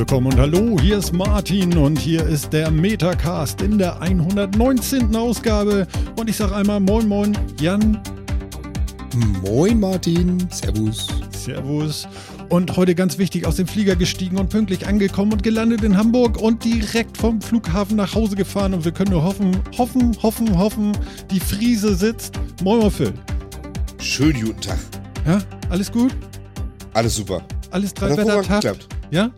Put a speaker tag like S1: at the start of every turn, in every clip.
S1: willkommen und hallo, hier ist Martin und hier ist der Metacast in der 119. Ausgabe. Und ich sage einmal Moin Moin, Jan.
S2: Moin Martin, Servus.
S1: Servus. Und heute ganz wichtig aus dem Flieger gestiegen und pünktlich angekommen und gelandet in Hamburg und direkt vom Flughafen nach Hause gefahren. Und wir können nur hoffen, hoffen, hoffen, hoffen, die Friese sitzt. Moin, Moin Phil.
S3: Schönen guten Tag.
S1: Ja, alles gut?
S3: Alles super.
S1: Alles drei Wetter. Ja?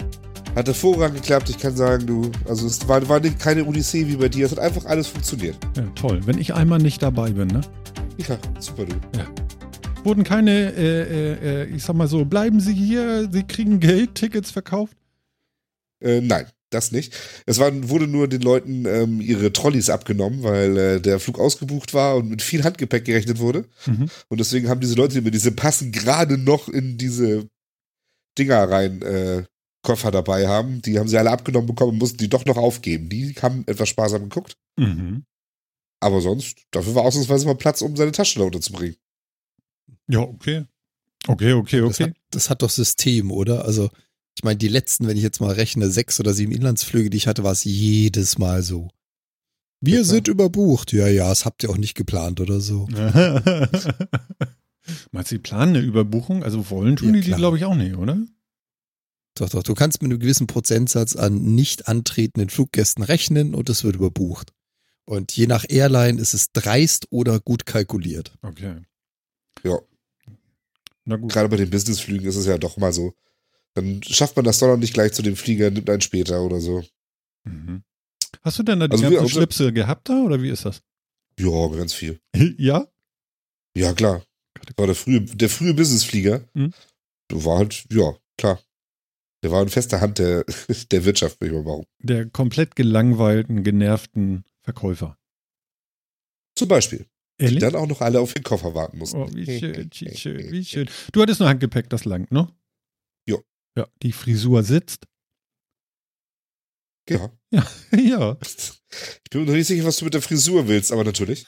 S3: Hat hervorragend geklappt. Ich kann sagen, du, also es war, war keine Odyssee wie bei dir. Es hat einfach alles funktioniert.
S1: Ja, toll. Wenn ich einmal nicht dabei bin, ne?
S3: Ja, super, du.
S1: Wurden keine, äh, äh, äh, ich sag mal so, bleiben Sie hier, Sie kriegen Geld, Tickets verkauft?
S3: Äh, nein, das nicht. Es waren, wurde nur den Leuten ähm, ihre Trolleys abgenommen, weil äh, der Flug ausgebucht war und mit viel Handgepäck gerechnet wurde.
S1: Mhm.
S3: Und deswegen haben diese Leute, die mit diese passen gerade noch in diese Dinger rein, äh, Koffer dabei haben, die haben sie alle abgenommen bekommen und mussten die doch noch aufgeben. Die haben etwas sparsam geguckt.
S1: Mhm.
S3: Aber sonst, dafür war ausnahmsweise mal Platz, um seine Taschen da unterzubringen.
S1: Ja, okay. Okay, okay,
S2: Das,
S1: okay.
S2: hat, das hat doch System, oder? Also, ich meine, die letzten, wenn ich jetzt mal rechne, sechs oder sieben Inlandsflüge, die ich hatte, war es jedes Mal so. Wir
S3: Ja.
S2: sind überbucht. Ja, ja, das habt ihr auch nicht geplant oder so.
S1: Meinst du, die planen eine Überbuchung? Also wollen tun
S2: Ja,
S1: die die, glaube ich, auch nicht, oder?
S2: Doch, doch, du kannst mit einem gewissen Prozentsatz an nicht antretenden Fluggästen rechnen und es wird überbucht. Und je nach Airline ist es dreist oder gut kalkuliert.
S1: Okay.
S3: Ja.
S1: Na gut.
S3: Gerade bei den Businessflügen ist es ja doch mal so. Dann schafft man das doch noch nicht gleich zu dem Flieger, nimmt einen später oder so.
S1: Mhm. Hast du denn da die
S3: Also
S1: ganzen Schlipse gehabt da oder wie ist das?
S3: Ja, ganz viel.
S1: ja?
S3: Ja, klar. War der frühe, der frühe Businessflieger.
S1: Mhm.
S3: War halt, ja, klar. Der war in fester Hand der, der Wirtschaft, würde ich mal behaupten.
S1: Der komplett gelangweilten, genervten Verkäufer.
S3: Zum Beispiel. Die
S1: Ehrlich?
S3: dann auch noch alle auf den Koffer warten mussten.
S1: Oh, wie schön, wie schön, wie schön. Du hattest nur Handgepäck, das langt, ne?
S3: Jo.
S1: Ja, die Frisur sitzt.
S3: Ja.
S1: ja.
S3: Ich bin mir noch nicht sicher, was du mit der Frisur willst, aber natürlich.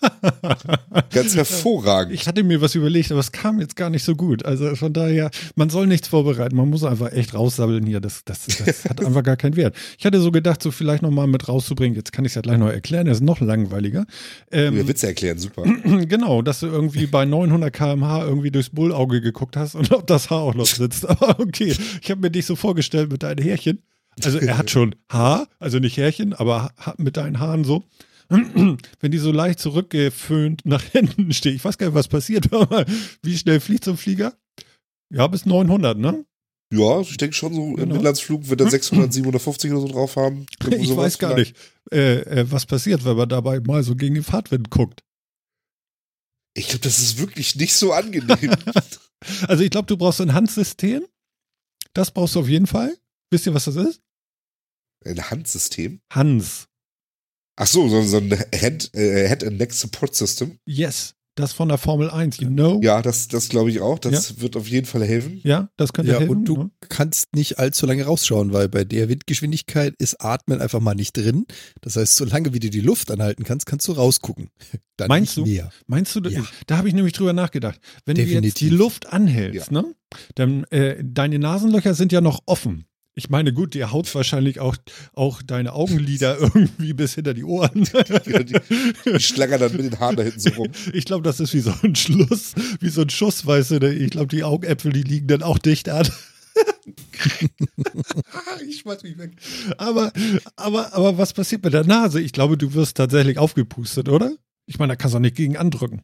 S3: Ganz hervorragend.
S1: Ich hatte mir was überlegt, aber es kam jetzt gar nicht so gut. Also von daher, man soll nichts vorbereiten. Man muss einfach echt raussabbeln hier. Das, das, das hat einfach gar keinen Wert. Ich hatte so gedacht, so vielleicht nochmal mit rauszubringen. Jetzt kann ich es ja gleich noch erklären. Das ist noch langweiliger. Ähm,
S3: Mir Witze erklären, super.
S1: Genau, dass du irgendwie bei 900 km/h irgendwie durchs Bullauge geguckt hast und ob das Haar auch noch sitzt. Aber okay, ich habe mir dich so vorgestellt mit deinen Härchen. Also er hat schon Haar, also nicht Härchen, aber mit deinen Haaren so. Wenn die so leicht zurückgeföhnt nach hinten stehen. Ich weiß gar nicht, was passiert. Wie schnell fliegt so ein Flieger? Ja, bis 900, ne?
S3: Ja, ich denke schon so im
S1: Genau.
S3: Inlandsflug wird er 600, 750 oder so drauf haben.
S1: Ich weiß gar
S3: vielleicht.
S1: nicht, äh, äh, was passiert, wenn man dabei mal so gegen den Fahrtwind guckt.
S3: Ich glaube, das ist wirklich nicht so angenehm.
S1: Also ich glaube, du brauchst ein Handsystem. Das brauchst du auf jeden Fall. Wisst ihr, was das ist?
S3: Ein Handsystem.
S1: Hans.
S3: Ach so, so, so ein Head, äh, Head and Neck Support System.
S1: Yes. Das von der Formel 1, you know?
S3: Ja, das, das glaube ich auch. Das wird auf jeden Fall helfen.
S1: Ja, das könnte
S2: Ja,
S1: helfen.
S2: und du
S1: ne?
S2: kannst nicht allzu lange rausschauen, weil bei der Windgeschwindigkeit ist Atmen einfach mal nicht drin. Das heißt, solange wie du die Luft anhalten kannst, kannst du rausgucken. Dann
S1: Meinst
S2: nicht
S1: du?
S2: Mehr.
S1: Meinst du,
S2: Ja.
S1: da habe ich nämlich drüber nachgedacht. Wenn du jetzt
S2: Definitiv.
S1: die Luft anhältst, ne? Dann, äh, deine Nasenlöcher sind ja noch offen. Ich meine, gut, dir haut wahrscheinlich auch, auch deine Augenlider irgendwie bis hinter die Ohren.
S3: Die, die schlagern dann mit den Haaren da hinten so rum.
S1: Ich glaube, das ist wie so ein Schluss, wie so ein Schuss, weißt du. Ich glaube, die Augäpfel, die liegen dann auch dicht an. ich schmeiß mich weg. Aber, aber, aber was passiert mit der Nase? Ich glaube, du wirst tatsächlich aufgepustet, oder? Ich meine, da kannst du auch nicht gegen andrücken.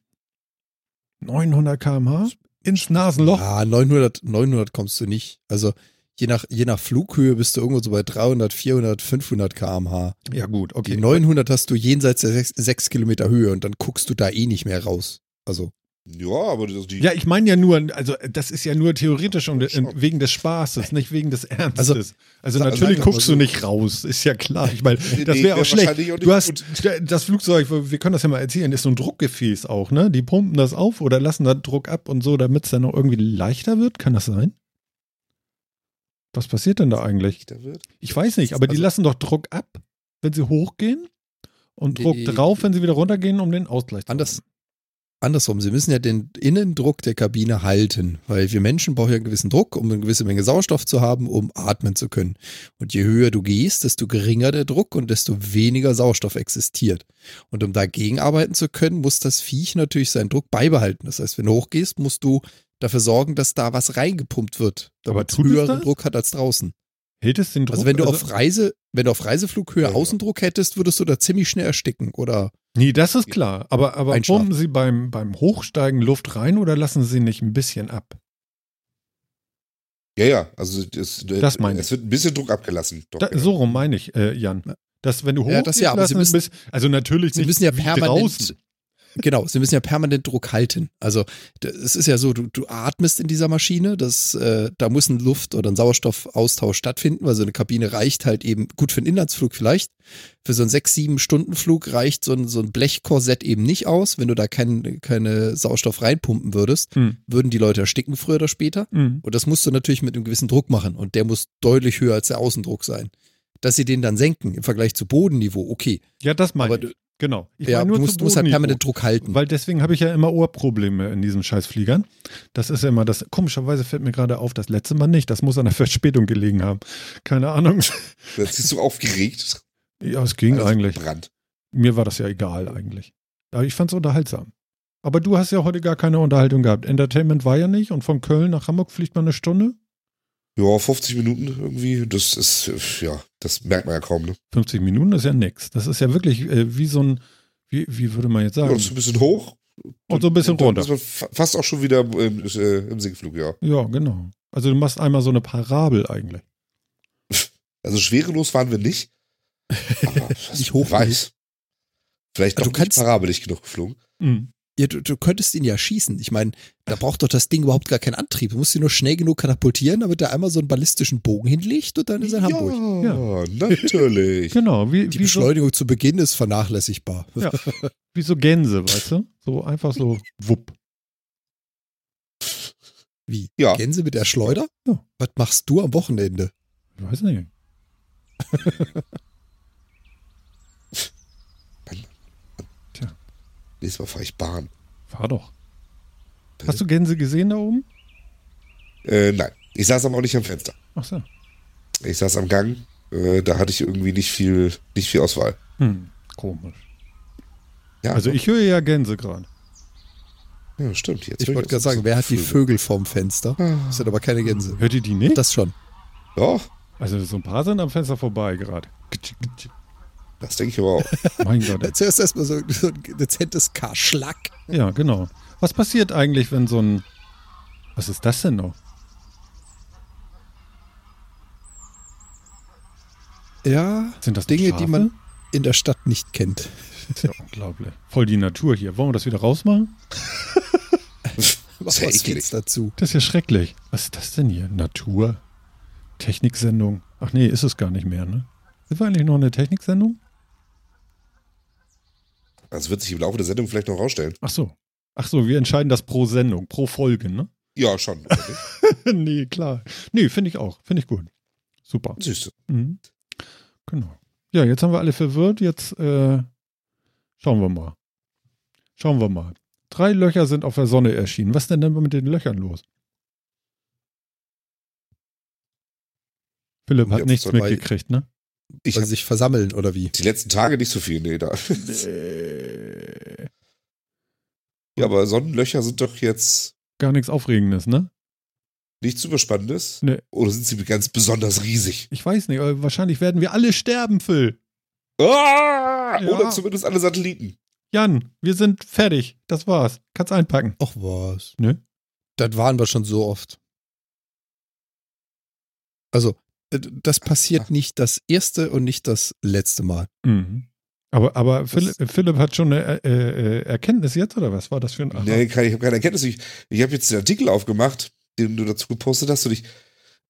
S1: 900 km/h ins Nasenloch.
S2: Ah, 900, 900 kommst du nicht. Also je nach, je nach Flughöhe bist du irgendwo so bei 300, 400, 500 kmh.
S1: Ja, gut, okay.
S2: Die 900 hast du jenseits der 6, Kilometer Höhe und dann guckst du da eh nicht mehr raus. Also,
S3: Ja, aber das, die,
S1: Ja, ich meine ja nur, also das ist ja nur theoretisch und
S3: Schon.
S1: wegen des Spaßes, nicht wegen des Ernstes. Also,
S2: Also-
S1: natürlich guckst
S3: so.
S1: du nicht raus, ist ja klar. Ich meine,
S3: Nee,
S1: das
S3: nee,
S1: wäre auch
S3: wär
S1: schlecht.
S3: auch
S1: Du hast
S3: gut.
S1: das Flugzeug, wir können das ja mal erzählen, ist so ein Druckgefäß auch, ne? Die pumpen das auf oder lassen da Druck ab und so, damit es dann noch irgendwie leichter wird. Kann das sein? Was passiert denn da eigentlich? Ich weiß nicht, aber die
S2: Also-
S1: lassen doch Druck ab, wenn sie hochgehen und Druck drauf, wenn sie wieder runtergehen, um den Ausgleich zu
S2: Anders, andersrum. Sie müssen ja den Innendruck der Kabine halten, weil wir Menschen brauchen ja einen gewissen Druck, um eine gewisse Menge Sauerstoff zu haben, um atmen zu können. Und je höher du gehst, desto geringer der Druck und desto weniger Sauerstoff existiert. Und um dagegen arbeiten zu können, muss das Viech natürlich seinen Druck beibehalten. Das heißt, wenn du hochgehst, musst du dafür sorgen, dass da was reingepumpt wird,
S1: Aber
S2: damit es höheren? Druck hat als draußen.
S1: Hält es den Druck?
S2: Also wenn du auf Reise, wenn du auf Reiseflughöhe
S3: Ja, ja.
S2: Außendruck hättest, würdest du da ziemlich schnell ersticken oder
S1: Nee, das ist klar. Aber, aber pumpen Sie beim, beim Hochsteigen Luft rein oder lassen Sie nicht ein bisschen ab?
S3: Ja, ja, also es,
S1: Das meine
S3: es wird ein bisschen Druck abgelassen. Doch,
S1: Da,
S3: ja.
S1: so rum meine ich, äh, Jan.
S2: Ja.
S1: Dass wenn du
S2: Ja,
S1: hochgehst,
S2: das ja, aber Sie
S1: lassen
S2: müssen-
S1: bis, also natürlich
S2: Sie
S1: nicht
S2: müssen ja permanent,
S1: draußen.
S2: Genau, sie müssen ja permanent Druck halten. Also es ist ja so, du, du atmest in dieser Maschine, das, äh, da muss ein Luft- oder ein Sauerstoffaustausch stattfinden, weil so eine Kabine reicht halt eben gut für einen Inlandsflug vielleicht. Für so einen sechs, sieben Stunden Flug reicht so ein, so ein Blechkorsett eben nicht aus. Wenn du da kein, keine Sauerstoff reinpumpen würdest,
S1: Hm.
S2: würden die Leute ersticken früher oder später.
S1: Hm.
S2: Und das musst du natürlich mit einem gewissen Druck machen. Und der muss deutlich höher als der Außendruck sein. Dass sie den dann senken im Vergleich zu Bodenniveau, okay.
S1: Ja, das meine
S2: Aber
S1: ich. Genau. Ich
S2: ja,
S1: meine
S2: du
S1: nur
S2: musst, musst halt permanent Druck halten.
S1: Weil deswegen habe ich ja immer Ohrprobleme in diesen Scheißfliegern. Das ist ja immer das. Komischerweise fällt mir gerade auf, das letzte Mal nicht. Das muss an der Verspätung gelegen haben. Keine Ahnung.
S3: Jetzt siehst du aufgeregt.
S1: Ja, es ging
S3: Also
S1: eigentlich.
S3: Brand.
S1: Mir war das ja egal eigentlich. Aber ich fand es unterhaltsam. Aber du hast ja heute gar keine Unterhaltung gehabt. Entertainment war ja nicht und von Köln nach Hamburg fliegt man eine Stunde.
S3: Ja, 50 Minuten irgendwie. Das ist, ja, das merkt man ja kaum, ne?
S1: 50 Minuten ist ja nix. Das ist ja wirklich äh, wie so ein, wie, wie würde man jetzt
S3: Ja,
S1: sagen?
S3: das ist ein bisschen hoch.
S1: Und so ein bisschen runter.
S3: fast auch schon wieder im, äh, im Sinkflug, ja.
S1: Ja, genau. Also du machst einmal so eine Parabel eigentlich.
S3: Also schwerelos waren wir nicht. Wer
S2: hoch
S3: weiß. Vielleicht
S2: Aber
S3: doch
S2: du
S3: nicht parabelig genug geflogen.
S1: Mhm.
S2: Ja, du, du könntest ihn ja schießen. Ich meine, da braucht doch das Ding überhaupt gar keinen Antrieb. Du musst ihn nur schnell genug katapultieren, damit er einmal so einen ballistischen Bogen hinlegt und dann ist er in Hamburg.
S3: Ja, natürlich.
S1: Genau, wie,
S2: Die
S1: wie, so,
S2: Beschleunigung zu Beginn ist vernachlässigbar.
S1: Ja. wie so Gänse, weißt du? So einfach so wupp.
S2: Wie?
S3: Ja.
S2: Gänse mit der Schleuder?
S1: Ja.
S2: Was machst du am Wochenende?
S1: Ich weiß nicht.
S3: Nächstes Mal fahre ich Bahn.
S1: Fahr doch. Hast du Gänse gesehen da oben?
S3: Äh, nein. Ich saß aber auch nicht am Fenster.
S1: Ach so.
S3: Ich saß am Gang. Äh, da hatte ich irgendwie nicht viel, nicht viel Auswahl.
S1: Hm, komisch.
S3: Ja,
S1: Also ich höre ja Gänse gerade.
S3: ja stimmt. Jetzt
S2: Ich wollte gerade sagen, wer hat die
S3: Vögel.
S2: Vögel vorm Fenster? Das sind aber keine Gänse.
S1: Hört ihr die nicht?
S2: Das schon.
S3: Doch,
S1: Also so ein paar sind am Fenster vorbei gerade.
S3: Das denke ich aber auch.
S1: Mein Gott.
S2: Zuerst erstmal so, so ein dezentes K-Schlag.
S1: Ja, genau. Was passiert eigentlich, wenn so ein... Was ist das denn noch?
S2: Ja,
S1: Sind das
S2: Dinge,
S1: Schafe?
S2: die man in der Stadt nicht kennt.
S1: Das ist ja unglaublich. Voll die Natur hier. Wollen wir das wieder rausmachen?
S2: Was was geht's dazu?
S1: Das ist ja schrecklich. Was ist das denn hier? Natur? Techniksendung? Ach nee, ist es gar nicht mehr, ne? Sind wir eigentlich noch eine Techniksendung?
S3: Das wird sich im Laufe der Sendung vielleicht noch rausstellen.
S1: Ach so. Ach so, wir entscheiden das pro Sendung, pro Folge, ne?
S3: Ja, schon.
S1: nee, klar. Nee, finde ich auch. Finde ich gut. Super.
S3: Du.
S1: Mhm. Genau. Ja, jetzt haben wir alle verwirrt. Jetzt äh, schauen wir mal. Schauen wir mal. Drei Löcher sind auf der Sonne erschienen. Was denn denn mit den Löchern los? Philipp hat
S3: Ja,
S1: nichts mitgekriegt, ne?
S3: Ich
S2: sie sich versammeln oder wie?
S3: die letzten Tage nicht so viel. Nee, da.
S1: Äh,
S3: Ja, aber Sonnenlöcher sind doch jetzt
S1: gar nichts Aufregendes, ne?
S3: nichts Überspannendes.
S1: Nee.
S3: Oder sind sie ganz besonders riesig?
S1: Ich weiß nicht, aber wahrscheinlich werden wir alle sterben, Phil.
S3: Ah!
S1: Ja.
S3: Oder zumindest alle Satelliten.
S1: Jan, wir sind fertig. Das war's. Kannst einpacken.
S2: Ach was.
S1: Nö.
S2: Das waren wir schon so oft. Also, das passiert nicht das erste und nicht das letzte Mal.
S1: Mhm. Aber, aber Philipp, Philipp hat schon eine äh, äh, Erkenntnis jetzt, oder was war das für ein Aha?
S3: Nee, ich habe keine Erkenntnis. Ich, ich habe jetzt den Artikel aufgemacht, den du dazu gepostet hast und ich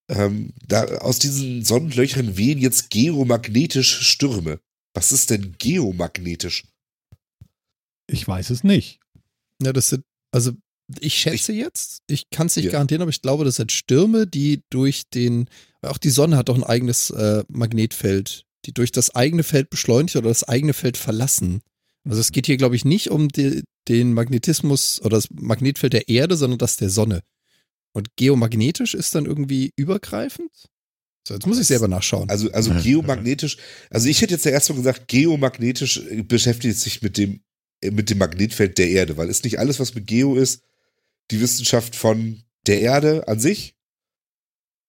S3: ähm, da, aus diesen Sonnenlöchern wehen jetzt geomagnetisch Stürme. Was ist denn geomagnetisch?
S1: Ich weiß es nicht.
S2: Ja, das sind, also ich schätze jetzt, ich kann es nicht
S3: Ja.
S2: garantieren, aber ich glaube, das sind Stürme, die durch den, auch die Sonne hat doch ein eigenes äh, Magnetfeld, die durch das eigene Feld beschleunigt oder das eigene Feld verlassen. Also es geht hier, glaube ich, nicht um die, den Magnetismus oder das Magnetfeld der Erde, sondern das der Sonne. Und geomagnetisch ist dann irgendwie übergreifend? So, jetzt muss ich selber nachschauen.
S3: Also, also geomagnetisch, also ich hätte jetzt ja erst mal gesagt, geomagnetisch äh, beschäftigt sich mit dem, äh, mit dem Magnetfeld der Erde, weil ist nicht alles, was mit Geo ist, die Wissenschaft von der Erde an sich.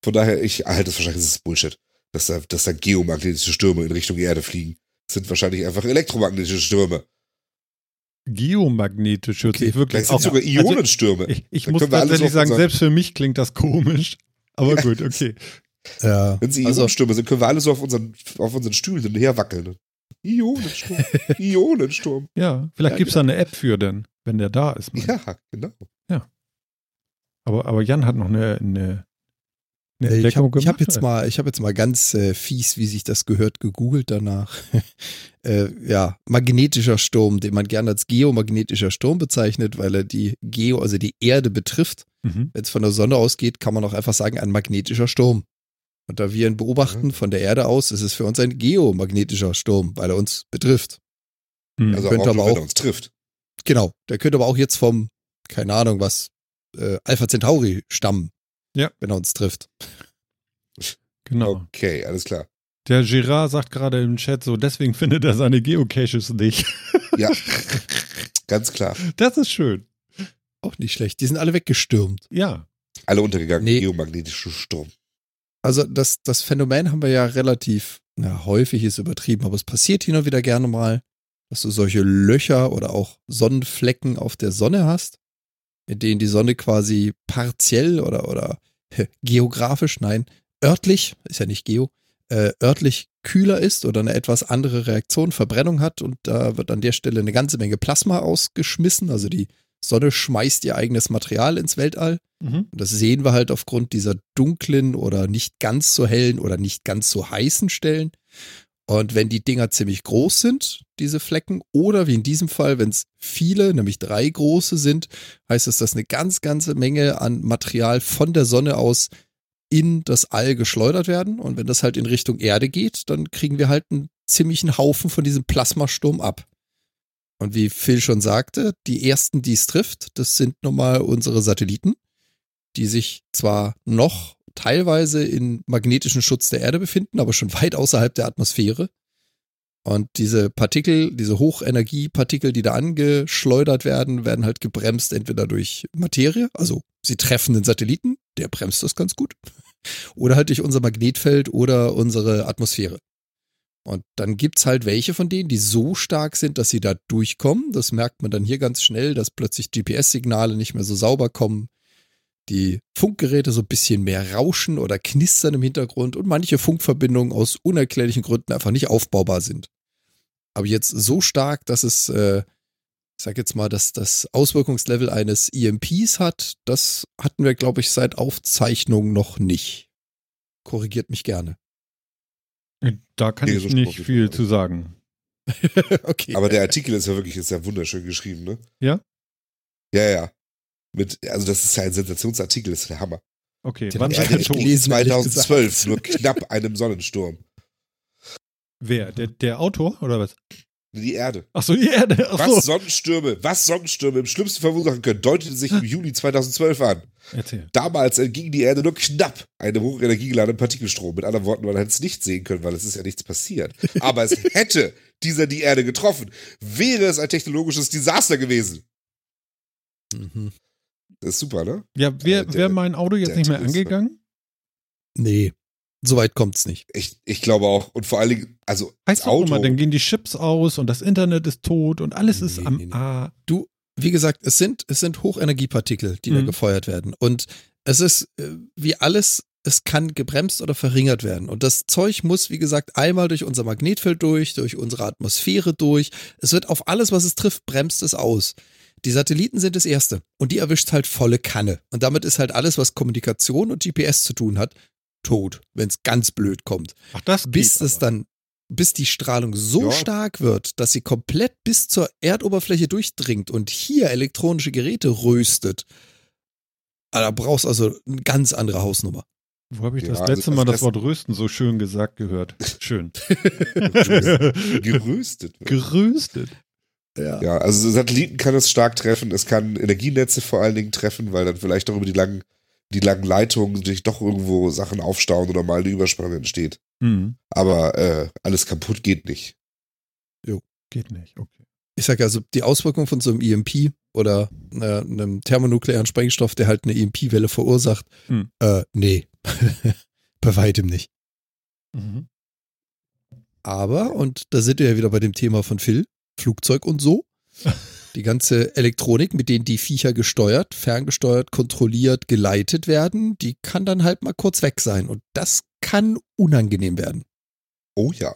S3: Von daher, ich halte es wahrscheinlich, das ist Bullshit, dass da, dass da geomagnetische Stürme in Richtung Erde fliegen. Das sind wahrscheinlich einfach elektromagnetische Stürme.
S1: Geomagnetisch hört
S2: Okay,
S1: sich wirklich
S3: Vielleicht sind
S1: auch-
S3: sogar
S1: also
S3: Ionenstürme.
S1: ich ich
S3: Da
S1: muss
S3: können wir alles
S1: tatsächlich sagen,
S3: unseren-
S1: selbst für mich klingt das komisch. Aber gut, okay.
S2: ja,
S3: Wenn sie
S2: also,
S3: Ionenstürme sind, können wir alle so auf unseren, auf unseren Stühlen hin und her wackeln. Ionensturm. Ionensturm.
S1: Ja, vielleicht
S2: Ja,
S1: gibt's da eine App für denn, wenn der da ist. mein.
S3: Ja, genau.
S1: Aber, aber Jan hat noch eine, eine, eine
S2: ich
S1: Entdeckung
S2: habe hab
S1: gemacht.
S2: jetzt mal, ich habe jetzt mal ganz äh, fies, wie sich das gehört, gegoogelt danach. äh, ja, magnetischer Sturm, den man gerne als geomagnetischer Sturm bezeichnet, weil er die Geo, also die Erde betrifft.
S1: Mhm.
S2: Wenn es von der Sonne ausgeht, kann man auch einfach sagen, ein magnetischer Sturm. Und da wir ihn beobachten
S3: Mhm.
S2: von der Erde aus, ist es für uns ein geomagnetischer Sturm, weil er uns betrifft.
S1: Mhm.
S3: Also
S2: Könnte
S3: auch,
S2: aber
S3: wenn
S2: auch-
S3: er uns trifft.
S2: Genau, der könnte aber auch jetzt vom, keine Ahnung was, äh, Alpha Centauri stammen.
S1: Ja.
S2: Wenn er uns trifft.
S1: genau.
S3: Okay, alles klar.
S1: Der Girard sagt gerade im Chat so, deswegen findet er seine Geocaches nicht.
S3: Ja, ganz klar.
S1: Das ist schön.
S2: Auch nicht schlecht. Die sind alle weggestürmt.
S1: Ja.
S3: Alle untergegangen.
S2: Nee.
S3: Geomagnetische Sturm.
S2: Also das, das Phänomen haben wir ja relativ, na, häufig ist übertrieben, aber es passiert hin und wieder gerne mal, dass du solche Löcher oder auch Sonnenflecken auf der Sonne hast, in denen die Sonne quasi partiell oder, oder geografisch, nein, örtlich, ist ja nicht geo, äh, örtlich kühler ist oder eine etwas andere Reaktion, Verbrennung hat. Und da wird an der Stelle eine ganze Menge Plasma ausgeschmissen, also die Sonne schmeißt ihr eigenes Material ins Weltall
S1: Mhm.
S2: und das sehen wir halt aufgrund dieser dunklen oder nicht ganz so hellen oder nicht ganz so heißen Stellen. Und wenn die Dinger ziemlich groß sind, diese Flecken, oder wie in diesem Fall, wenn es viele, nämlich drei große sind, heißt es, dass eine ganz, ganze Menge an Material von der Sonne aus in das All geschleudert werden. Und wenn das halt in Richtung Erde geht, dann kriegen wir halt einen ziemlichen Haufen von diesem Plasmasturm ab. Und wie Phil schon sagte, die ersten, die es trifft, das sind nun mal unsere Satelliten die sich zwar noch teilweise in magnetischen Schutz der Erde befinden, aber schon weit außerhalb der Atmosphäre. Und diese Partikel, diese Hochenergiepartikel, die da angeschleudert werden, werden halt gebremst entweder durch Materie, also sie treffen den Satelliten, der bremst das ganz gut, oder halt durch unser Magnetfeld oder unsere Atmosphäre. Und dann gibt's halt welche von denen, die so stark sind, dass sie da durchkommen. Das merkt man dann hier ganz schnell, dass plötzlich GPS-Signale nicht mehr so sauber kommen die Funkgeräte so ein bisschen mehr rauschen oder knistern im Hintergrund und manche Funkverbindungen aus unerklärlichen Gründen einfach nicht aufbaubar sind. Aber jetzt so stark, dass es, äh, ich sag jetzt mal, dass das Auswirkungslevel eines EMPs hat, das hatten wir, glaube ich, seit Aufzeichnung noch nicht. Korrigiert mich gerne.
S1: Da kann
S3: Nee,
S1: ich
S3: so
S1: nicht viel zu sagen.
S2: okay.
S3: Aber der Artikel ist ja wirklich ist ja wunderschön geschrieben, ne?
S1: Ja?
S3: Ja, ja. Mit, also das ist ja ein Sensationsartikel, das ist der Hammer.
S1: Okay,
S2: Den
S1: wann ist der tot?
S2: gelesen. ehrlich
S3: 2012, nur knapp einem Sonnensturm.
S1: Wer? Der, der Autor oder was?
S3: Die Erde.
S1: Ach so, die Erde. Ach
S3: Was
S1: so.
S3: Sonnenstürme, was Sonnenstürme im schlimmsten verursachen können, deutete sich im Juni 2012 an.
S1: Erzähl.
S3: Damals entging die Erde nur knapp einem hochenergiegeladenen Partikelstrom. Mit anderen Worten, man hätte es nicht sehen können, weil es ist ja nichts passiert. Aber es hätte dieser die Erde getroffen, wäre es ein technologisches Desaster gewesen.
S2: Mhm.
S3: Das ist super, ne?
S1: Ja, wäre
S3: Der-
S1: wär mein Auto jetzt nicht mehr angegangen?
S2: Nee, so weit kommt's nicht.
S3: Ich, ich glaube auch. Und vor allen Dingen, also
S1: Heißt
S3: das
S1: doch
S3: Auto.
S1: immer, dann gehen die Chips aus und das Internet ist tot und alles ist
S2: Nee,
S1: am
S2: nee, nee.
S1: A.
S2: Wie gesagt, es sind, es sind Hochenergiepartikel, die da
S1: Mhm.
S2: gefeuert werden. Und es ist äh, wie alles, es kann gebremst oder verringert werden. Und das Zeug muss, wie gesagt, einmal durch unser Magnetfeld durch, durch unsere Atmosphäre durch. Es wird auf alles, was es trifft, bremst es aus. Die Satelliten sind das Erste. Und die erwischt halt volle Kanne. Und damit ist halt alles, was Kommunikation und GPS zu tun hat, tot, wenn es ganz blöd kommt
S1: Ach, das
S2: bis
S1: geht
S2: es
S1: aber.
S2: dann, bis die Strahlung so
S3: Ja.
S2: stark wird, dass sie komplett bis zur Erdoberfläche durchdringt und hier elektronische Geräte röstet. Ah, Da brauchst du also eine ganz andere Hausnummer.
S1: Wo habe ich
S3: Ja,
S1: das
S3: also-
S1: letzte
S3: also
S1: Mal das
S3: das-
S1: Wort rösten so schön gesagt gehört? Schön.
S3: geröstet. wird.
S1: Geröstet.
S2: Ja.
S3: Ja, also Satelliten kann es stark treffen, es kann Energienetze vor allen Dingen treffen, weil dann vielleicht auch über die langen, die langen Leitungen sich doch irgendwo Sachen aufstauen oder mal eine Überspannung entsteht.
S1: Hm.
S3: Aber äh, alles kaputt geht nicht.
S1: Geht nicht, okay.
S2: Ich sage also, die Auswirkung von so einem EMP oder äh, einem thermonuklearen Sprengstoff, der halt eine EMP-Welle verursacht,
S1: Hm.
S2: äh, nee, bei weitem nicht.
S1: Mhm.
S2: Aber, und da sind wir ja wieder bei dem Thema von Phil, Flugzeug und so. Die ganze Elektronik, mit denen die Viecher gesteuert, ferngesteuert, kontrolliert, geleitet werden, die kann dann halt mal kurz weg sein. Und das kann unangenehm werden.
S3: Oh ja.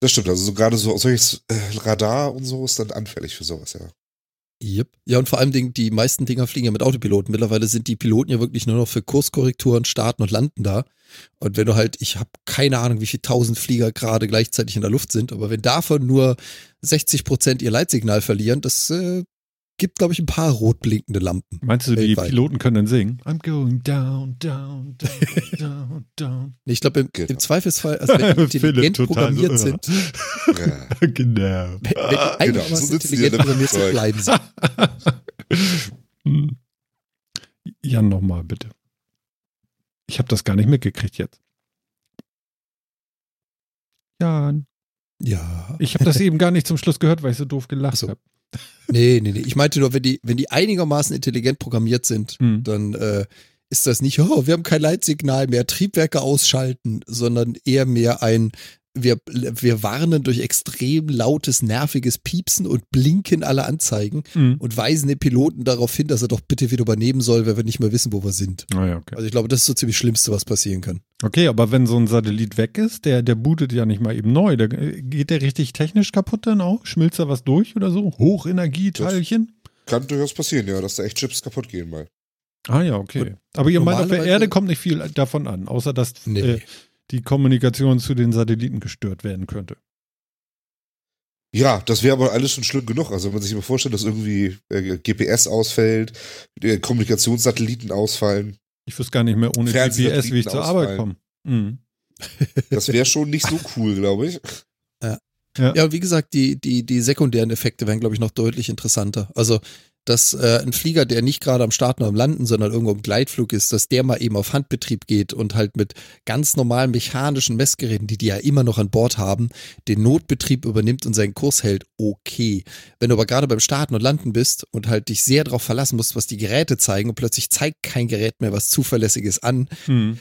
S3: Das stimmt, also so gerade so solches äh, Radar und so ist dann anfällig für sowas, ja.
S2: Yep. Ja, und vor allem die meisten Dinger fliegen ja mit Autopiloten. Mittlerweile sind die Piloten ja wirklich nur noch für Kurskorrekturen, Starten und Landen da. Und wenn du halt, ich habe keine Ahnung, wie viele tausend Flieger gerade gleichzeitig in der Luft sind, aber wenn davon nur 60 Prozent ihr Leitsignal verlieren, das äh, gibt, glaube ich, ein paar rot blinkende Lampen.
S1: Meinst du, die
S2: Weltweit.
S1: Piloten können dann singen? I'm going down, down, down, down, down.
S2: Nee, Ich glaube, im,
S3: Genau.
S2: im Zweifelsfall, also wenn die intelligent
S1: so
S2: programmiert
S1: irre.
S2: sind,
S1: genau.
S2: wenn, wenn die einigermaßen
S3: so die
S2: intelligent programmiert sind, bleiben sie.
S1: Jan, nochmal bitte. Ich habe das gar nicht mitgekriegt jetzt. Jan,
S2: Ja.
S1: ich habe das eben gar nicht zum Schluss gehört, weil ich so doof gelacht
S2: Ach so.
S1: habe.
S2: Nee, nee, nee. Ich meinte nur, wenn die, wenn die einigermaßen intelligent programmiert sind,
S1: Hm.
S2: dann äh, ist das nicht, oh, wir haben kein Leitsignal mehr, Triebwerke ausschalten, sondern eher mehr ein, wir, wir warnen durch extrem lautes, nerviges Piepsen und Blinken aller Anzeigen
S1: Hm.
S2: und weisen den Piloten darauf hin, dass er doch bitte wieder übernehmen soll, weil wir nicht mehr wissen, wo wir sind.
S1: Ah, ja, okay.
S2: Also ich glaube, das ist so ziemlich das Schlimmste, was passieren kann.
S1: okay, aber wenn so ein Satellit weg ist, der, der bootet ja nicht mal eben neu. Der, geht der richtig technisch kaputt dann auch? Schmilzt da was durch oder so? Hochenergieteilchen?
S3: Kann durchaus passieren, ja, dass da echt Chips kaputt gehen mal.
S1: Ah ja, okay.
S2: Und
S1: Aber ihr meint, auf der Erde kommt nicht viel davon an, außer dass
S2: Nee.
S1: äh, die Kommunikation zu den Satelliten gestört werden könnte.
S3: Ja, das wäre aber alles schon schlimm genug. Also wenn man sich mal vorstellt, dass irgendwie äh, GPS ausfällt, äh, Kommunikationssatelliten ausfallen,
S1: Ich wüsste gar nicht mehr ohne GPS, wie ich zur Arbeit komme. Mhm.
S3: das wäre schon nicht so cool, glaube ich.
S2: Ja, und wie gesagt, die, die, die sekundären Effekte wären, glaube ich, noch deutlich interessanter. Also, dass äh, ein Flieger, der nicht gerade am Starten oder am Landen, sondern irgendwo im Gleitflug ist, dass der mal eben auf Handbetrieb geht und halt mit ganz normalen mechanischen Messgeräten, die die ja immer noch an Bord haben, den Notbetrieb übernimmt und seinen Kurs hält, okay. Wenn du aber gerade beim Starten und Landen bist und halt dich sehr darauf verlassen musst, was die Geräte zeigen und plötzlich zeigt kein Gerät mehr was Zuverlässiges an,
S1: Mhm.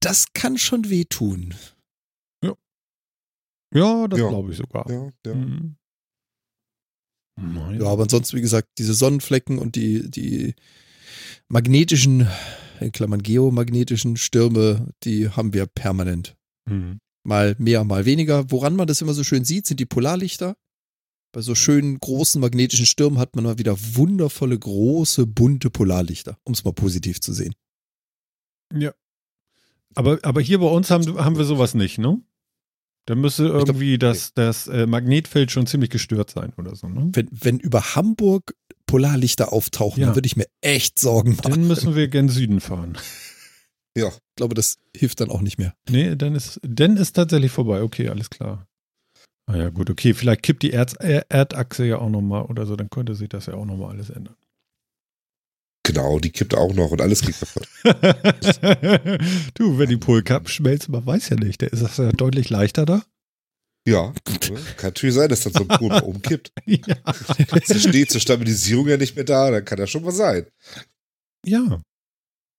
S2: das kann schon wehtun.
S1: Ja, das
S3: Ja.
S1: glaube ich sogar.
S3: Ja, ja.
S1: Mhm. Naja.
S2: Ja, aber ansonsten, wie gesagt, diese Sonnenflecken und die, die magnetischen, in Klammern geomagnetischen Stürme, die haben wir permanent.
S1: Mhm.
S2: Mal mehr, mal weniger. Woran man das immer so schön sieht, sind die Polarlichter. Bei so schönen großen magnetischen Stürmen hat man mal wieder wundervolle, große, bunte Polarlichter, um es mal positiv zu sehen.
S1: Ja. Aber, aber hier bei uns haben, haben wir sowas nicht, ne? Da müsste
S2: glaub,
S1: irgendwie das, das äh, Magnetfeld schon ziemlich gestört sein oder so, ne?
S2: Wenn, wenn über Hamburg Polarlichter auftauchen,
S1: Ja.
S2: dann würde ich mir echt Sorgen machen.
S1: Dann müssen wir gen Süden fahren.
S3: ja.
S2: Ich glaube, das hilft dann auch nicht mehr.
S1: Nee, dann ist, dann ist tatsächlich vorbei. Okay, alles klar. Ah ja, gut, okay. Vielleicht kippt die Erz, Er- Erdachse ja auch nochmal oder so, dann könnte sich das ja auch nochmal alles ändern.
S3: Genau, die kippt auch noch und alles geht kaputt.
S1: du, wenn die Polkappen schmelzen, man weiß ja nicht, der ist das ja deutlich leichter da.
S3: Ja, kann natürlich sein, dass dann so ein Pol mal umkippt.
S1: ja.
S3: Es steht zur Stabilisierung ja nicht mehr da, dann kann das schon mal sein.
S1: ja.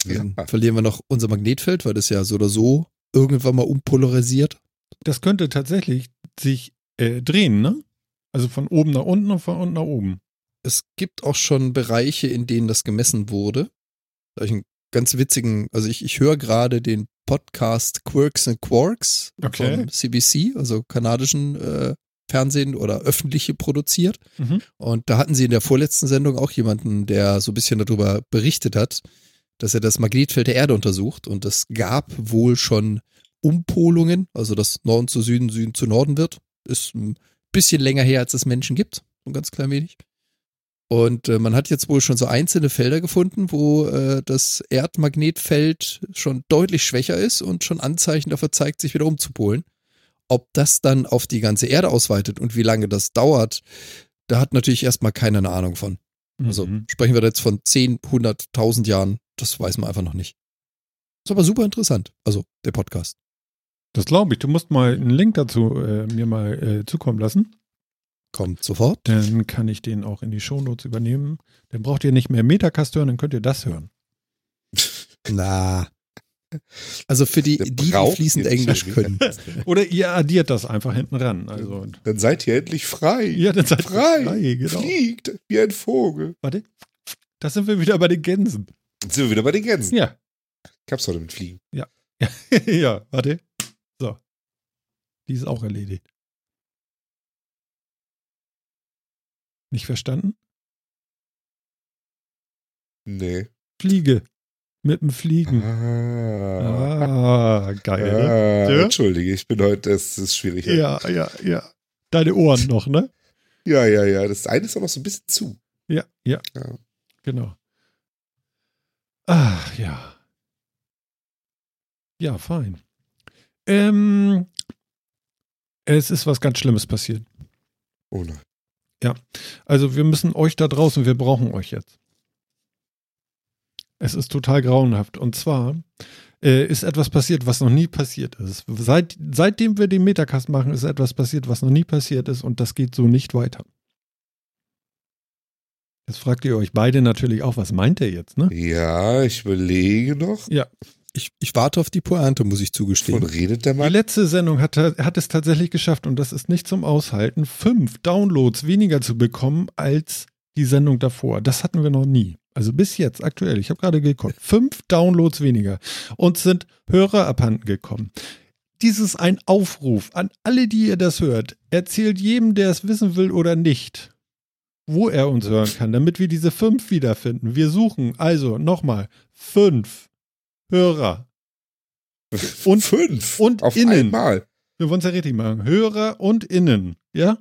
S2: Dann
S3: Ja.
S2: verlieren wir noch unser Magnetfeld, weil das ja so oder so irgendwann mal umpolarisiert.
S1: Das könnte tatsächlich sich äh, drehen, ne? Also von oben nach unten und von unten nach oben.
S2: Es gibt auch schon Bereiche, in denen das gemessen wurde. Da hab ich einen ganz witzigen, also ich, ich höre gerade den Podcast Quirks and Quarks
S1: Okay.
S2: vom CBC, also kanadischen äh, Fernsehen oder öffentliche produziert.
S1: Mhm.
S2: Und da hatten sie in der vorletzten Sendung auch jemanden, der so ein bisschen darüber berichtet hat, dass er das Magnetfeld der Erde untersucht. Und es gab wohl schon Umpolungen, also dass Norden zu Süden, Süden zu Norden wird. Ist ein bisschen länger her, als es Menschen gibt. So ein ganz klein wenig. Und äh, man hat jetzt wohl schon so einzelne Felder gefunden, wo äh, das Erdmagnetfeld schon deutlich schwächer ist und schon Anzeichen dafür zeigt, sich wieder umzupolen. ob das dann auf die ganze Erde ausweitet und wie lange das dauert, da hat natürlich erstmal keiner eine Ahnung von. Also
S1: Mhm.
S2: sprechen wir da jetzt von 10, 100, 1000 Jahren, das weiß man einfach noch nicht. Ist aber super interessant, also der Podcast.
S1: Das glaube ich. Du musst mal einen Link dazu äh, mir mal äh, zukommen lassen.
S2: Kommt sofort.
S1: Dann kann ich den auch in die Shownotes übernehmen. Dann braucht ihr nicht mehr Metacast hören, dann könnt ihr das hören.
S2: Na. Also für die, die, die fließend Englisch können.
S1: Oder ihr addiert das einfach hinten ran. Also,
S3: Dann seid ihr endlich frei.
S1: ja, dann seid ihr
S3: frei.
S1: frei genau.
S3: Fliegt wie ein Vogel.
S1: Warte. Da sind wir wieder bei den Gänsen.
S3: Jetzt sind wir wieder bei den Gänsen.
S1: Ja.
S3: Ich hab's heute mit Fliegen.
S1: ja, warte. So. Die ist auch erledigt. Nicht verstanden?
S3: Nee.
S1: Fliege. Mit dem Fliegen.
S3: Ah.
S1: Ah, geil. Ne?
S3: Ah,
S1: Ja?
S3: Entschuldige, ich bin heute, es ist schwierig.
S1: Ja, ja, ja. Deine Ohren noch, ne?
S3: ja, ja. ja. Das eine ist auch noch so ein bisschen zu.
S1: Ja, ja.
S3: Ja.
S1: Genau. Ach, ja. Ja, fein. Ähm, es ist was ganz Schlimmes passiert.
S3: Oh nein.
S1: Also wir müssen euch da draußen, wir brauchen euch jetzt. Es ist total grauenhaft. Und zwar äh, ist etwas passiert, was noch nie passiert ist. Seit, seitdem wir den Metacast machen, ist etwas passiert, was noch nie passiert ist und das geht so nicht weiter. Jetzt fragt ihr euch beide natürlich auch, was meint er jetzt, ne?
S3: Ja, ich überlege noch.
S2: Ich, ich warte auf die Pointe, muss ich zugestehen.
S3: redet der
S1: Die
S3: Mann?
S1: letzte Sendung hat, hat es tatsächlich geschafft, und das ist nicht zum Aushalten, fünf Downloads weniger zu bekommen als die Sendung davor. Das hatten wir noch nie. Also bis jetzt, aktuell, ich habe gerade geguckt, fünf Downloads weniger. Und sind Hörer abhanden gekommen. Dies ist ein Aufruf an alle, die ihr das hört. Erzählt jedem, der es wissen will oder nicht, wo er uns hören kann, damit wir diese fünf wiederfinden. Wir suchen also nochmal fünf Hörer. Und-
S3: fünf.
S1: und
S3: auf
S1: innen.
S3: einmal.
S1: Wir wollen es ja richtig machen. Hörer und Innen. Ja?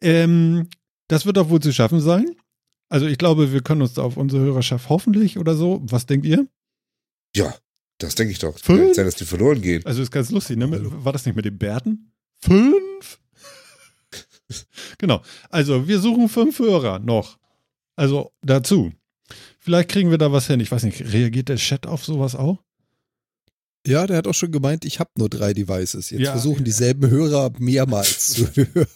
S1: Ähm, das wird doch wohl zu schaffen sein. Also ich glaube, wir können uns da auf unsere Hörerschaft hoffentlich oder so. Was denkt ihr?
S3: Ja, das denke ich doch.
S1: Fünf?
S3: Sein, dass die verloren gehen.
S1: Also ist ganz lustig, ne? Mit- War das nicht mit den Bärten? Fünf? genau. Also wir suchen fünf Hörer noch. Also dazu. Vielleicht kriegen wir da was hin. Ich weiß nicht, reagiert der Chat auf sowas auch?
S2: Ja, der hat auch schon gemeint, ich habe nur drei Devices. Jetzt
S1: Ja.
S2: versuchen dieselben Hörer mehrmals zu hören.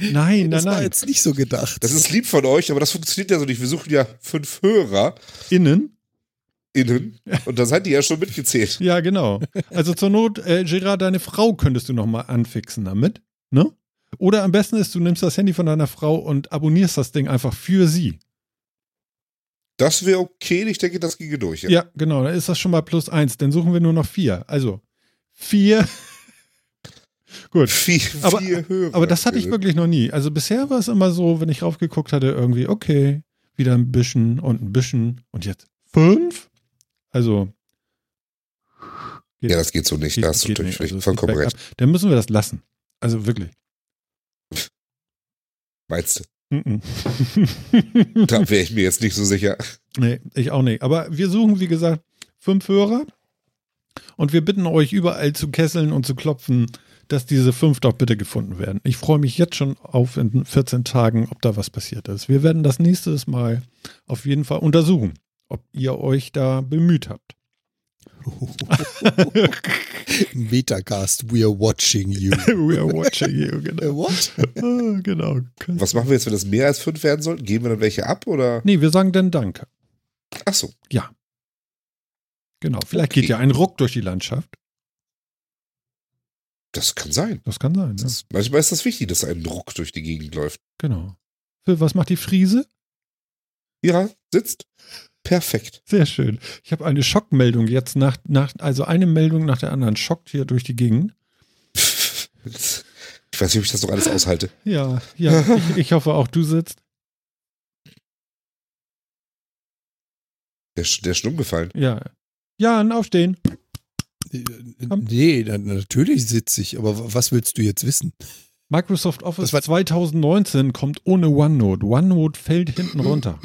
S1: Nein, nein,
S2: das war
S1: nein.
S2: jetzt nicht so gedacht.
S3: Das ist lieb von euch, aber das funktioniert ja so nicht. Wir suchen ja fünf Hörer
S1: Innen?
S3: innen und da seid ihr ja schon mitgezählt.
S1: Ja, genau. Also zur Not, äh, Gerard, deine Frau könntest du noch mal anfixen damit, ne? Oder am besten ist, du nimmst das Handy von deiner Frau und abonnierst das Ding einfach für sie.
S3: Das wäre okay. Ich denke, das ginge durch.
S1: Ja, genau. Dann ist das schon mal plus eins. Dann suchen wir nur noch vier. Also vier. Gut.
S3: Vier,
S1: Aber-
S3: vier Hörer.
S1: Aber das hatte ich wirklich noch nie. Also bisher war es immer so, wenn ich raufgeguckt hatte, irgendwie, okay, wieder ein bisschen und ein bisschen. Und jetzt fünf? Also. geht-
S3: Ja, das geht so nicht.
S1: geht-
S3: Da hast du natürlich
S1: nicht. Also
S3: vollkommen recht.
S1: Dann müssen wir das lassen. Also wirklich.
S3: Meinst du? Da wäre ich mir jetzt nicht so sicher.
S1: nee, ich auch nicht. Aber wir suchen, wie gesagt, fünf Hörer. Und wir bitten euch überall zu kesseln und zu klopfen, dass diese fünf doch bitte gefunden werden. Ich freue mich jetzt schon auf in 14 Tagen, ob da was passiert ist. Wir werden das nächstes Mal auf jeden Fall untersuchen, ob ihr euch da bemüht habt.
S2: Metacast, we are watching you.
S1: We are watching you, genau.
S2: what?
S1: Ah, genau.
S3: Was machen wir jetzt, wenn das mehr als fünf werden sollten? Geben wir dann welche ab oder?
S1: Nee, wir sagen dann Danke.
S3: Ach so.
S1: Genau. Vielleicht
S3: Okay.
S1: geht ja ein Ruck durch die Landschaft.
S3: Das kann sein.
S1: Das kann sein.
S3: Das
S1: Ja.
S3: manchmal ist das wichtig, dass ein Druck durch die Gegend läuft.
S1: Genau. Was macht die Friese?
S3: Ja, sitzt. Perfekt.
S1: Sehr schön. Ich habe eine Schockmeldung jetzt nach, nach, also eine Meldung nach der anderen schockt hier durch die Gegend.
S3: Ich weiß nicht, ob ich das noch alles aushalte.
S1: Ja, ja, ich, ich hoffe auch du sitzt.
S3: Der, ist- der ist umgefallen.
S1: Ja. Ja, ein Aufstehen.
S2: Nee, na- natürlich sitze ich, aber was willst du jetzt wissen?
S1: Microsoft Office
S2: Das war-
S1: 2019 kommt ohne OneNote. OneNote fällt hinten runter.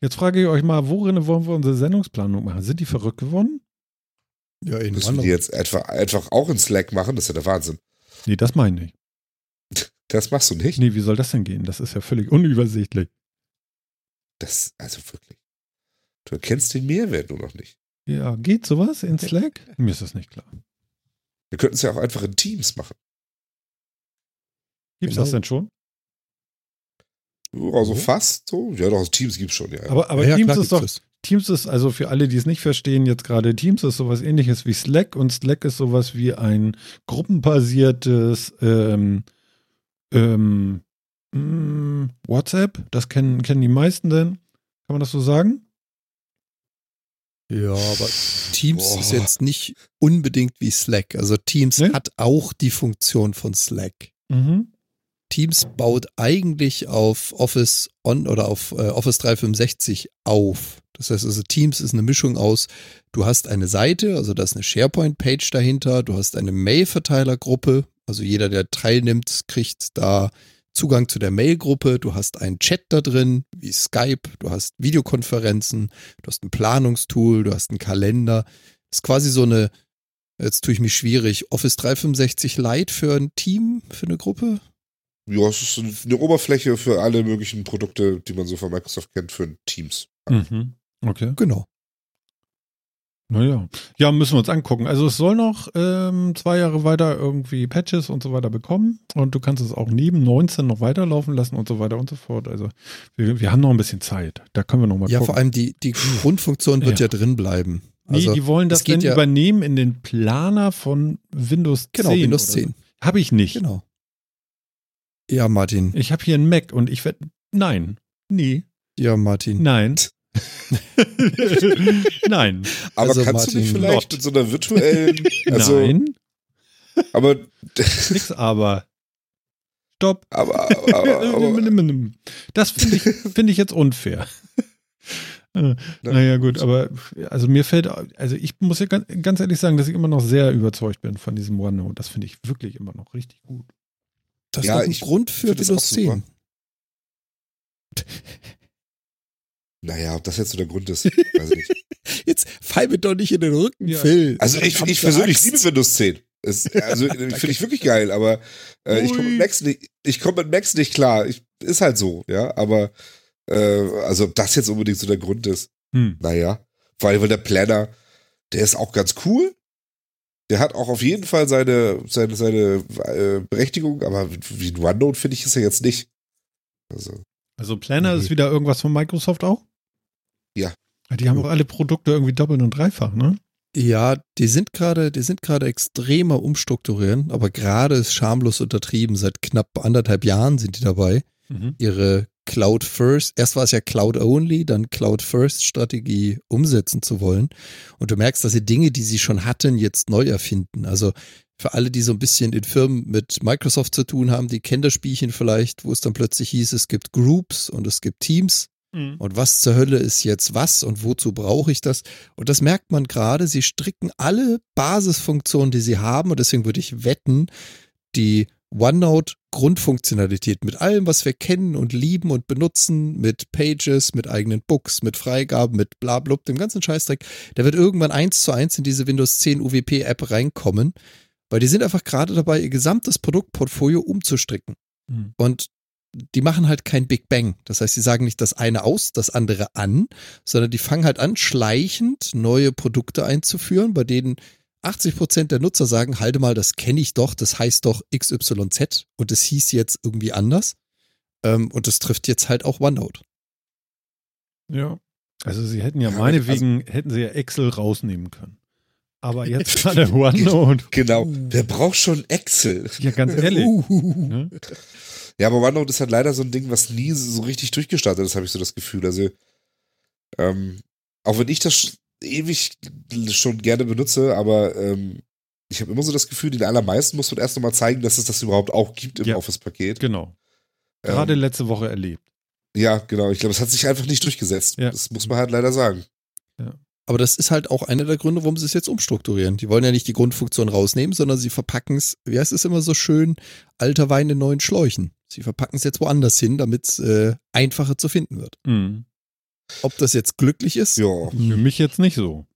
S1: Jetzt frage ich euch mal, worin wollen wir unsere Sendungsplanung machen? Sind die verrückt geworden?
S2: Ja, in
S3: Müssen wir die jetzt etwa, einfach auch in Slack machen? Das ist ja der Wahnsinn.
S1: Nee, das meine ich.
S3: Das machst du nicht.
S1: Nee, wie soll das denn gehen? Das ist ja völlig unübersichtlich.
S3: Das, also wirklich. Du erkennst den Mehrwert nur noch nicht.
S1: Ja, geht sowas in Slack? Mir ist das nicht klar.
S3: Wir könnten es ja auch einfach in Teams machen.
S1: Gibt's
S2: Genau.
S1: das denn schon?
S3: Also
S2: Mhm.
S3: fast so. Ja, doch, Teams gibt's schon, ja.
S1: Aber, aber
S2: Ja,
S1: Teams
S2: klar
S1: ist doch,
S2: das.
S1: Teams ist, also für alle, die es nicht verstehen, jetzt gerade Teams ist sowas ähnliches wie Slack und Slack ist sowas wie ein gruppenbasiertes ähm, ähm, mh, WhatsApp. Das kennen, kennen die meisten denn. Kann man das so sagen?
S2: Ja, aber Teams
S3: Boah.
S2: ist jetzt nicht unbedingt wie Slack. Also Teams
S1: Nee?
S2: hat auch die Funktion von Slack.
S1: Mhm.
S2: Teams baut eigentlich auf Office On oder auf äh, Office 365 auf. Das heißt also, Teams ist eine Mischung aus, du hast eine Seite, also da ist eine SharePoint-Page dahinter, du hast eine Mail-Verteilergruppe, also jeder, der teilnimmt, kriegt da Zugang zu der Mail-Gruppe, du hast einen Chat da drin, wie Skype, du hast Videokonferenzen, du hast ein Planungstool, du hast einen Kalender. Das ist quasi so eine, jetzt tue ich mich schwierig, Office 365 Lite für ein Team, für eine Gruppe?
S3: Ja, es ist eine Oberfläche für alle möglichen Produkte, die man so von Microsoft kennt, für Teams.
S1: Mhm. Okay.
S2: Genau.
S1: Naja. Ja, müssen wir uns angucken. Also es soll noch ähm, zwei Jahre weiter irgendwie Patches und so weiter bekommen. Und du kannst es auch neben 19 noch weiterlaufen lassen und so weiter und so fort. Also wir, wir haben noch ein bisschen Zeit. Da können wir noch mal
S2: Ja,
S1: gucken.
S2: vor allem die, die Grundfunktion wird ja, drin bleiben.
S1: Nee,
S2: Also,
S1: die wollen das dann
S2: ja-
S1: übernehmen in den Planer von Windows 10.
S2: genau, Windows
S1: oder
S2: 10.
S1: So. Habe ich nicht.
S2: Genau. Ja, Martin.
S1: Ich habe hier einen Mac und ich werde. Nein. Nee.
S2: Ja, Martin.
S1: Nein. Nein.
S3: Aber
S2: Also,
S3: kannst du nicht
S2: Martin,
S3: vielleicht
S1: not.
S3: mit so einer virtuellen, also,
S1: Nein.
S3: aber,
S1: Nix aber. Stopp.
S3: aber, aber, aber,
S1: Das finde ich, finde ich jetzt unfair. Äh, naja, gut, aber also mir fällt, also ich muss ja ganz, ganz ehrlich sagen, dass ich immer noch sehr überzeugt bin von diesem OneNote. Das finde ich wirklich immer noch richtig gut.
S2: Das
S3: Ja,
S2: ist doch ein
S3: ich
S2: Grund für Windows
S3: auch super.
S2: 10.
S3: naja, ob das jetzt so der Grund ist, weiß ich nicht.
S2: Jetzt fall mir doch nicht in den Rücken,
S1: Ja.
S2: Phil.
S3: Also ich, ich persönlich liebe Windows 10. Es, also finde ich wirklich geil, aber äh, ich komme mit. Macs nicht, ich komme mit Macs nicht klar. Ich, ist halt so, ja, aber äh, also ob das jetzt unbedingt so der Grund ist,
S1: Hm.
S3: naja. Vor allem, weil der Planner, der ist auch ganz cool. Der hat auch auf jeden Fall seine, seine, seine äh, Berechtigung, aber wie ein OneNote finde ich es ja jetzt nicht. Also,
S1: Also Planner ist wieder irgendwas von Microsoft auch?
S3: Ja.
S1: Die haben auch alle Produkte irgendwie doppelt und dreifach, ne?
S2: Ja, die sind gerade, die sind gerade extremer umstrukturieren, aber gerade ist schamlos untertrieben. Seit knapp anderthalb Jahren sind die dabei,
S1: Mhm.
S2: ihre Cloud First, erst war es ja Cloud Only, dann Cloud First Strategie umsetzen zu wollen. Und du merkst, dass sie Dinge, die sie schon hatten, jetzt neu erfinden. Also für alle, die so ein bisschen in Firmen mit Microsoft zu tun haben, die kennen das Spielchen vielleicht, wo es dann plötzlich hieß, es gibt Groups und es gibt Teams.
S1: Mhm.
S2: Und was zur Hölle ist jetzt was und wozu brauche ich das? Und das merkt man gerade, sie stricken alle Basisfunktionen, die sie haben, und deswegen würde ich wetten, die OneNote Grundfunktionalität mit allem, was wir kennen und lieben und benutzen, mit Pages, mit eigenen Books, mit Freigaben, mit blablub, dem ganzen Scheißdreck, der wird irgendwann eins zu eins in diese Windows 10 UWP App reinkommen, weil die sind einfach gerade dabei, ihr gesamtes Produktportfolio umzustricken.
S1: Mhm.
S2: Und die machen halt kein Big Bang. Das heißt, sie sagen nicht das eine aus, das andere an, sondern die fangen halt an, schleichend neue Produkte einzuführen, bei denen 80 Prozent der Nutzer sagen, halte mal, das kenne ich doch, das heißt doch XYZ und es hieß jetzt irgendwie anders. Ähm, und das trifft jetzt halt auch OneNote.
S1: Ja. Also sie hätten ja,
S3: Ja,
S1: meinetwegen, hätten sie ja Excel rausnehmen können. Aber jetzt gerade OneNote.
S3: genau.
S2: Uh.
S3: Wer braucht schon Excel?
S1: Ja, ganz ehrlich.
S2: Uhuhu.
S1: Ne?
S3: Ja, aber OneNote ist halt leider so ein Ding, was nie so richtig durchgestartet ist, habe ich so das Gefühl. Also, ähm, auch wenn ich das ewig schon gerne benutze, aber ähm, ich habe immer so das Gefühl, den allermeisten muss man erst nochmal zeigen, dass es das überhaupt auch gibt im
S1: Ja.
S3: Office-Paket.
S1: Genau. Gerade
S3: Ähm,
S1: letzte Woche erlebt.
S3: ja, genau. Ich glaube, es hat sich einfach nicht durchgesetzt.
S1: Ja.
S3: Das muss man halt leider sagen.
S2: Aber das ist halt auch einer der Gründe, warum sie es jetzt umstrukturieren. Die wollen ja nicht die Grundfunktion rausnehmen, sondern sie verpacken es, wie heißt es immer so schön, alter Wein in neuen Schläuchen. Sie verpacken es jetzt woanders hin, damit es äh, einfacher zu finden wird.
S1: Mhm.
S2: Ob das jetzt glücklich ist?
S3: Ja,
S1: Für mich jetzt nicht so.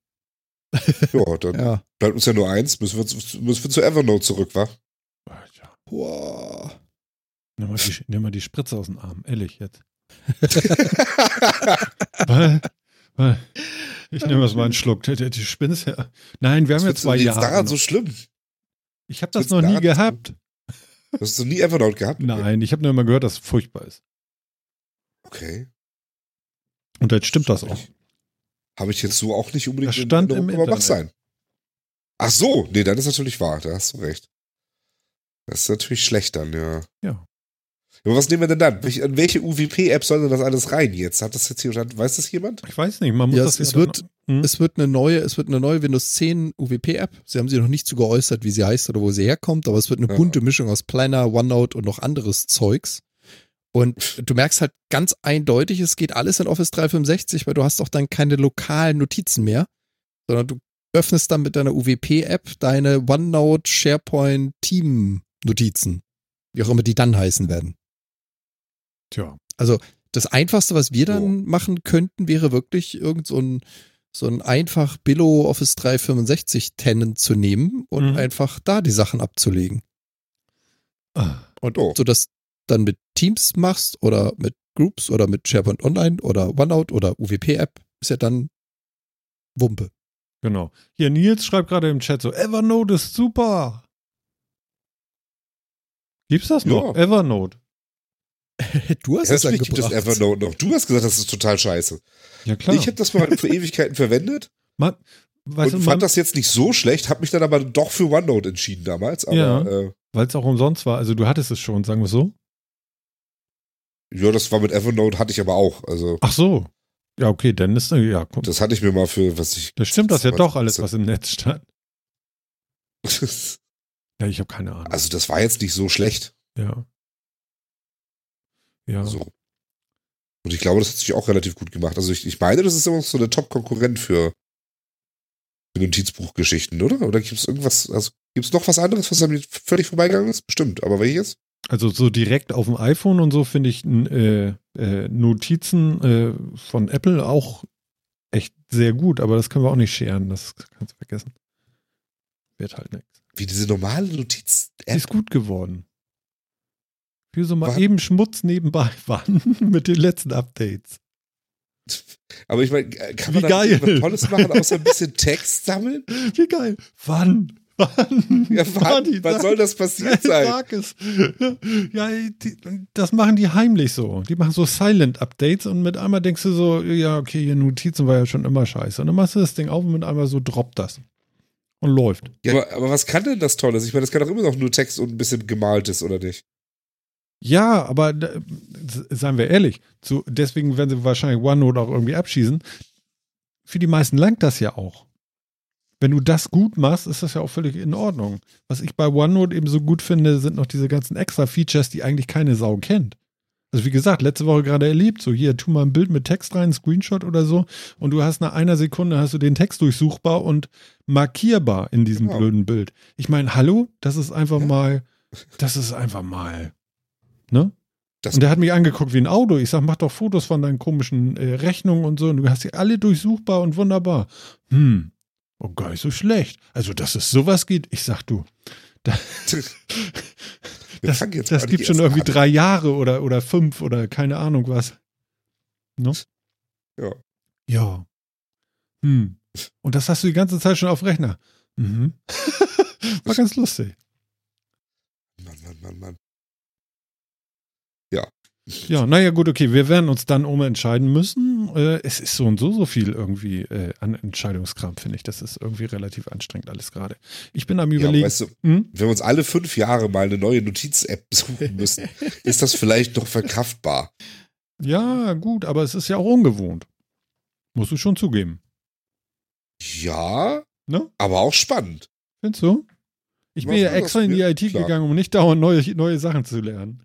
S3: ja, dann
S2: Ja.
S3: bleibt uns ja nur eins. Müssen wir, zu- müssen wir zu Evernote zurück, wa?
S2: Boah.
S1: Nimm mal, die, nimm mal die Spritze aus dem Arm, ehrlich jetzt. weil, weil, ich nehme erst mal einen Schluck. Die, die, die spinnst ja. Nein, wir haben ja
S3: Was
S1: zwei
S3: du jetzt
S1: Jahre.
S3: daran
S1: noch.
S3: so schlimm?
S1: ich habe das noch nie
S3: daran
S1: gehabt.
S3: Hast du nie Evernote gehabt?
S1: Nein, ich habe nur immer gehört, dass es furchtbar ist.
S3: Okay.
S1: Und jetzt stimmt das
S3: Hab
S1: auch.
S3: Habe ich jetzt so auch nicht unbedingt
S1: Das stand im
S3: aber mag
S1: Internet.
S3: sein. Ach so, nee, dann ist natürlich wahr, da hast du recht. Das ist natürlich schlecht dann, ja.
S1: Ja.
S3: Aber was nehmen wir denn dann? In welche UWP-App soll denn das alles rein jetzt? Hat das jetzt hier, weiß das jemand?
S1: Ich weiß nicht, man muss
S2: Ja,
S1: das
S2: es- es
S1: ja
S2: wird-
S1: dann- Hm?
S2: Es wird eine neue, es wird eine neue Windows 10 UWP-App. Sie haben sie noch nicht so geäußert, wie sie heißt oder wo sie herkommt, aber es wird eine
S3: Ja.
S2: bunte Mischung aus Planner, OneNote und noch anderes Zeugs. Und du merkst halt ganz eindeutig, es geht alles in Office 365, weil du hast auch dann keine lokalen Notizen mehr, sondern du öffnest dann mit deiner UWP-App deine OneNote, SharePoint, Team-Notizen. Wie auch immer die dann heißen werden.
S1: Tja.
S2: Also das Einfachste, was wir dann machen könnten, wäre wirklich irgend so ein, so ein einfach Billo Office 365 Tenant zu nehmen und
S1: Mhm.
S2: einfach da die Sachen abzulegen.
S1: Ah,
S2: Und
S3: Oh.
S2: du das dann mit Teams machst oder mit Groups oder mit SharePoint Online oder OneNote oder UWP-App, ist ja dann Wumpe.
S1: Genau. Hier, Nils schreibt gerade im Chat so, Evernote ist super. Gibt's das noch?
S3: Ja.
S1: Evernote.
S2: Du hast es
S3: Natürlich gibt es. Evernote noch. Du hast gesagt, das ist total scheiße.
S1: Ja, klar.
S3: Ich habe das mal für Ewigkeiten verwendet
S1: man, weißt
S3: und
S1: du,
S3: fand das jetzt nicht so schlecht, habe mich dann aber doch für OneNote entschieden damals. Aber
S1: Ja.
S3: äh,
S1: weil es auch umsonst war. Also du hattest es schon, sagen wir so.
S3: Ja, das war mit Evernote, hatte ich aber auch. Also
S1: Ach so. Ja, okay, dann ist, ja, komm.
S3: das hatte ich mir mal für, was ich.
S1: Das stimmt das ja doch alles, was im Netz stand. Ja, ich habe keine Ahnung.
S3: Also das war jetzt nicht so schlecht.
S1: ja. Ja.
S3: So. Und ich glaube, das hat sich auch relativ gut gemacht. Also ich, ich meine, das ist immer so der Top-Konkurrent für, für Notizbuchgeschichten, oder? Oder gibt es irgendwas, also gibt es noch was anderes, was an mir völlig vorbeigegangen ist? Bestimmt, aber welches?
S1: Also so direkt auf dem iPhone und so finde ich äh, äh, Notizen äh, von Apple auch echt sehr gut, aber das können wir auch nicht scheren, das kannst du vergessen. Wird halt nichts.
S3: Wie diese normale
S1: Die
S3: Notiz-App.
S1: ist gut geworden. Für so mal
S3: Was?
S1: eben Schmutz nebenbei wann mit den letzten Updates.
S3: Aber ich meine, kann
S1: Wie
S3: man da
S1: geil.
S3: was Tolles machen, außer ein bisschen Text sammeln?
S1: Wie geil. Wann? Wann?
S3: Ja, wann,
S1: die
S3: wann
S1: sag-
S3: soll das passiert sein?
S1: Sag es. Ja, die, das machen die heimlich so. Die machen so Silent-Updates und mit einmal denkst du so, ja, okay, hier Notizen war ja schon immer scheiße. Und dann machst du das Ding auf und mit einmal so droppt das. Und läuft.
S3: Ja, aber, aber was kann denn das Tolles? Ich meine, das kann doch immer noch nur Text und ein bisschen gemaltes, oder nicht?
S1: Ja, aber äh, seien wir ehrlich, zu, deswegen werden sie wahrscheinlich OneNote auch irgendwie abschießen. Für die meisten langt das ja auch. Wenn du das gut machst, ist das ja auch völlig in Ordnung. Was ich bei OneNote eben so gut finde, sind noch diese ganzen extra Features, die eigentlich keine Sau kennt. Also wie gesagt, letzte Woche gerade erlebt, so hier, tu mal ein Bild mit Text rein, ein Screenshot oder so und du hast nach einer Sekunde hast du den Text durchsuchbar und markierbar in diesem
S3: Genau.
S1: blöden Bild. Ich meine, hallo, das ist einfach
S3: Ja.
S1: mal, das ist einfach mal, ne?
S3: Das,
S1: Und der hat mich angeguckt wie ein Auto. Ich sag, mach doch Fotos von deinen komischen äh, Rechnungen und so. Und du hast sie alle durchsuchbar und wunderbar. Hm. Oh, gar nicht so schlecht. Also, dass es sowas geht, ich sag du. Das das
S3: mal
S1: gibt schon irgendwie
S3: an.
S1: drei Jahre oder, oder fünf oder keine Ahnung was. No?
S3: Ja.
S1: Ja. Hm. Und das hast du die ganze Zeit schon auf Rechner. Mhm. War ganz lustig.
S3: Mann, Mann, Mann, Mann.
S1: Ja, naja, gut, okay. Wir werden uns dann umentscheiden müssen. Äh, es ist so und so so viel irgendwie äh, an Entscheidungskram, finde ich. Das ist irgendwie relativ anstrengend alles gerade. Ich bin am
S3: Ja,
S1: überlegen.
S3: weißt du,
S1: hm?
S3: wenn wir uns alle fünf Jahre mal eine neue Notiz-App suchen müssen, ist das vielleicht noch verkraftbar.
S1: Ja, gut, aber es ist ja auch ungewohnt. Musst du schon zugeben.
S3: Ja,
S1: Ne?
S3: aber auch spannend.
S1: Findest du? Ich bin ja extra in die
S3: Ja,
S1: IT
S3: klar.
S1: gegangen, um nicht dauernd neue, neue Sachen zu lernen.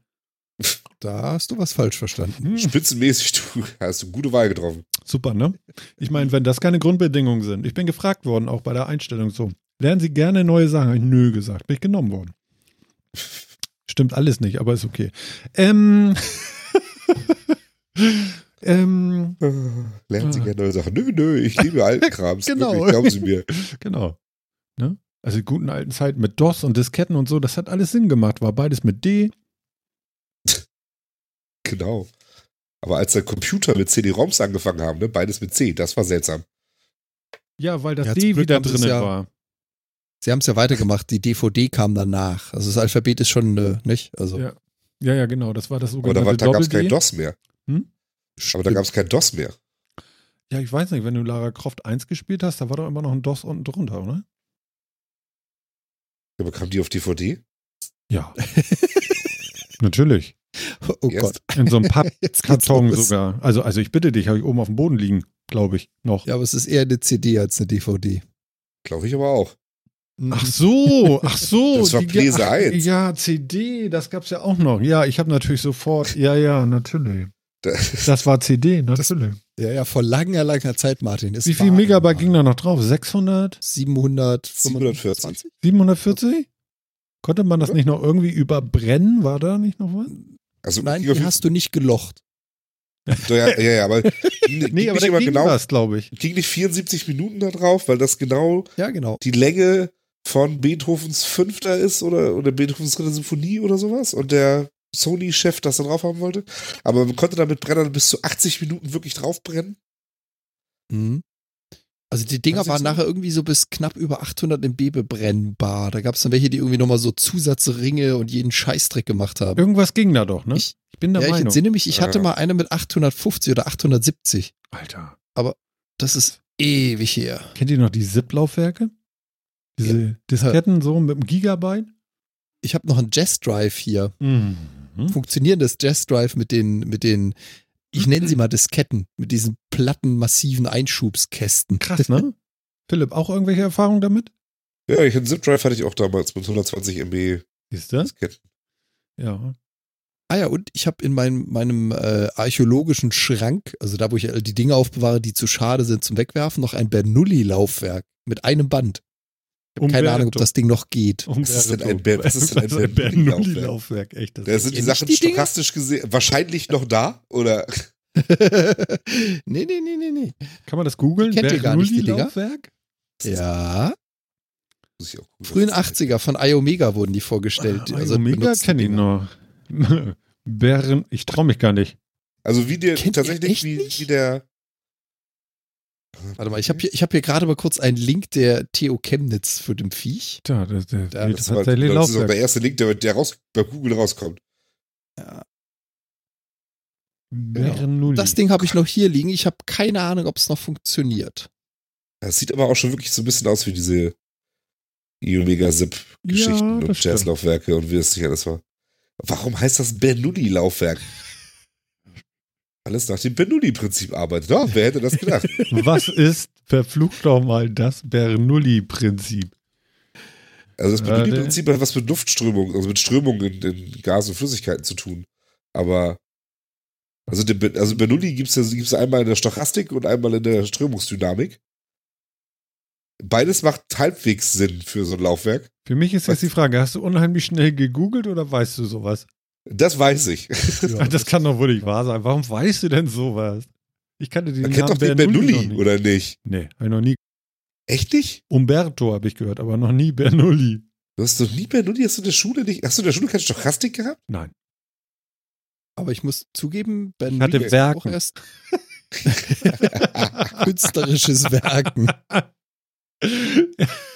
S2: Da hast du was falsch verstanden.
S3: Spitzenmäßig, du hast eine gute Wahl getroffen.
S1: Super, ne? Ich meine, wenn das keine Grundbedingungen sind. Ich bin gefragt worden, auch bei der Einstellung so. Lernen Sie gerne neue Sachen? Hab ich nö gesagt. Bin ich genommen worden. Stimmt alles nicht, aber ist okay. Ähm. ähm,
S3: Lernen Sie
S1: Ah.
S3: gerne neue Sachen. Nö, nö, ich liebe alten Krams.
S1: Genau.
S3: Wirklich, glauben Sie mir.
S1: genau. Ne? Also die guten alten Zeiten mit DOS und Disketten und so, das hat alles Sinn gemacht. War beides mit D.
S3: Genau. Aber als der Computer mit CD-ROMs angefangen haben, ne, beides mit C, das war seltsam.
S1: Ja, weil das
S2: Ja,
S1: D wieder drin
S2: ja-
S1: war.
S2: Sie haben es ja weitergemacht, die DVD kam danach. Also das Alphabet ist schon, äh, nicht? Also,
S1: Ja. Ja, ja, genau. Das war das
S3: Aber da, war-
S1: sogenannte
S3: da gab es kein. DOS mehr. Aber da gab es kein DOS mehr.
S1: Ja, ich weiß nicht, wenn du Lara Croft 1 gespielt hast, da war doch immer noch ein DOS unten drunter, oder?
S3: Aber kam die auf DVD?
S1: Ja. Natürlich.
S2: Oh
S3: Erst-
S2: Gott.
S1: In so einem Pappkarton sogar. Also, also ich bitte dich, habe ich oben auf dem Boden liegen, glaube ich, noch.
S2: Ja, aber es ist eher eine CD als eine DVD.
S3: Glaube ich aber auch.
S1: Ach so, ach so.
S3: Das war
S1: ach,
S3: 1.
S1: Ja, CD, das gab's ja auch noch. Ja, ich habe natürlich sofort, ja, ja, natürlich.
S3: Da-
S1: Das war CD, natürlich.
S2: Ja, ja, vor langer, langer Zeit, Martin. Es
S1: Wie viel Megabyte ging da noch drauf? 600?
S2: 740.
S1: 740? Konnte man das nicht noch irgendwie überbrennen? War da nicht noch was?
S3: Also,
S2: Nein, die hast du nicht gelocht.
S3: Ja, ja, ja, aber ging,
S1: Nee,
S3: ging
S1: aber
S3: nicht genau,
S1: was, glaube ich.
S3: ging nicht 74 Minuten da drauf, weil das genau
S2: Ja, genau.
S3: die Länge von Beethovens Fünfter ist oder, oder Beethovens Dritte Symphonie oder sowas und der Sony-Chef das da drauf haben wollte. Aber man konnte damit Brennern bis zu 80 Minuten wirklich draufbrennen.
S2: Mhm. Also die Dinger waren
S3: so?
S2: nachher irgendwie so bis knapp über 800 MB bebrennbar. Da gab es dann welche, die irgendwie nochmal so Zusatzringe und jeden Scheißdreck gemacht haben.
S1: Irgendwas ging da doch, ne?
S2: Ich-
S1: Ich bin der
S2: ja, ich
S1: Meinung.
S2: entsinne mich, ich hatte
S3: Ja.
S2: mal eine mit 850 oder 870.
S1: Alter.
S2: Das ist ewig her.
S1: Kennt ihr noch die ZIP-Laufwerke? Diese Disketten so mit einem Gigabyte?
S2: Ich habe noch einen Jazz Drive hier.
S1: Mhm.
S2: Funktionierendes Jazz Drive mit den, mit den, ich nenne sie mal Disketten, mit diesen platten, massiven Einschubskästen.
S1: Krass, ne? Philipp, auch irgendwelche Erfahrungen damit?
S3: Ja, ich einen Zip-Drive hatte ich auch damals mit 120 MB
S1: Siehst du?
S3: Disketten.
S1: Ja.
S2: Ah ja, und ich habe in meinem, meinem äh, archäologischen Schrank, also da, wo ich all die Dinge aufbewahre, die zu schade sind zum Wegwerfen, noch ein Bernoulli-Laufwerk mit einem Band. Ich habe keine. Ahnung, ob das Ding noch geht.
S3: Was ist denn ein Ber- was ist denn ein Bernoulli-Laufwerk?
S1: Bernoulli-Laufwerk? Echt, das
S3: Da sind die Sachen
S2: die
S3: stochastisch gesehen wahrscheinlich noch da oder
S2: nee, nee, nee, nee, nee.
S1: Kann man das googeln? Bernoulli-Laufwerk?
S2: Ja,
S3: Muss ich auch gucken,
S2: frühen
S3: was das ist.
S2: 80er von iOmega wurden die vorgestellt.
S1: Ah,
S2: also
S1: Omega
S2: benutzte
S1: kenne ich noch. Bären, ich traue mich gar nicht.
S3: Also wie der
S2: Kennt
S3: tatsächlich wie, wie der
S2: Warte mal, ich habe hier, ich hab hier gerade mal kurz einen Link der TO Chemnitz für den Viech.
S1: Da, das, das,
S2: Da,
S1: das
S3: das, war, das ist auch
S1: Laufwerk.
S3: der erste Link, der, der raus, bei Google rauskommt.
S2: Ja.
S1: Bernoulli.
S2: Das Ding habe ich noch hier liegen. Ich habe keine Ahnung, ob es noch funktioniert.
S3: Das sieht aber auch schon wirklich so ein bisschen aus wie diese Omega Zip Geschichten
S1: Ja,
S3: und. Jazzlaufwerke und wie es nicht alles war. Warum heißt das Bernoulli-Laufwerk? Alles nach dem Bernoulli-Prinzip arbeitet. Ja, wer hätte das gedacht?
S1: Was ist, verflucht doch mal, das Bernoulli-Prinzip?
S3: Also das
S1: Ja,
S3: Bernoulli-Prinzip hat was mit Luftströmung, also mit Strömungen in, in Gas und Flüssigkeiten zu tun. Aber also, den, also Bernoulli gibt es ja, gibt's einmal in der Stochastik und einmal in der Strömungsdynamik. Beides macht halbwegs Sinn für so ein Laufwerk.
S1: Für mich ist jetzt die Frage, hast du unheimlich schnell gegoogelt oder weißt du sowas?
S3: Das weiß ich.
S1: Ah, Das kann doch wohl nicht wahr sein. Warum weißt du denn sowas? Ich kannte den
S3: Man kennt
S1: Namen
S3: doch den
S1: Bernoulli,
S3: Bernoulli, oder nicht?
S1: Nee, habe ich noch nie.
S3: Echt nicht?
S1: Umberto habe ich gehört, aber noch nie Bernoulli.
S3: Du hast doch nie Bernoulli, hast du in der Schule nicht, hast du in der Schule keine Stochastik gehabt?
S1: Nein.
S2: Aber ich muss zugeben, Ben
S1: hatte
S2: Lee ist
S1: Werken.
S2: auch erst künstlerisches Werken.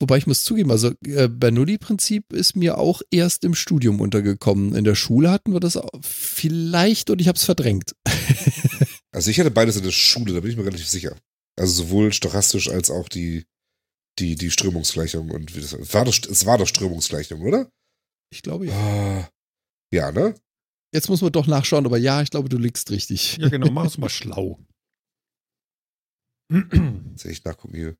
S2: Wobei ich muss zugeben, also äh, Bernoulli-Prinzip ist mir auch erst im Studium untergekommen. In der Schule hatten wir das auch vielleicht und ich habe es verdrängt.
S3: Also ich hatte beides in der Schule, da bin ich mir relativ sicher. Also sowohl stochastisch als auch die, die, die Strömungsgleichung und wie das es war. Doch, es war doch Strömungsgleichung, oder?
S2: Ich glaube ja.
S3: Ah, Ja, ne?
S2: Jetzt muss man doch nachschauen, aber ja, ich glaube, du liegst richtig.
S1: Ja, genau, mach es mal schlau.
S3: Jetzt ich nachgucken hier.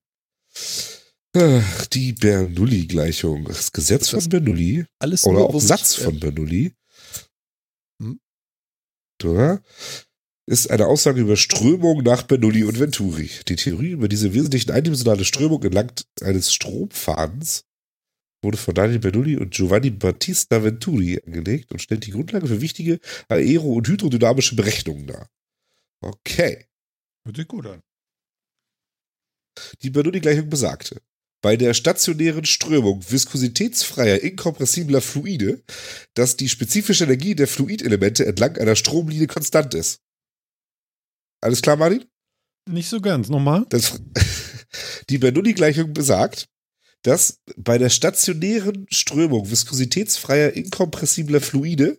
S3: Ach, die Bernoulli-Gleichung. Das Gesetz von Bernoulli
S2: Alles
S3: oder
S2: nur,
S3: auch Satz
S2: ich, äh,
S3: von Bernoulli.
S2: Hm?
S3: Oder? Ist eine Aussage über Strömung nach Bernoulli und Venturi. Die Theorie über diese wesentlichen eindimensionale Strömung entlang eines Stromfadens wurde von Daniel Bernoulli und Giovanni Battista Venturi angelegt und stellt die Grundlage für wichtige aero- und hydrodynamische Berechnungen dar. Okay.
S1: Hört sich gut an.
S3: Die Bernoulli-Gleichung besagte. Bei der stationären Strömung viskositätsfreier, inkompressibler Fluide, dass die spezifische Energie der Fluidelemente entlang einer Stromlinie konstant ist. Alles klar, Martin?
S1: Nicht so ganz. Nochmal?
S3: Das, die Bernoulli-Gleichung besagt, dass bei der stationären Strömung viskositätsfreier, inkompressibler Fluide,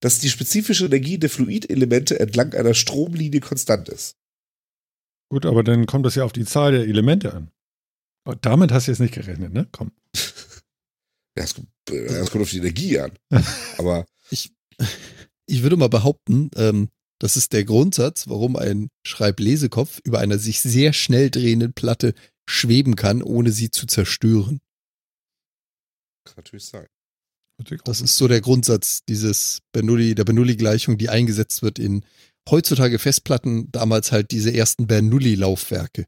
S3: dass die spezifische Energie der Fluidelemente entlang einer Stromlinie konstant ist.
S1: Gut, aber dann kommt das ja auf die Zahl der Elemente an. Oh, damit hast du jetzt nicht gerechnet, ne? Komm.
S3: Ja, es, es kommt auf die Energie an. Aber
S2: Ich, ich würde mal behaupten, ähm, das ist der Grundsatz, warum ein Schreiblesekopf über einer sich sehr schnell drehenden Platte schweben kann, ohne sie zu zerstören.
S3: kann natürlich sein.
S2: Das ist so der Grundsatz dieses Bernoulli, der Bernoulli-Gleichung, die eingesetzt wird in heutzutage Festplatten, damals halt diese ersten Bernoulli-Laufwerke.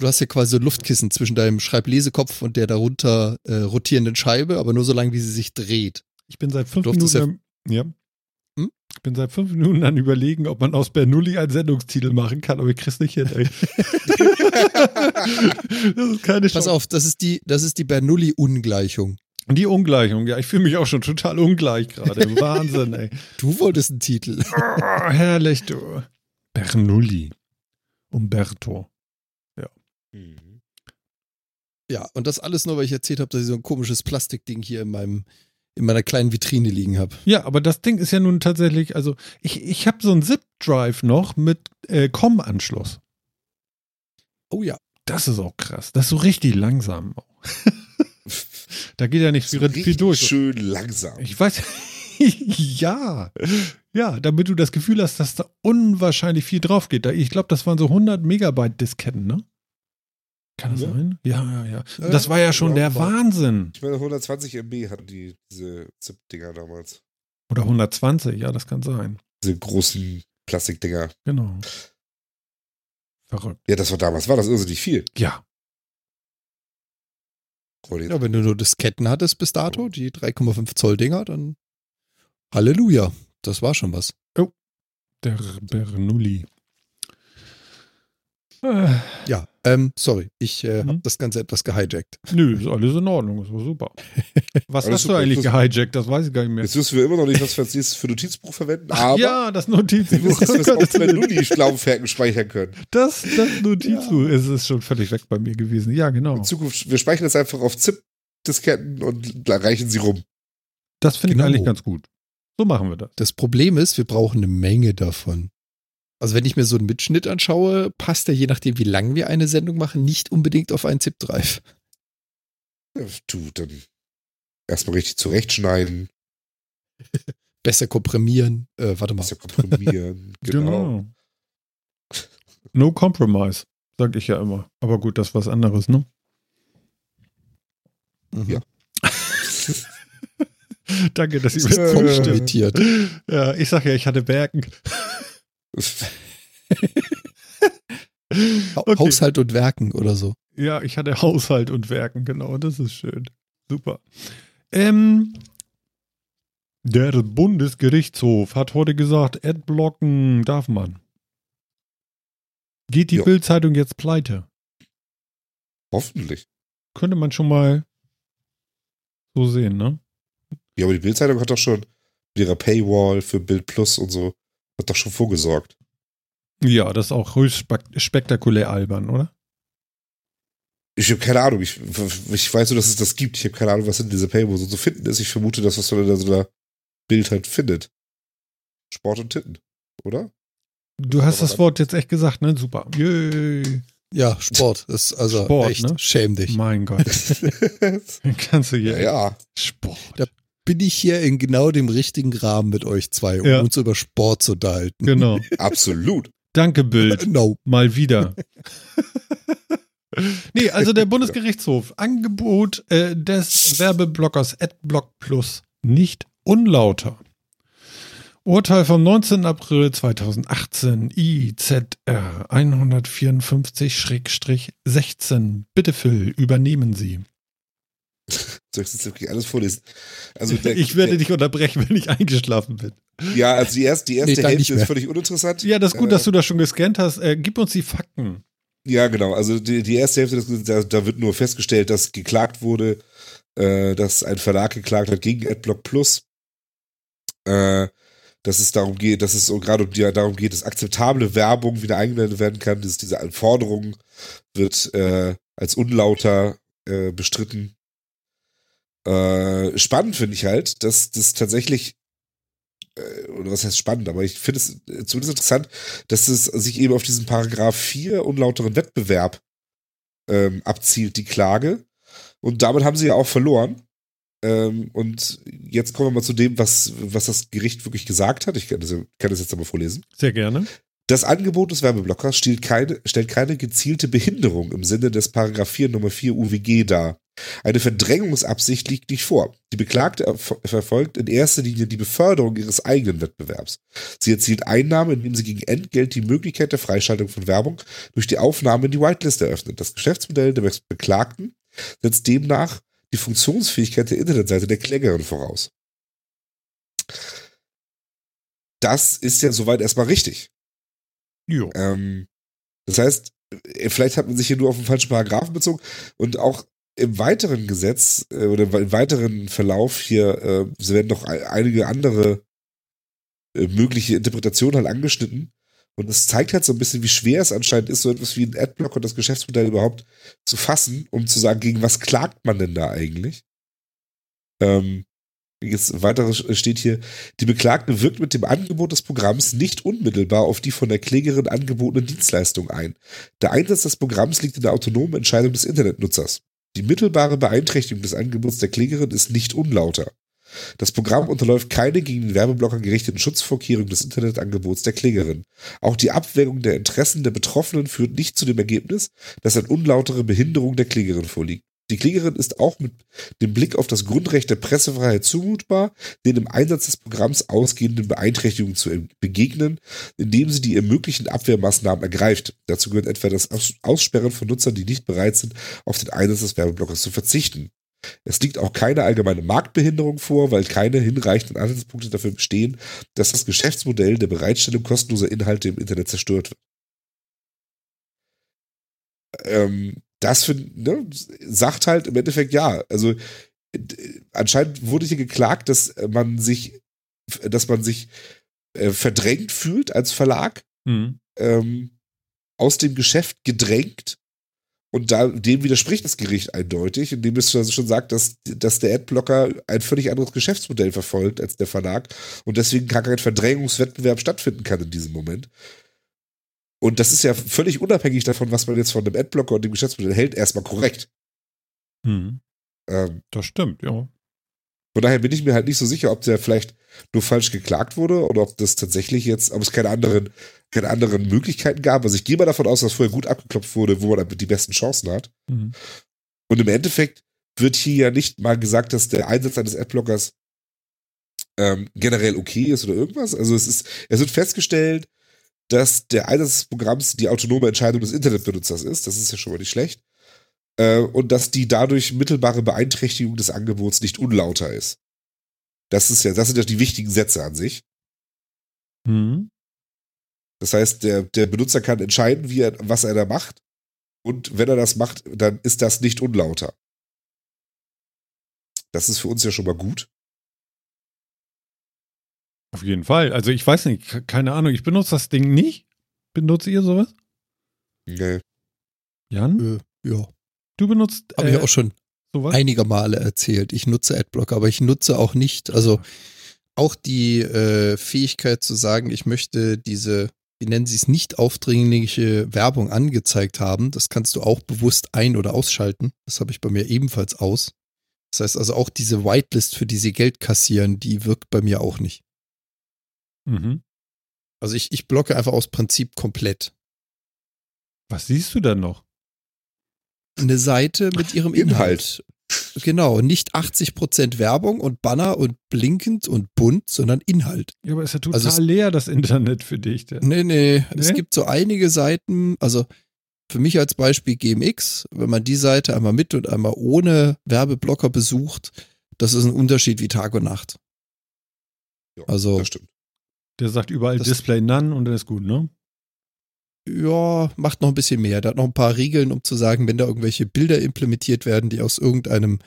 S2: Du hast ja quasi so Luftkissen zwischen deinem Schreiblesekopf und der darunter äh, rotierenden Scheibe, aber nur so lange, wie sie sich dreht.
S1: Ich bin seit fünf Minuten. am- Ja.
S2: Hm?
S1: Ich bin seit fünf Minuten an überlegen, ob man aus Bernoulli einen Sendungstitel machen kann, aber ich krieg's nicht hin, ey. das ist keine
S2: Pass
S1: Chance.
S2: auf, das ist die, das ist die Bernoulli-Ungleichung.
S1: Die Ungleichung, ja, ich fühle mich auch schon total ungleich gerade. Wahnsinn, ey.
S2: Du wolltest einen Titel.
S1: Oh, herrlich, du. Bernoulli. Umberto.
S3: Mhm.
S2: Ja, und das alles nur, weil ich erzählt habe, dass ich so ein komisches Plastikding hier in meinem, in meiner kleinen Vitrine liegen habe.
S1: Ja, aber das Ding ist ja nun tatsächlich, also ich, ich habe so einen Zip-Drive noch mit äh, COM-Anschluss.
S2: Oh ja.
S1: Das ist auch krass. Das ist so richtig langsam. da geht ja nicht
S3: So
S1: viel, durch.
S3: schön langsam.
S1: Ich weiß, ja, ja, damit du das Gefühl hast, dass da unwahrscheinlich viel drauf geht. Da- Ich glaube, das waren so 100 Megabyte Disketten, ne? Kann das
S3: Ja.
S1: sein? Ja, ja, ja. Das war ja schon
S3: ja,
S1: der Wahnsinn.
S3: Ich meine, 120 MB hatten die, diese ZIP-Dinger damals.
S1: Oder 120, ja, das kann sein.
S3: Diese großen Plastikdinger.
S1: Genau. Verrückt.
S3: Ja, das war damals, war das irrsinnig viel.
S1: Ja.
S2: Ja, wenn du nur Disketten hattest bis dato, die 3,5 Zoll Dinger, dann Halleluja. Das war schon was.
S1: Der Bernoulli. Äh,
S2: Ja, ähm, sorry, ich äh,
S1: Mhm.
S2: habe das Ganze etwas gehijackt.
S1: nö, ist alles in Ordnung, ist super. Was
S3: Alles
S1: hast du
S3: super.
S1: eigentlich
S3: Das-
S1: gehijackt? Das weiß ich gar nicht mehr.
S3: Jetzt wissen wir immer noch nicht, was wir als nächstes für Notizbuch verwenden,
S1: Ach,
S3: aber
S1: ja, das Notizbuch.
S3: dass wir es auf Bernoulli-Laufwerken speichern können.
S1: Das, das Notizbuch ist, ist schon völlig weg bei mir gewesen. Ja, genau.
S3: In Zukunft, wir speichern das einfach auf ZIP-Disketten und reichen sie rum.
S1: Das finde ich
S2: Genau.
S1: eigentlich ganz gut. So machen wir das.
S2: Das Problem ist, wir brauchen eine Menge davon. Also wenn ich mir so einen Mitschnitt anschaue, passt der, je nachdem, wie lang wir eine Sendung machen, nicht unbedingt auf einen ZIP-Drive.
S3: Ja, Du, dann erstmal richtig zurechtschneiden,
S2: Besser komprimieren. Äh, warte mal.
S3: bisschen komprimieren. genau.
S1: No compromise, sag ich ja immer. Aber gut, das ist was anderes, ne?
S2: Mhm.
S3: Ja.
S1: Danke, dass ihr mir
S2: komisch
S1: zustimmt. Ja, ich sag ja, ich hatte Werken. Okay.
S2: Haushalt und Werken oder so.
S1: Ja, ich hatte Haushalt und Werken, genau, das ist schön. Super. Ähm, der Bundesgerichtshof hat heute gesagt, Adblocken darf man. Geht die. Bildzeitung jetzt pleite?
S3: Hoffentlich.
S1: Könnte man schon mal so sehen, ne?
S3: Ja, aber die Bildzeitung hat doch schon mit ihrer Paywall für Bild Plus und so, hat doch schon vorgesorgt.
S1: Ja, das ist auch höchst spek- spektakulär albern, oder?
S3: Ich habe keine Ahnung. Ich, ich weiß nur, dass es das gibt. Ich habe keine Ahnung, was in dieser Paywall so zu finden ist. Ich vermute, dass was man in so einer Bild halt findet. Sport und Titten, oder?
S1: Du hast das Wort jetzt echt gesagt, ne? Super. Yay.
S2: Ja, Sport. Das ist also
S1: Sport,
S2: echt,
S1: ne?
S2: schäm dich.
S1: Mein Gott. Kannst du
S3: ja,
S1: hier.
S3: ja.
S1: Sport.
S2: Bin ich hier in genau dem richtigen Rahmen mit euch zwei, um
S1: Ja.
S2: uns über Sport zu unterhalten.
S1: Genau.
S3: Absolut.
S1: Danke, Bild.
S2: No.
S1: Mal wieder. nee, also der Bundesgerichtshof. Angebot äh, des Werbeblockers AdBlock Plus nicht unlauter. Urteil vom 19. April 2018 IZR 154-16. Bitte Phil, übernehmen Sie.
S3: Soll ich das wirklich alles vorlesen? Also der,
S1: ich werde
S3: der,
S1: dich unterbrechen, wenn ich eingeschlafen bin.
S3: Ja, also die erste, die erste
S2: Nee,
S3: Hälfte ist völlig uninteressant.
S1: Ja, das ist gut,
S3: Äh,
S1: dass du das schon gescannt hast. Äh, gib uns die Fakten.
S3: Ja, genau. Also die, die erste Hälfte, da, da wird nur festgestellt, dass geklagt wurde, äh, dass ein Verlag geklagt hat gegen AdBlock Plus. Äh, dass es darum geht, dass es so gerade um die, darum geht, dass akzeptable Werbung wieder eingeblendet werden kann. Dass diese Anforderung wird äh, als unlauter äh, bestritten. Äh, spannend finde ich halt, dass das tatsächlich äh, oder was heißt spannend, aber ich finde es äh, zumindest interessant, dass es sich eben auf diesen Paragraph 4 unlauteren Wettbewerb ähm, abzielt, die Klage. Und damit haben sie ja auch verloren. Ähm, und jetzt kommen wir mal zu dem, was, was das Gericht wirklich gesagt hat. Ich kann das, kann das jetzt aber vorlesen.
S1: Sehr gerne.
S3: Das Angebot des Werbeblockers stellt keine, stellt keine gezielte Behinderung im Sinne des Paragraph 4 Nummer 4 UWG dar. Eine Verdrängungsabsicht liegt nicht vor. Die Beklagte verfolgt in erster Linie die Beförderung ihres eigenen Wettbewerbs. Sie erzielt Einnahmen, indem sie gegen Entgelt die Möglichkeit der Freischaltung von Werbung durch die Aufnahme in die Whitelist eröffnet. Das Geschäftsmodell der Beklagten setzt demnach die Funktionsfähigkeit der Internetseite der Klägerin voraus. Das ist ja soweit erstmal richtig.
S1: Jo.
S3: Ähm, das heißt, äh, vielleicht hat man sich hier nur auf den falschen Paragraphen bezogen und auch im weiteren Gesetz äh, oder im weiteren Verlauf hier äh, werden noch einige andere äh, mögliche Interpretationen halt angeschnitten. Und es zeigt halt so ein bisschen, wie schwer es anscheinend ist, so etwas wie ein Adblock und das Geschäftsmodell überhaupt zu fassen, um zu sagen, gegen was klagt man denn da eigentlich? Ähm, Jetzt weiteres steht hier, die Beklagte wirkt mit dem Angebot des Programms nicht unmittelbar auf die von der Klägerin angebotene Dienstleistung ein. Der Einsatz des Programms liegt in der autonomen Entscheidung des Internetnutzers. Die mittelbare Beeinträchtigung des Angebots der Klägerin ist nicht unlauter. Das Programm unterläuft keine gegen den Werbeblocker gerichteten Schutzvorkehrungen des Internetangebots der Klägerin. Auch die Abwägung der Interessen der Betroffenen führt nicht zu dem Ergebnis, dass eine unlautere Behinderung der Klägerin vorliegt. Die Klägerin ist auch mit dem Blick auf das Grundrecht der Pressefreiheit zumutbar, den im Einsatz des Programms ausgehenden Beeinträchtigungen zu begegnen, indem sie die ermöglichen Abwehrmaßnahmen ergreift. Dazu gehört etwa das Aussperren von Nutzern, die nicht bereit sind, auf den Einsatz des Werbeblockers zu verzichten. Es liegt auch keine allgemeine Marktbehinderung vor, weil keine hinreichenden Ansatzpunkte dafür bestehen, dass das Geschäftsmodell der Bereitstellung kostenloser Inhalte im Internet zerstört wird. Ähm, das für, ne, sagt halt im Endeffekt ja. Also anscheinend wurde hier geklagt, dass man sich, dass man sich äh, verdrängt fühlt als Verlag, mhm. ähm, aus dem Geschäft gedrängt. Und da, dem widerspricht das Gericht eindeutig, indem es schon sagt, dass, dass der Adblocker ein völlig anderes Geschäftsmodell verfolgt als der Verlag und deswegen gar kein Verdrängungswettbewerb stattfinden kann in diesem Moment. Und das ist ja völlig unabhängig davon, was man jetzt von dem Adblocker und dem Geschäftsmodell hält, erstmal korrekt.
S1: Hm. Ähm, das stimmt, ja.
S3: Von daher bin ich mir halt nicht so sicher, ob der vielleicht nur falsch geklagt wurde oder ob das tatsächlich jetzt, ob es keine anderen, keine anderen Möglichkeiten gab. Also ich gehe mal davon aus, dass vorher gut abgeklopft wurde, wo man die besten Chancen hat. Mhm. Und im Endeffekt wird hier ja nicht mal gesagt, dass der Einsatz eines Adblockers ähm, generell okay ist oder irgendwas. Also es ist, es wird festgestellt, dass der Einsatz des Programms die autonome Entscheidung des Internetbenutzers ist. Das ist ja schon mal nicht schlecht. Äh, und dass die dadurch mittelbare Beeinträchtigung des Angebots nicht unlauter ist. Das ist ja, das sind ja die wichtigen Sätze an sich. Mhm. Das heißt, der, der Benutzer kann entscheiden, wie er, was er da macht. Und wenn er das macht, dann ist das nicht unlauter. Das ist für uns ja schon mal gut.
S1: Auf jeden Fall. Also ich weiß nicht, keine Ahnung, ich benutze das Ding nicht. Benutzt ihr sowas?
S3: Nee.
S1: Jan?
S2: Äh, ja.
S1: Du benutzt.
S2: Habe äh, ich auch schon sowas? einige Male erzählt. Ich nutze Adblock, aber ich nutze auch nicht, also auch die äh, Fähigkeit zu sagen, ich möchte diese, wie nennen sie es, nicht aufdringliche Werbung angezeigt haben. Das kannst du auch bewusst ein- oder ausschalten. Das habe ich bei mir ebenfalls aus. Das heißt also auch diese Whitelist, für die sie Geld kassieren, die wirkt bei mir auch nicht. Mhm. Also ich, ich blocke einfach aus Prinzip komplett.
S1: Was siehst du dann noch?
S2: Eine Seite mit ihrem Inhalt. Inhalt. Genau, nicht 80% Werbung und Banner und blinkend und bunt, sondern Inhalt.
S1: Ja, aber ist ja total also leer, das Internet für dich. Denn.
S2: Nee, nee, nee, es gibt so einige Seiten, also für mich als Beispiel GMX, wenn man die Seite einmal mit und einmal ohne Werbeblocker besucht, das ist ein Unterschied wie Tag und Nacht.
S3: Ja, also, das stimmt.
S1: Der sagt überall Display None und dann ist gut, ne?
S2: ja, macht noch ein bisschen mehr. Da hat noch ein paar Regeln, um zu sagen, wenn da irgendwelche Bilder implementiert werden, die aus irgendeinem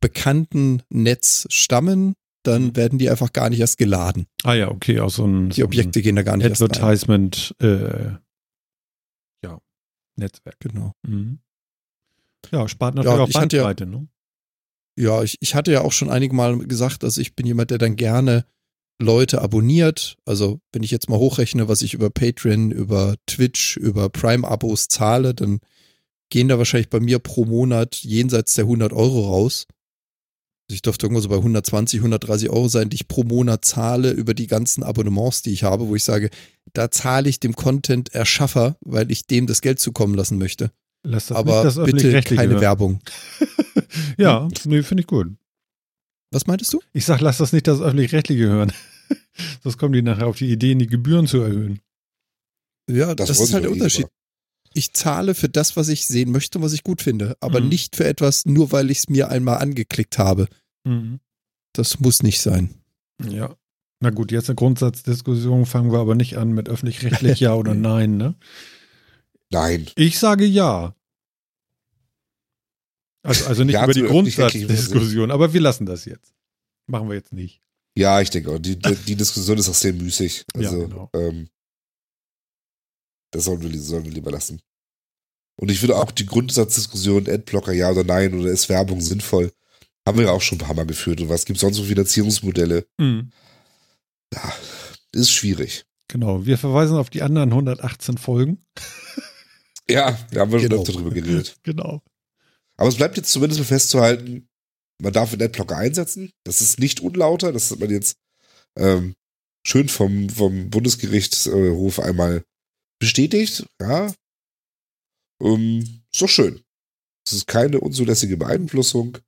S2: bekannten Netz stammen, dann werden die einfach gar nicht erst geladen.
S1: Ah ja, okay, aus so einem
S2: Die Objekte gehen da gar nicht erst rein.
S1: Advertisement, äh, ja, Netzwerk.
S2: Genau.
S1: Mhm. Ja, spart natürlich
S2: Ja,
S1: auch
S2: hatte ja-
S1: Bandbreite, ne?
S2: Ja, ich, ich hatte ja auch schon einige Mal gesagt, dass ich bin jemand, der dann gerne Leute abonniert. Also wenn ich jetzt mal hochrechne, was ich über Patreon, über Twitch, über Prime-Abos zahle, dann gehen da wahrscheinlich bei mir pro Monat jenseits der 100 Euro raus. Also ich dürfte irgendwo so bei 120, 130 Euro sein, die ich pro Monat zahle über die ganzen Abonnements, die ich habe, wo ich sage, da zahle ich dem Content-Erschaffer, weil ich dem das Geld zukommen lassen möchte.
S1: Lass das
S2: Aber
S1: nicht das
S2: bitte keine
S1: hören.
S2: Werbung.
S1: Ja, nee, finde ich gut.
S2: Was meintest du?
S1: Ich sag, lass das nicht das öffentlich-rechtliche hören. Sonst kommen die nachher auf die Idee, die Gebühren zu erhöhen.
S2: Ja, das,
S3: wollen
S2: ist halt der
S3: eh
S2: Unterschied.
S3: immer.
S2: Ich zahle für das, was ich sehen möchte und was ich gut finde, aber
S1: Mhm.
S2: nicht für etwas, nur weil ich es mir einmal angeklickt habe.
S1: Mhm.
S2: Das muss nicht sein.
S1: Ja. Na gut, jetzt eine Grundsatzdiskussion fangen wir aber nicht an mit öffentlich-rechtlich ja oder nein, ne?
S3: Nein.
S1: Ich sage ja. Also, also nicht
S3: Ja
S1: über die
S3: zur öffentlich-rechtlichen
S1: Grundsatzdiskussion, aber wir lassen das jetzt. Machen wir jetzt nicht.
S3: Ja, ich denke auch. Die, die, die Diskussion ist auch sehr müßig.
S1: Ja,
S3: Also,
S1: genau.
S3: ähm, das sollen wir, sollen wir lieber lassen. Und ich würde auch die Grundsatzdiskussion, Adblocker ja oder nein oder ist Werbung sinnvoll, haben wir ja auch schon ein paar Mal geführt. Und was gibt es sonst für Finanzierungsmodelle?
S1: Mhm.
S3: Ja, ist schwierig.
S1: Genau. Wir verweisen auf die anderen 118 Folgen.
S3: Ja, da haben wir schon
S2: Genau.
S3: öfter drüber geredet.
S1: Genau.
S3: Aber es bleibt jetzt zumindest mal festzuhalten, man darf den Adblocker einsetzen. Das ist nicht unlauter. Das hat man jetzt ähm, schön vom, vom Bundesgerichtshof einmal bestätigt. Ja. Ähm, ist doch schön. Es ist keine unzulässige Beeinflussung.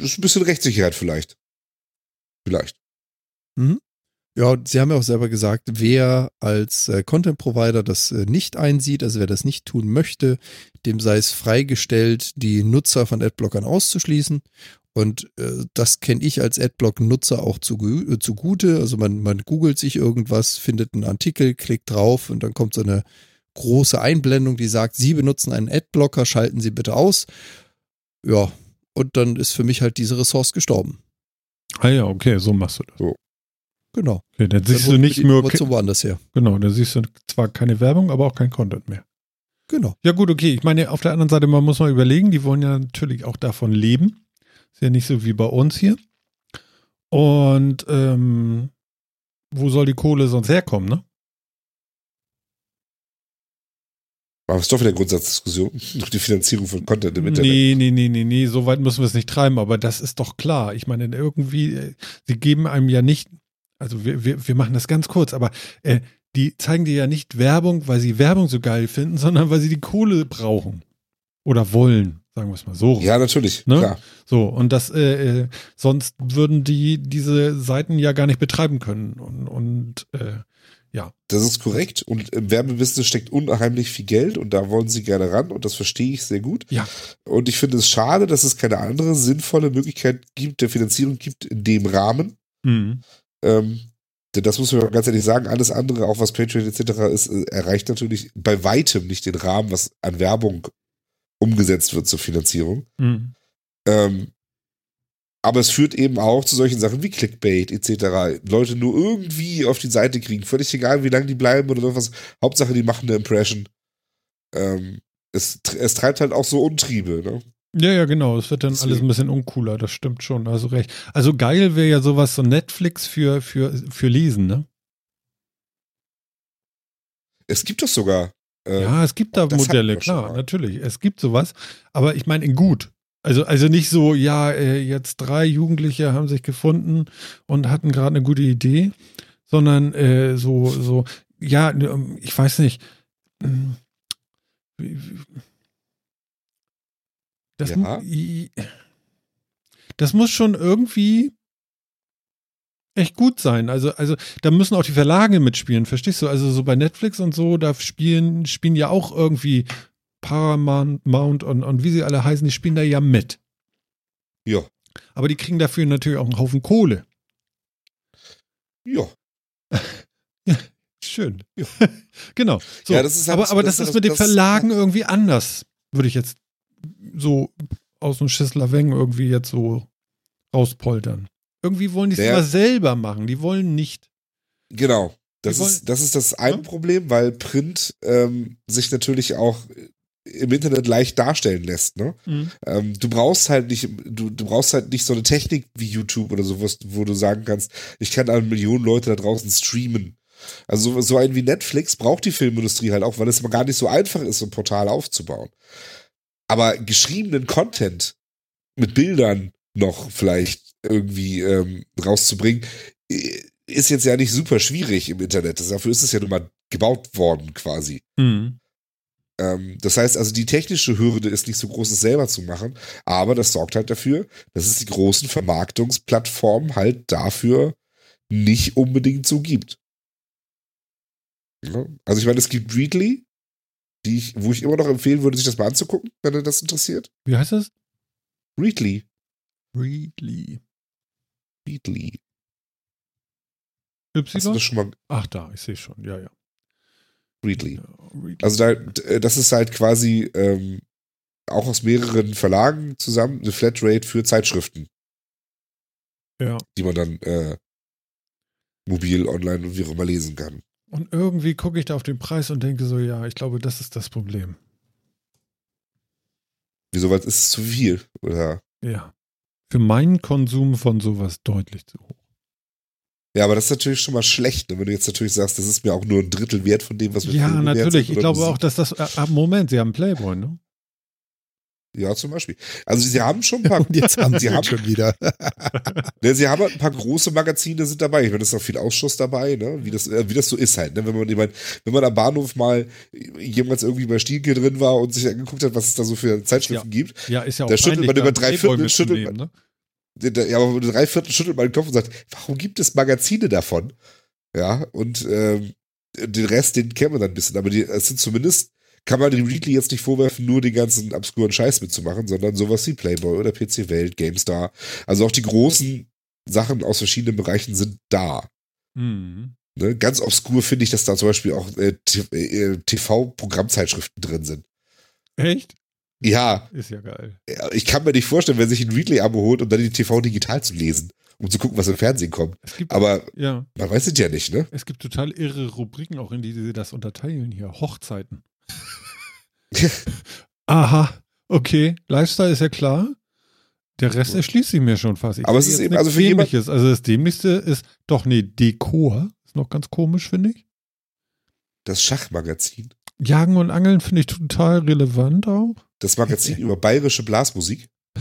S3: Ist ein bisschen Rechtssicherheit vielleicht. Vielleicht.
S2: Ja, und Sie haben ja auch selber gesagt, wer als äh, Content Provider das äh, nicht einsieht, also wer das nicht tun möchte, dem sei es freigestellt, die Nutzer von Adblockern auszuschließen. Und äh, das kenne ich als Adblock-Nutzer auch zu, äh, zugute. Also man, man googelt sich irgendwas, findet einen Artikel, klickt drauf und dann kommt so eine große Einblendung, die sagt, Sie benutzen einen Adblocker, schalten Sie bitte aus. Ja, und dann ist für mich halt diese Ressource gestorben.
S1: Ah ja, okay, so machst du das.
S2: Genau.
S1: Okay, dann
S2: Dann
S1: siehst
S2: holt
S1: du nicht nur,
S2: Information woanders her.
S1: genau, dann siehst du zwar keine Werbung, aber auch kein Content mehr.
S2: Genau.
S1: Ja gut, okay. Ich meine, auf der anderen Seite, man muss mal überlegen, die wollen ja natürlich auch davon leben. Ist ja nicht so wie bei uns hier. Und ähm, wo soll die Kohle sonst herkommen, ne?
S3: Aber es ist doch wieder Grundsatzdiskussion. Durch die Finanzierung von Content im Internet.
S1: Nee, nee, nee, nee, nee, so weit müssen wir es nicht treiben, aber das ist doch klar. Ich meine, irgendwie, äh, sie geben einem ja nicht, also wir, wir, wir machen das ganz kurz, aber äh, die zeigen dir ja nicht Werbung, weil sie Werbung so geil finden, sondern weil sie die Kohle brauchen. Oder wollen, sagen wir es mal so.
S3: Ja, natürlich.
S1: Ne?
S3: Klar.
S1: So, und das, äh, äh, sonst würden die diese Seiten ja gar nicht betreiben können. Und, und äh,
S3: Das ist korrekt. Und im Werbebusiness steckt unheimlich viel Geld und da wollen sie gerne ran und das verstehe ich sehr gut.
S1: Ja.
S3: Und ich finde es schade, dass es keine andere sinnvolle Möglichkeit gibt, der Finanzierung gibt in dem Rahmen.
S1: mh,
S3: Ähm, denn das muss man ganz ehrlich sagen, alles andere, auch was Patreon etc. ist, äh, erreicht natürlich bei weitem nicht den Rahmen, was an Werbung umgesetzt wird zur Finanzierung.
S1: mh.
S3: Ähm, aber es führt eben auch zu solchen Sachen wie Clickbait etc. Leute nur irgendwie auf die Seite kriegen. Völlig egal, wie lange die bleiben oder irgendwas. Hauptsache, die machen eine Impression. Ähm, es, es treibt halt auch so Untriebe. Ne?
S1: Ja, ja, genau. Es wird dann
S3: Deswegen.
S1: alles ein bisschen uncooler, das stimmt schon. Also recht. Also geil wäre ja sowas, so Netflix für, für, für Lesen, ne?
S3: Es gibt doch sogar. Äh,
S1: Ja, es gibt da
S3: das
S1: Modelle, klar, natürlich. Es gibt sowas, aber ich meine in gut. Also, also nicht so, ja, äh, jetzt drei Jugendliche haben sich gefunden und hatten gerade eine gute Idee, sondern äh, so, so, ja, ähm, ich weiß nicht. ähm, wie- wie- Das,
S3: Ja.
S1: das muss schon irgendwie echt gut sein. Also, also da müssen auch die Verlage mitspielen, verstehst du? Also so bei Netflix und so, da spielen, spielen ja auch irgendwie Paramount Mount und, und wie sie alle heißen, die spielen da ja mit.
S3: ja.
S1: Aber die kriegen dafür natürlich auch einen Haufen Kohle.
S3: Ja.
S1: Schön. genau. So.
S3: Ja, das ist halt
S1: aber
S3: das-
S1: aber
S3: das
S1: das,
S3: ist das-
S1: mit den Verlagen irgendwie anders, würde ich jetzt so aus dem Schisslerweng irgendwie jetzt so rauspoltern. Irgendwie wollen die es immer selber machen. Die wollen nicht.
S3: Genau. Das
S1: Die wollen-
S3: ist, das ist das eine
S1: Ja.
S3: Problem, weil Print ähm, sich natürlich auch im Internet leicht darstellen lässt. Ne? Ähm, du brauchst halt nicht, du, du brauchst halt nicht so eine Technik wie YouTube oder sowas, wo du sagen kannst, ich kann an Millionen Leute da draußen streamen. Also so, so ein wie Netflix braucht die Filmindustrie halt auch, weil es mal gar nicht so einfach ist, so ein Portal aufzubauen. Aber geschriebenen Content mit Bildern noch vielleicht irgendwie ähm, rauszubringen, i- ist jetzt ja nicht super schwierig im Internet. Dafür ist es ja nun mal gebaut worden quasi.
S1: Mhm.
S3: Ähm, das heißt also, die technische Hürde ist nicht so groß, es selber zu machen, aber das sorgt halt dafür, dass es die großen Vermarktungsplattformen halt dafür nicht unbedingt so gibt. Ja? Also ich meine, es gibt Readly, die ich, wo ich immer noch empfehlen würde, sich das mal anzugucken, wenn ihr das interessiert.
S1: Wie heißt das?
S3: Readly.
S1: Readly.
S3: Readly. Hast du
S1: Y?
S3: das schon mal?
S1: Ach, da, ich sehe schon. Ja, ja.
S3: Readly.
S1: ja Readly.
S3: Also da, äh, das ist halt quasi ähm, auch aus mehreren Verlagen zusammen eine Flatrate für Zeitschriften,
S1: ja.
S3: die man dann äh, mobil, online und wie auch immer lesen kann.
S1: Und irgendwie gucke ich da auf den Preis und denke so, ja, ich glaube, das ist das Problem.
S3: Wieso, weil es ist zu viel? Oder?
S1: Ja. Für meinen Konsum von sowas deutlich zu hoch.
S3: Ja, aber das ist natürlich schon mal schlecht, ne? wenn du jetzt natürlich sagst, das ist mir auch nur ein Drittel wert von dem, was wir
S1: Ja, natürlich.
S3: sind
S1: Ich glaube auch, dass das. Äh, Moment, Sie haben Playboy, ne?
S3: Ja, zum Beispiel. Also sie haben schon ein paar,
S2: Und jetzt haben sie
S3: haben-
S2: schon wieder.
S3: ne, sie haben halt ein paar große Magazine sind dabei. Ich meine, es ist auch viel Ausschuss dabei, ne? Wie das, äh, wie das so ist halt, ne? Wenn man, ich meine, wenn man am Bahnhof mal jemals irgendwie bei Stielke drin war und sich angeguckt hat, was es da so für Zeitschriften gibt,
S1: Ja, ist ja auch
S3: Da schüttelt man über drei Viertel, schüttelt
S1: mitzunehmen, ne?
S3: Der- Ja, aber drei Viertel schüttelt mal den Kopf und sagt, warum gibt es Magazine davon? Ja, und ähm, den Rest, den kennen wir dann ein bisschen. Aber die, es sind zumindest, kann man dem Readly jetzt nicht vorwerfen, nur den ganzen obskuren Scheiß mitzumachen, sondern sowas wie Playboy oder PC Welt, GameStar. Also auch die großen Sachen aus verschiedenen Bereichen sind da.
S1: Mhm.
S3: Ne? Ganz obskur finde ich, dass da zum Beispiel auch äh, T- äh, TV-Programmzeitschriften drin sind.
S1: Echt?
S3: Ja,
S1: Ist ja geil.
S3: ich kann mir nicht vorstellen, wer sich ein Readly-Abo holt, um dann die TV digital zu lesen, um zu gucken, was im Fernsehen kommt.
S1: Gibt,
S3: Aber
S1: ja,
S3: man weiß es ja nicht, ne?
S1: es gibt total irre Rubriken, auch in die sie das unterteilen hier. Hochzeiten. Aha, okay. Lifestyle ist ja klar. Der Rest erschließt sich mir schon fast. Ich
S3: Aber es ist eben- also für jemand-
S1: Dämliches. Also das Dämlichste ist doch, nee, Dekor. Ist noch ganz komisch, finde ich.
S3: Das Schachmagazin.
S1: Jagen und Angeln finde ich total relevant auch.
S3: Das Magazin über bayerische Blasmusik.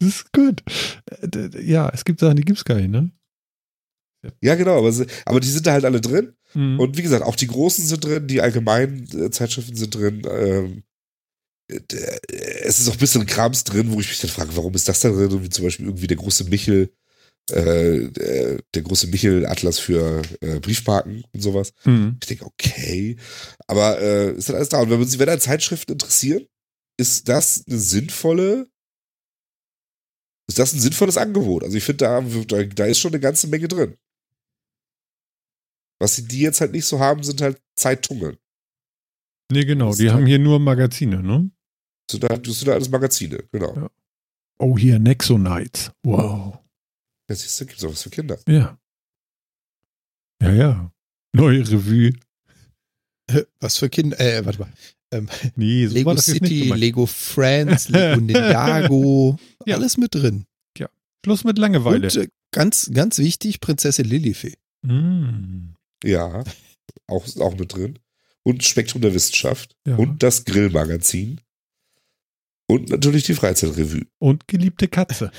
S1: Das ist gut. Äh, Ja, es gibt Sachen, die gibt's gar nicht, ne?
S3: Ja, genau, aber, aber die sind da halt alle drin.
S1: Mhm.
S3: Und wie gesagt, auch die großen sind drin, die allgemeinen äh, Zeitschriften sind drin. Ähm, äh, es ist auch ein bisschen Krams drin, wo ich mich dann frage, warum ist das da drin? Wie zum Beispiel irgendwie der große Michel, äh, der, der große Michel-Atlas für äh, Briefmarken und sowas.
S1: Mhm.
S3: Ich denke, okay. Aber äh, ist dann alles da. Und wenn man sich, wenn an Zeitschriften interessieren, ist das eine sinnvolle, ist das ein sinnvolles Angebot? Also ich finde, da, da, da ist schon eine ganze Menge drin. Was sie die jetzt halt nicht so haben, sind halt Zeitungen.
S1: Nee, genau. Die haben
S3: halt-
S1: hier nur Magazine, ne?
S3: Das sind halt, das sind halt alles Magazine, genau.
S1: Ja. Oh, hier Nexonites. Wow.
S3: Jetzt siehst du, gibt es auch was für Kinder.
S1: Ja. Ja, ja. Neue Revue.
S2: Was für Kinder? Äh, warte mal. Ähm,
S1: Nee, so
S2: Lego City. Lego Friends, Lego Ninjago.
S1: Ja.
S2: Alles mit drin.
S1: Schluss mit Langeweile.
S2: Und äh, ganz, ganz wichtig, Prinzessin Lilifee.
S1: Mm.
S3: Ja, auch, auch mit drin. Und Spektrum der Wissenschaft.
S1: Ja.
S3: Und das Grillmagazin. Und natürlich die Freizeitrevue.
S1: Und geliebte Katze,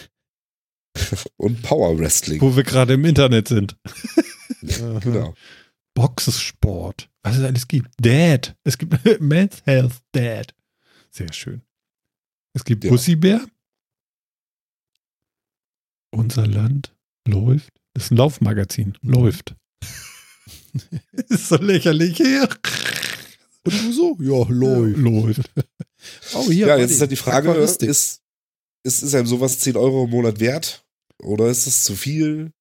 S3: Und Power Wrestling.
S1: wo wir gerade im Internet sind.
S3: Genau.
S1: Boxsport. Was es alles gibt. Dad. Es gibt Men's Health Dad. Sehr schön. Es gibt
S3: Ja.
S1: Bussibär. Unser Land läuft. Das ist ein Laufmagazin. Läuft. ist so lächerlich.
S2: Und du so? Ja, läuft.
S1: Läuft.
S2: Oh, hier.
S3: Ja, jetzt ist halt die Frage, ist, ist, ist einem sowas 10 Euro im Monat wert? Oder ist es zu viel?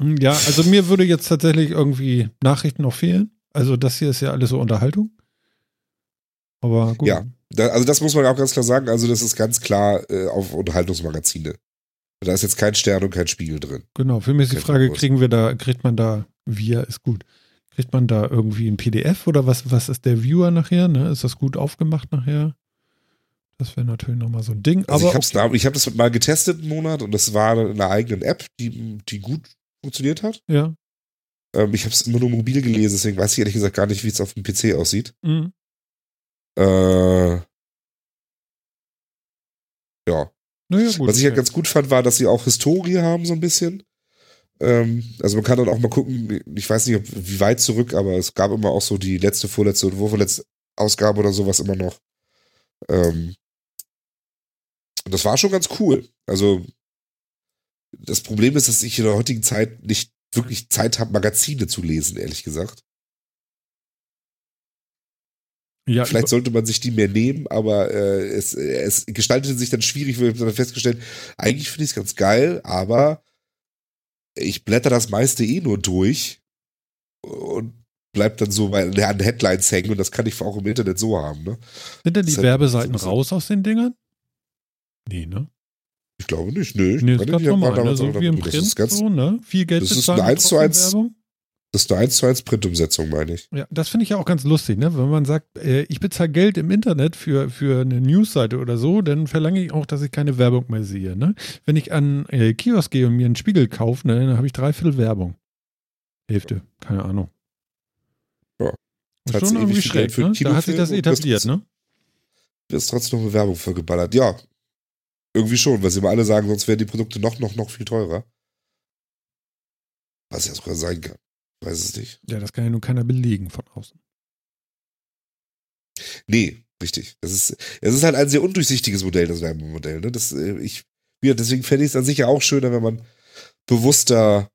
S1: Hm, Ja, also mir würde jetzt tatsächlich irgendwie Nachrichten noch fehlen. Also das hier ist ja alles so Unterhaltung. Aber gut.
S3: Ja. Da, also das muss man auch ganz klar sagen. Also das ist ganz klar äh, auf Unterhaltungsmagazine. Da ist jetzt kein Stern und kein Spiegel drin.
S1: Genau, für mich ist die Frage, kriegen wir da, kriegt man da, wir ist gut. Kriegt man da irgendwie ein PDF oder was, was ist der Viewer nachher? Ne? Ist das gut aufgemacht nachher? Das wäre natürlich nochmal so ein Ding.
S3: Also
S1: aber
S3: ich habe da, ich hab das mal getestet einen Monat und das war in einer eigenen App, die, die gut funktioniert hat.
S1: ja.
S3: Ähm, ich habe es immer nur mobil gelesen, deswegen weiß ich ehrlich gesagt gar nicht, wie es auf dem PC aussieht.
S1: Mhm.
S3: Äh, ja.
S1: Naja, gut.
S3: Was ich halt
S1: okay.
S3: ganz gut fand, war, dass sie auch Historie haben, so ein bisschen. Ähm, also man kann dann auch mal gucken, ich weiß nicht, ob, wie weit zurück, aber es gab immer auch so die letzte, vorletzte und vorletzte Ausgabe oder sowas immer noch. Ähm, und das war schon ganz cool. Also das Problem ist, dass ich in der heutigen Zeit nicht wirklich Zeit habe, Magazine zu lesen, ehrlich gesagt.
S1: ja,
S3: Vielleicht sollte man sich die mehr nehmen, aber äh, es, äh, es gestaltete sich dann schwierig, weil ich dann festgestellt, eigentlich finde ich es ganz geil, aber ich blätter das meiste eh nur durch und bleib dann so bei, an Headlines hängen und das kann ich auch im Internet so haben, ne?
S1: sind denn die
S3: das ist halt
S1: Werbeseiten
S3: so-
S1: raus aus den Dingern? Nee, ne?
S3: Ich glaube nicht,
S1: Nee,
S3: meine,
S1: ist ganz
S3: die haben
S1: normal, ne? So wie im
S3: das
S1: Print,
S3: ist ganz,
S1: so, ne? Viel Geld
S3: das ist eine 1 zu
S1: trotzdem
S3: 1
S1: Werbung.
S3: Das ist eine 1 zu 1 Printumsetzung, meine ich.
S1: Ja, das finde ich ja auch ganz lustig, ne? Wenn man sagt, äh, ich bezahle Geld im Internet für, für eine Newsseite oder so, dann verlange ich auch, dass ich keine Werbung mehr sehe, ne? Wenn ich an äh, Kiosk gehe und mir einen Spiegel kaufe, ne, dann habe ich drei Viertel Werbung. Hälfte, keine Ahnung.
S3: Ja.
S1: Ist
S3: Zahlst
S1: schon irgendwie schräg,
S3: für
S1: ne? Da hat sich das etabliert, ne?
S3: Wirst trotzdem noch mit Werbung vollgeballert. Ja. Irgendwie schon, weil sie immer alle sagen, sonst wären die Produkte noch, noch, noch viel teurer. Was ja sogar sein kann. Weiß es nicht.
S1: Ja, das kann ja nun keiner belegen von außen.
S3: Nee, richtig. Das ist, es ist halt ein sehr undurchsichtiges Modell, das Werbemodell. Ne? Das, äh, ich, ja, deswegen fände ich es an sich ja auch schöner, wenn man bewusster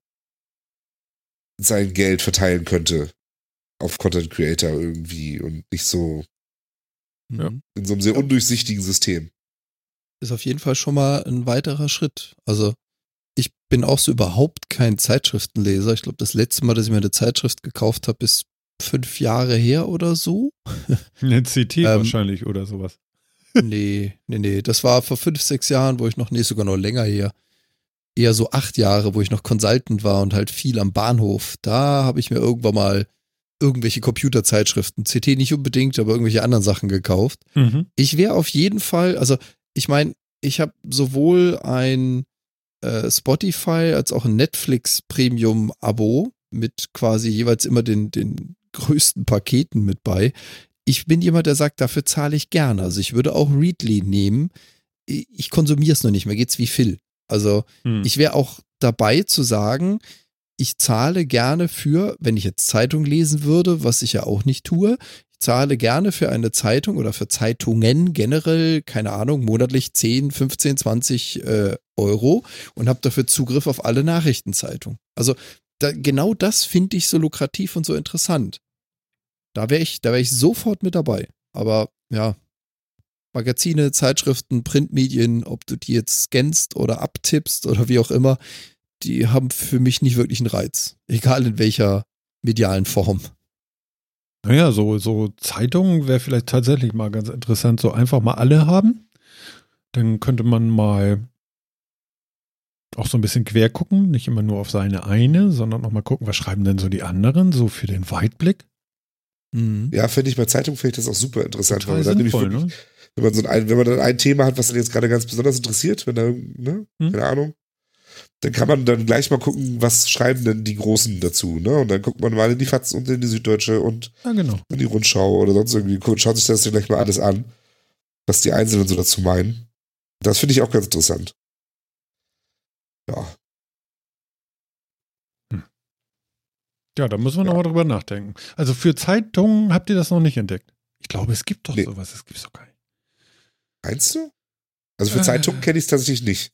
S3: sein Geld verteilen könnte auf Content Creator irgendwie und nicht so
S1: Ja.
S3: In so einem sehr
S2: Ja.
S3: undurchsichtigen System.
S2: Ist auf jeden Fall schon mal ein weiterer Schritt. Also ich bin auch so überhaupt kein Zeitschriftenleser. Ich glaube, das letzte Mal, dass ich mir eine Zeitschrift gekauft habe, ist fünf Jahre her oder so.
S1: Eine CT
S2: Ähm,
S1: wahrscheinlich oder sowas.
S2: Nee, nee, nee. Das war vor fünf, sechs Jahren, wo ich noch, nee, sogar noch länger her. Eher so acht Jahre, wo ich noch Consultant war und halt viel am Bahnhof. Da habe ich mir irgendwann mal irgendwelche Computerzeitschriften, CT nicht unbedingt, aber irgendwelche anderen Sachen gekauft.
S1: Mhm.
S2: Ich wäre auf jeden Fall, also ich meine, ich habe sowohl ein äh, Spotify als auch ein Netflix Premium Abo mit quasi jeweils immer den, den größten Paketen mit bei. Ich bin jemand, der sagt, dafür zahle ich gerne. Also ich würde auch Readly nehmen. Ich konsumiere es noch nicht. Mir geht's wie Phil. Also
S1: Hm.
S2: ich wäre auch dabei zu sagen, ich zahle gerne für, wenn ich jetzt Zeitung lesen würde, was ich ja auch nicht tue, zahle gerne für eine Zeitung oder für Zeitungen generell, keine Ahnung, monatlich 10, 15, 20 äh, Euro und habe dafür Zugriff auf alle Nachrichtenzeitungen. Also da, genau das finde ich so lukrativ und so interessant. Da wäre ich, da wäre ich sofort mit dabei. Aber ja, Magazine, Zeitschriften, Printmedien, ob du die jetzt scannst oder abtippst oder wie auch immer, die haben für mich nicht wirklich einen Reiz. Egal in welcher medialen Form.
S1: Naja, so, so Zeitungen wäre vielleicht tatsächlich mal ganz interessant, so einfach mal alle haben. Dann könnte man mal auch so ein bisschen quer gucken, nicht immer nur auf seine eine, sondern auch mal gucken, was schreiben denn so die anderen, so für den Weitblick.
S2: Mhm.
S3: Ja, finde ich bei Zeitung finde ich das auch super interessant, weil man
S1: sinnvoll,
S3: wirklich,
S1: ne?
S3: wenn man so ein, wenn man dann ein Thema hat, was dann jetzt gerade ganz besonders interessiert, wenn da, ne,
S1: Hm.
S3: keine Ahnung, dann kann man dann gleich mal gucken, was schreiben denn die Großen dazu, ne? Und dann guckt man mal in die FAZ und in die Süddeutsche und
S1: Ja, genau.
S3: in die Rundschau oder sonst irgendwie, guckt- schaut sich das dann gleich mal alles an, was die Einzelnen so dazu meinen. Das finde ich auch ganz interessant. Ja,
S1: Ja, da müssen wir
S3: Ja.
S1: nochmal drüber nachdenken. Also für Zeitungen habt ihr das noch nicht entdeckt. Ich glaube, es gibt doch
S3: Nee.
S1: sowas, es gibt's doch gar nicht.
S3: meinst du? Also für
S1: Äh.
S3: Zeitungen kenne ich es tatsächlich nicht.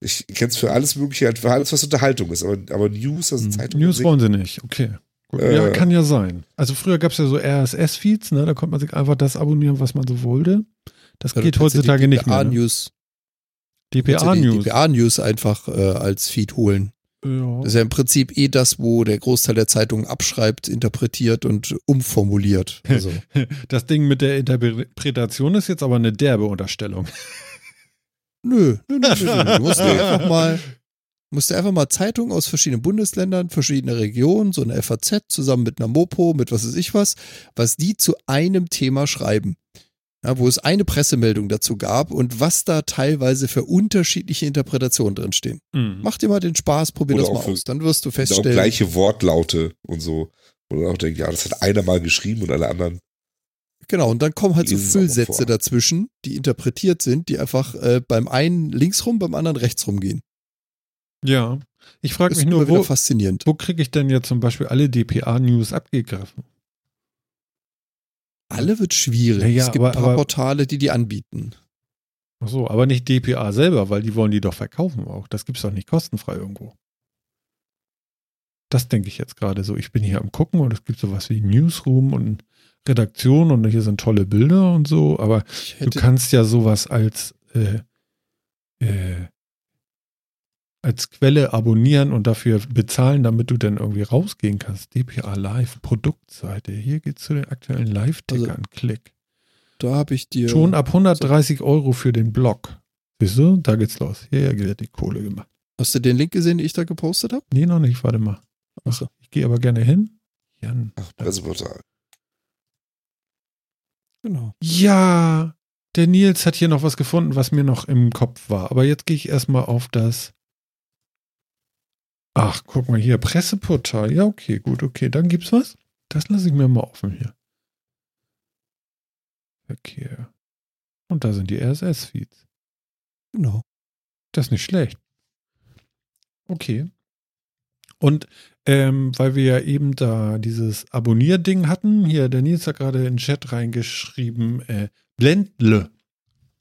S3: Ich kenne es für alles Mögliche, halt für alles, was Unterhaltung ist, aber, aber News, also
S1: Hm,
S3: Zeitungen.
S1: News wollen sie nicht, okay.
S3: Äh.
S1: ja, kann ja sein. Also früher gab es ja so RSS-Feeds, ne? Da konnte man sich einfach das abonnieren, was man so wollte. Das
S2: Ja,
S1: geht heutzutage nicht mehr. Ne?
S2: DPA-News
S1: DPA-News.
S2: DPA-News einfach äh, als Feed holen.
S1: Ja.
S2: Das ist ja im Prinzip eh das, wo der Großteil der Zeitungen abschreibt, interpretiert und umformuliert. Also,
S1: Das Ding mit der Interpretation ist jetzt aber eine derbe Unterstellung.
S2: Nö, nö, nö, nö, nö. Du musst einfach mal, musst dir einfach mal Zeitungen aus verschiedenen Bundesländern, verschiedene Regionen, so eine FAZ zusammen mit einer Mopo, mit was weiß ich was, was die zu einem Thema schreiben. Ja, wo es eine Pressemeldung dazu gab und was da teilweise für unterschiedliche Interpretationen drinstehen.
S1: Mhm.
S2: Mach dir mal den Spaß, probier
S3: Oder
S2: das mal aus. Dann wirst du
S3: Und auch
S2: feststellen.
S3: gleiche Wortlaute und so. Und auch denkt, ja, das hat einer mal geschrieben und alle anderen.
S2: Genau, und dann kommen halt so
S3: es
S2: Füllsätze dazwischen, die interpretiert sind, die einfach äh, beim einen links rum, beim anderen rechts rum gehen.
S1: Ja. Ich frage mich nur, wo,
S2: faszinierend.
S1: wo kriege ich denn jetzt zum Beispiel alle DPA-News abgegriffen?
S2: Alle wird schwierig.
S1: Ja, ja,
S2: es gibt
S1: aber-
S2: ein paar
S1: aber-
S2: Portale, die die anbieten.
S1: Ach so, aber nicht DPA selber, weil die wollen die doch verkaufen auch. Das gibt's doch nicht kostenfrei irgendwo. Das denke ich jetzt gerade so. Ich bin hier am gucken und es gibt sowas wie Newsroom und Redaktion und hier sind tolle Bilder und so, aber du kannst ja sowas als äh, äh, als Quelle abonnieren und dafür bezahlen, damit du dann irgendwie rausgehen kannst. DPA Live Produktseite. Hier geht's zu den aktuellen Live-Tickern. Klick.
S2: da habe ich dir.
S1: Schon ab 130 Euro für den Blog. Siehst du? Da geht's los. Hier wird die Kohle gemacht.
S2: Hast du den Link gesehen, den ich da gepostet habe?
S1: Nee, noch nicht. Warte mal.
S2: Achso.
S1: Ich gehe aber gerne hin. Jan.
S3: Ach, Presseportal.
S2: Genau.
S1: Ja, der Nils hat hier noch was gefunden, was mir noch im Kopf war. Aber jetzt gehe ich erstmal auf das. Ach, guck mal hier, Presseportal. Ja, okay, gut, okay. Dann gibt's was. Das lasse ich mir mal offen hier. Verkehr. Und da sind die RSS-Feeds.
S2: Genau.
S1: Das ist nicht schlecht. Okay. Und ähm, weil wir ja eben da dieses Abonnierding hatten, hier, der Nils hat gerade in den Chat reingeschrieben, äh, Blendle.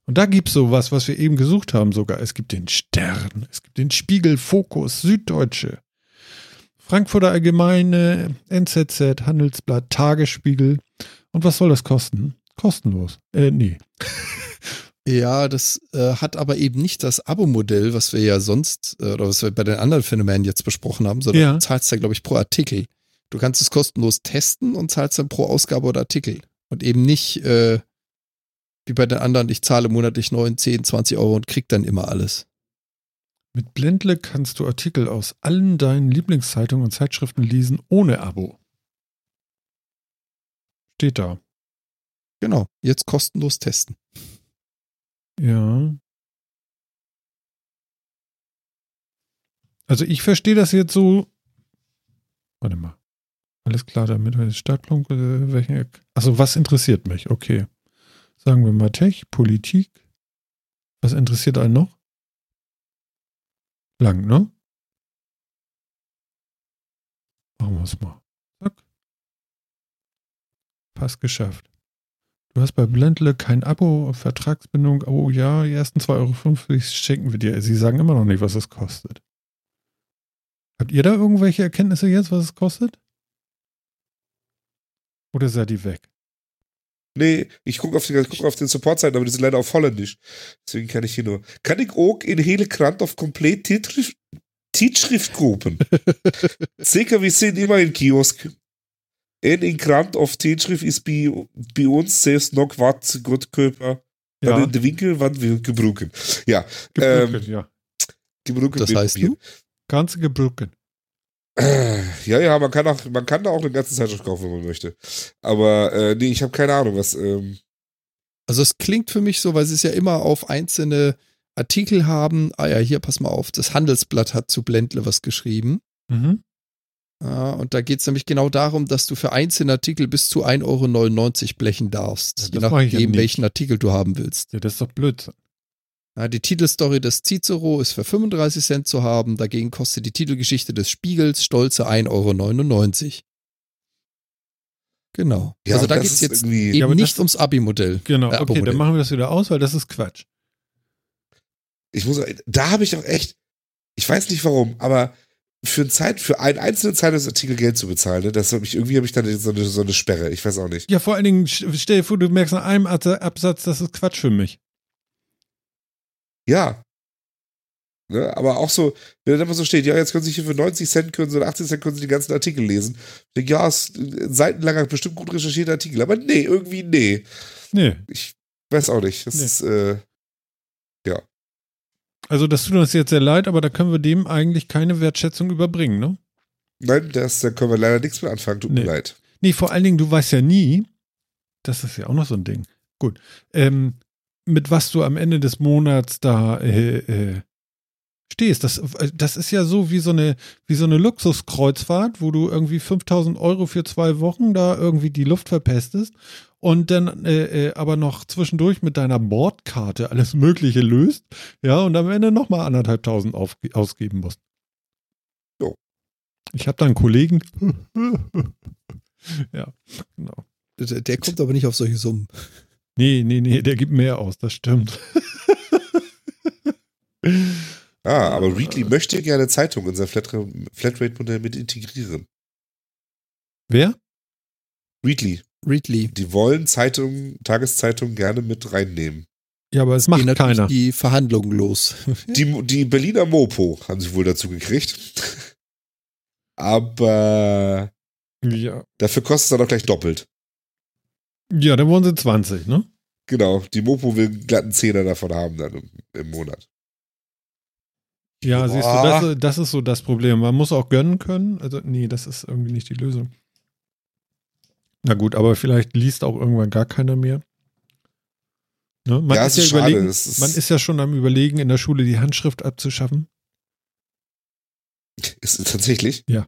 S1: Und da gibt's sowas, was wir eben gesucht haben sogar. Es gibt den Stern, es gibt den Spiegel, Fokus, Süddeutsche, Frankfurter Allgemeine, NZZ, Handelsblatt, Tagesspiegel. Und was soll das kosten? Kostenlos. Äh, nee.
S2: Ja, das äh, hat aber eben nicht das Abo-Modell, was wir ja sonst, äh, oder was wir bei den anderen Phänomenen jetzt besprochen haben, sondern
S1: Ja.
S2: du zahlst ja, glaube ich, pro Artikel. Du kannst es kostenlos testen und zahlst dann pro Ausgabe oder Artikel. Und eben nicht äh, wie bei den anderen, ich zahle monatlich 9, 10, 20 Euro und krieg dann immer alles.
S1: Mit Blendle kannst du Artikel aus allen deinen Lieblingszeitungen und Zeitschriften lesen ohne Abo. Steht da.
S2: Genau, jetzt kostenlos testen.
S1: Ja. Also ich verstehe das jetzt so. Warte mal. Alles klar damit. Startpunkt, äh, welchen. Also was interessiert mich? Okay. Sagen wir mal Tech, Politik. Was interessiert einen noch? Lang, ne? Machen wir es mal. Zack. Pass geschafft. Du hast bei Blendle kein Abo, Vertragsbindung. Oh ja, die ersten 2,50 Euro schenken wir dir. Sie sagen immer noch nicht, was es kostet. Habt ihr da irgendwelche Erkenntnisse jetzt, was es kostet? Oder seid ihr weg?
S3: Nee, ich gucke auf, die- guck auf den Support-Seiten, aber die sind leider auf Holländisch. Deswegen kann ich hier nur. Kan ik ook in hele krant of compleet tijdschrift, tijdschrift kopen? Zijn immer in kiosk. In krant of tijdschrift is bij, bij ons zelfs nog wat goedkoper dan
S1: Ja,
S3: in de winkel, wat we gebruiken. Ja,
S1: gebroken,
S3: ähm,
S1: ja.
S3: gebruiken
S2: Das
S3: wir
S2: heißt
S3: probieren.
S1: Ganze gebroken.
S3: Ja, ja, man kann auch, man kann da auch eine ganze Zeitschrift kaufen, wenn man möchte. Aber äh, nee, ich habe keine Ahnung, was. Ähm,
S2: Also es klingt für mich so, weil sie es ja immer auf einzelne Artikel haben. Ah ja, hier, pass mal auf, das Handelsblatt hat zu Blendle was geschrieben.
S1: Mhm.
S2: Ja, und da geht es nämlich genau darum, dass du für einzelne Artikel bis zu 1,99 Euro blechen darfst.
S1: Ja,
S2: je
S1: ja
S2: nachdem,
S1: nicht.
S2: welchen Artikel du haben willst.
S1: Ja, das ist doch Blödsinn.
S2: Ja, die Titelstory des Cicero ist für 35 Cent zu haben. Dagegen kostet die Titelgeschichte des Spiegels stolze 1,99 Euro. Genau.
S3: ja,
S2: also da geht es jetzt
S3: irgendwie.
S2: eben
S1: aber das-
S2: nicht ums Abi-Modell.
S1: Genau,
S2: Äh,
S1: okay, dann machen wir das wieder aus, weil das ist Quatsch.
S3: Ich muss, da habe ich auch echt, ich weiß nicht warum, aber für, ein Zeit, für einen einzelnen Zeitungsartikel Geld zu bezahlen, ne, das hat mich, irgendwie habe ich dann so eine, so eine Sperre. Ich weiß auch nicht.
S1: Ja, vor allen Dingen, st- stell dir vor, du merkst an einem Absa- Absatz, das ist Quatsch für mich.
S3: Ja. Ne? Aber auch so, wenn dann immer so steht, ja, jetzt können Sie hier für 90 Cent können Sie oder 80 Cent können Sie die ganzen Artikel lesen. Ich denke, ja, ist ein seitenlanger, bestimmt gut recherchierter Artikel. Aber nee, irgendwie nee.
S1: Nee.
S3: Ich weiß auch nicht. Das
S1: Nee.
S3: ist, äh,
S1: Also das tut uns jetzt sehr leid, aber da können wir dem eigentlich keine Wertschätzung überbringen, ne?
S3: nein, das, da können wir leider nichts mehr anfangen. Tut
S1: Nee.
S3: mir leid.
S1: Nee, vor allen Dingen, du weißt ja nie, das ist ja auch noch so ein Ding. Gut. Ähm, mit was du am Ende des Monats da äh, äh, stehst. Das, das ist ja so wie so eine, wie so eine Luxuskreuzfahrt, wo du irgendwie 5000 Euro für zwei Wochen da irgendwie die Luft verpestest und dann äh, äh, aber noch zwischendurch mit deiner Bordkarte alles Mögliche löst, ja, und am Ende nochmal anderthalbtausend auf, ausgeben musst.
S3: Jo.
S1: Ich habe da einen Kollegen. ja, genau.
S2: Der, der kommt aber nicht auf solche Summen.
S1: Nee, nee, nee, der gibt mehr aus, das stimmt.
S3: Ah, aber Readly möchte gerne Zeitung in sein Flatrate- Flatrate-Modell mit integrieren.
S1: Wer?
S3: Readly,
S2: Readly.
S3: die wollen Zeitungen, Tageszeitungen gerne mit reinnehmen.
S1: Ja, aber es
S2: Gehen
S1: macht
S2: natürlich
S1: keiner.
S2: die Verhandlungen los.
S3: Die, die Berliner Mopo haben sie wohl dazu gekriegt. Aber
S1: Ja.
S3: dafür kostet es dann auch gleich doppelt.
S1: ja, dann wollen sie 20, ne?
S3: Genau, die Mopo will einen glatten Zehner davon haben dann im, im Monat.
S1: Ja,
S3: Boah.
S1: siehst du, das, das ist so das Problem. Man muss auch gönnen können. Also, nee, das ist irgendwie nicht die Lösung. Na gut, aber vielleicht liest auch irgendwann gar keiner mehr. Ne? Man,
S3: Ja,
S1: ist
S3: ist
S1: ja
S3: schade. ist-
S1: man ist ja schon am Überlegen, in der Schule die Handschrift abzuschaffen.
S3: Ist es tatsächlich?
S1: Ja.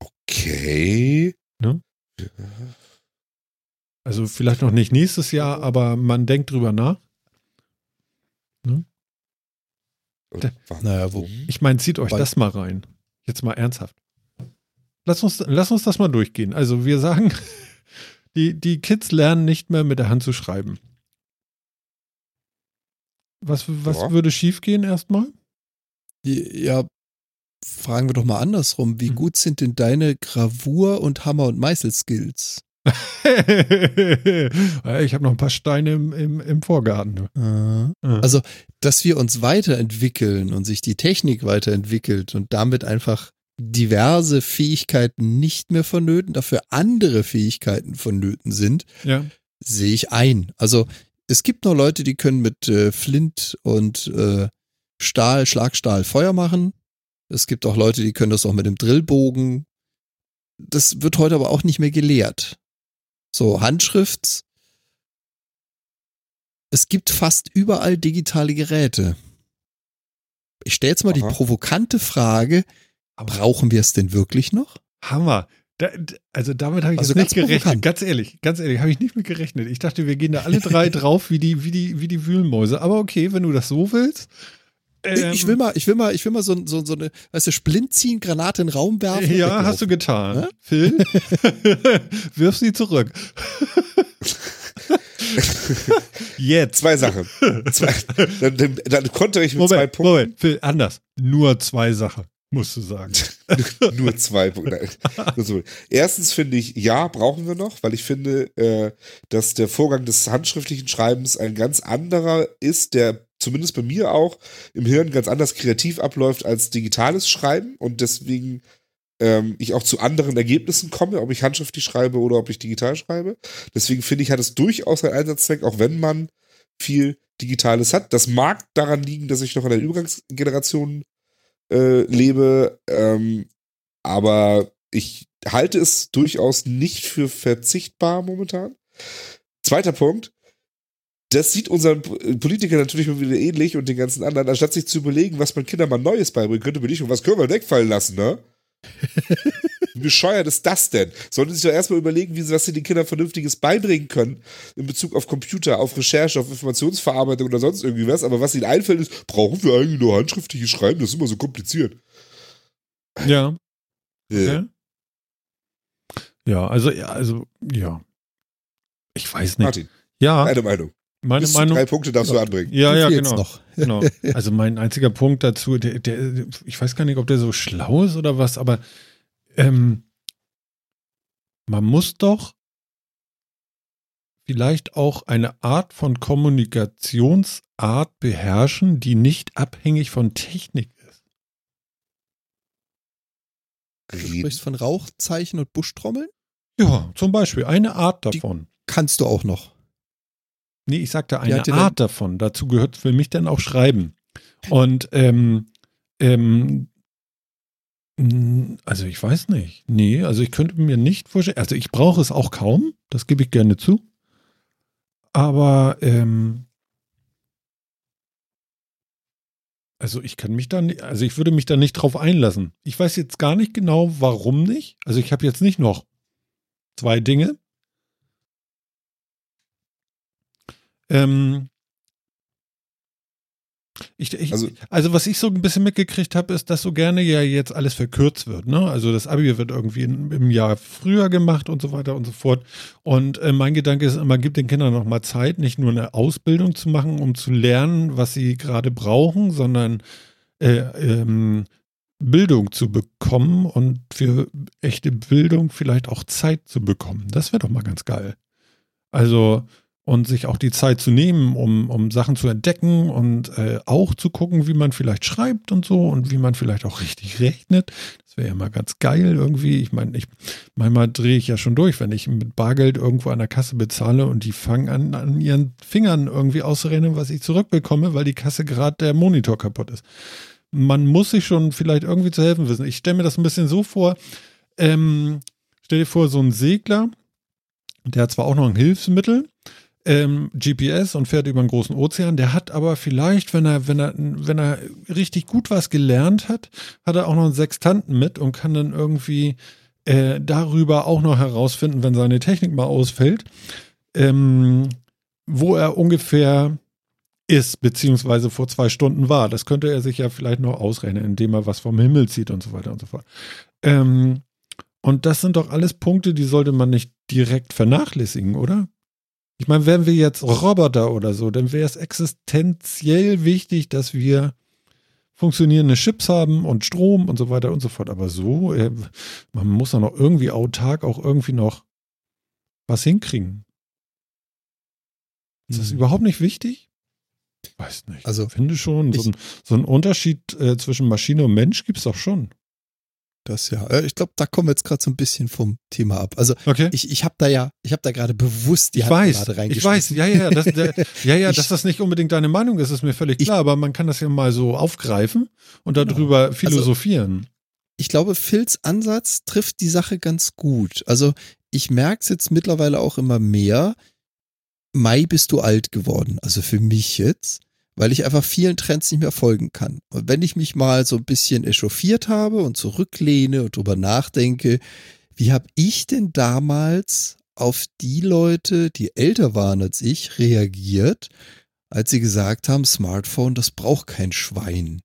S3: Okay.
S1: Also vielleicht noch nicht nächstes Jahr, aber man denkt drüber nach. Da-
S3: warum?
S2: Naja, wo-
S1: Ich meine, zieht euch das mal rein. Jetzt mal ernsthaft. Lass uns, lass uns das mal durchgehen. Also wir sagen, die, die Kids lernen nicht mehr mit der Hand zu schreiben. Was, was
S3: Ja.
S1: würde schiefgehen erstmal?
S2: Ja, fragen wir doch mal andersrum. Wie
S1: Hm.
S2: gut sind denn deine Gravur- und Hammer- und Meißel-Skills?
S1: ich habe noch ein paar Steine im, im, im Vorgarten.
S2: Äh,
S1: Ja.
S2: Also, dass wir uns weiterentwickeln und sich die Technik weiterentwickelt und damit einfach diverse Fähigkeiten nicht mehr vonnöten, dafür andere Fähigkeiten vonnöten sind,
S1: ja.
S2: sehe ich ein. Also es gibt noch Leute, die können mit äh, Flint und äh, Stahl, Schlagstahl Feuer machen. Es gibt auch Leute, die können das auch mit dem Drillbogen. Das wird heute aber auch nicht mehr gelehrt. So, Handschrift. Es gibt fast überall digitale Geräte. Ich stelle jetzt mal die
S3: Aha.
S2: provokante Frage, brauchen wir es denn wirklich noch?
S1: Hammer. Da, also damit habe ich
S2: Also
S1: jetzt nicht
S2: ganz
S1: gerechnet.
S2: provokant.
S1: Ganz ehrlich, ganz ehrlich, habe ich nicht mit gerechnet. Ich dachte, wir gehen da alle drei drauf wie die, wie die, wie die Wühlmäuse. Aber okay, wenn du das so willst. ähm,
S2: ich will mal, ich will mal, ich will mal so, so, so eine, weißt du, Splint ziehen, Granate in den Raum werfen.
S1: Ja, hast du getan.
S2: Hä?
S1: Phil, wirf sie zurück. Jetzt.
S3: Zwei Sachen. Zwei, dann, dann, dann konnte ich mit zwei
S1: Moment,
S3: Punkten.
S1: Moment, Phil, anders. Nur zwei Sachen, musst du sagen.
S3: Nur zwei Punkte. Nein, nur so. Erstens finde ich, ja, brauchen wir noch, weil ich finde, äh, dass der Vorgang des handschriftlichen Schreibens ein ganz anderer ist, der zumindest bei mir auch im Hirn ganz anders kreativ abläuft als digitales Schreiben und deswegen ähm, ich auch zu anderen Ergebnissen komme, ob ich handschriftlich schreibe oder ob ich digital schreibe. Deswegen finde ich, hat es durchaus einen Einsatzzweck, auch wenn man viel Digitales hat. Das mag daran liegen, dass ich noch in der Übergangsgeneration äh, lebe, ähm, aber ich halte es durchaus nicht für verzichtbar momentan. Zweiter Punkt. Das sieht unseren P- Politikern natürlich mal wieder ähnlich und den ganzen anderen. Anstatt sich zu überlegen, was man Kindern mal Neues beibringen könnte, bin ich und was können wir wegfallen lassen, ne? Wie bescheuert ist das denn? Sollten sie sich doch erstmal überlegen, wie sie, was sie den Kindern Vernünftiges beibringen können in Bezug auf Computer, auf Recherche, auf Informationsverarbeitung oder sonst irgendwie was. Aber was ihnen einfällt, ist, brauchen wir eigentlich nur handschriftliches Schreiben? Das ist immer so kompliziert.
S1: Ja.
S3: Äh,
S1: Okay. Ja, also, ja, also, ja. Ich weiß nicht.
S3: Martin,
S1: Ja,
S3: deine Meinung.
S1: meine
S3: Bis
S1: Meinung.
S3: drei Punkte darfst du anbringen.
S1: Ja, ja, genau.
S2: noch?
S1: genau. Also mein einziger Punkt dazu, der, der, ich weiß gar nicht, ob der so schlau ist oder was, aber ähm, man muss doch vielleicht auch eine Art von Kommunikationsart beherrschen, die nicht abhängig von Technik ist.
S2: Du sprichst von Rauchzeichen und Buschtrommeln?
S1: Ja, zum Beispiel eine Art
S2: Die-
S1: davon.
S2: Kannst du auch noch.
S1: Nee, ich sagte eine Art davon. Dazu gehört für mich dann auch Schreiben. Und ähm, ähm, also ich weiß nicht. Nee, also ich könnte mir nicht vorstellen, also ich brauche es auch kaum, das gebe ich gerne zu. Aber ähm, also ich kann mich da nicht, also ich würde mich da nicht drauf einlassen. Ich weiß jetzt gar nicht genau, warum nicht. Also ich habe jetzt nicht noch zwei Dinge. Ähm, ich, ich, also,
S3: Also-
S1: was ich so ein bisschen mitgekriegt habe, ist, dass so gerne ja jetzt alles verkürzt wird. Ne? Also das Abi wird irgendwie in, im Jahr früher gemacht und so weiter und so fort. Und äh, mein Gedanke ist immer, gibt den Kindern noch mal Zeit, nicht nur eine Ausbildung zu machen, um zu lernen, was sie gerade brauchen, sondern äh, ähm, Bildung zu bekommen und für echte Bildung vielleicht auch Zeit zu bekommen. Das wäre doch mal ganz geil. Also und sich auch die Zeit zu nehmen, um, um Sachen zu entdecken und äh, auch zu gucken, wie man vielleicht schreibt und so und wie man vielleicht auch richtig rechnet. Das wäre ja mal ganz geil irgendwie. Ich meine, ich manchmal drehe ich ja schon durch, wenn ich mit Bargeld irgendwo an der Kasse bezahle und die fangen an, an ihren Fingern irgendwie auszurennen, was ich zurückbekomme, weil die Kasse gerade der Monitor kaputt ist. Man muss sich schon vielleicht irgendwie zu helfen wissen. Ich stelle mir das ein bisschen so vor, ähm, stell dir vor, so ein Segler, der hat zwar auch noch ein Hilfsmittel, ähm, GPS und fährt über einen großen Ozean. Der hat aber vielleicht, wenn er, wenn er, wenn er richtig gut was gelernt hat, hat er auch noch einen Sextanten mit und kann dann irgendwie äh, darüber auch noch herausfinden, wenn seine Technik mal ausfällt, ähm, wo er ungefähr ist, beziehungsweise vor zwei Stunden war. Das könnte er sich ja vielleicht noch ausrechnen, indem er was vom Himmel zieht und so weiter und so fort. Ähm, und das sind doch alles Punkte, die sollte man nicht direkt vernachlässigen, oder? Ich meine, wären wir jetzt Roboter oder so, dann wäre es existenziell wichtig, dass wir funktionierende Chips haben und Strom und so weiter und so fort. Aber so, äh, man muss doch noch irgendwie autark auch irgendwie noch was hinkriegen. Ist das
S2: Hm.
S1: überhaupt nicht wichtig? Weiß nicht.
S2: Also,
S1: ich finde schon, so
S2: ich-
S1: ein, so ein Unterschied äh, zwischen Maschine und Mensch gibt es doch schon.
S2: Das ja. Äh, Ich glaube, da kommen wir jetzt gerade so ein bisschen vom Thema ab. Also
S1: Okay.
S2: ich, ich habe da ja, ich habe da gerade bewusst die
S1: Ich weiß,
S2: Handgrade
S1: ich
S2: reingeschmissen.
S1: weiß, ja, ja, das, der, ja, ja,
S2: Ich-
S1: dass das nicht unbedingt deine Meinung ist, ist mir völlig
S2: Ich-
S1: klar, aber man kann das ja mal so aufgreifen und darüber philosophieren.
S2: ich glaube, Phils Ansatz trifft die Sache ganz gut. Also ich merke es jetzt mittlerweile auch immer mehr. Mai bist du alt geworden. Also für mich jetzt, weil ich einfach vielen Trends nicht mehr folgen kann. Und wenn ich mich mal so ein bisschen echauffiert habe und zurücklehne und drüber nachdenke, wie habe ich denn damals auf die Leute, die älter waren als ich, reagiert, als sie gesagt haben, Smartphone, das braucht kein Schwein.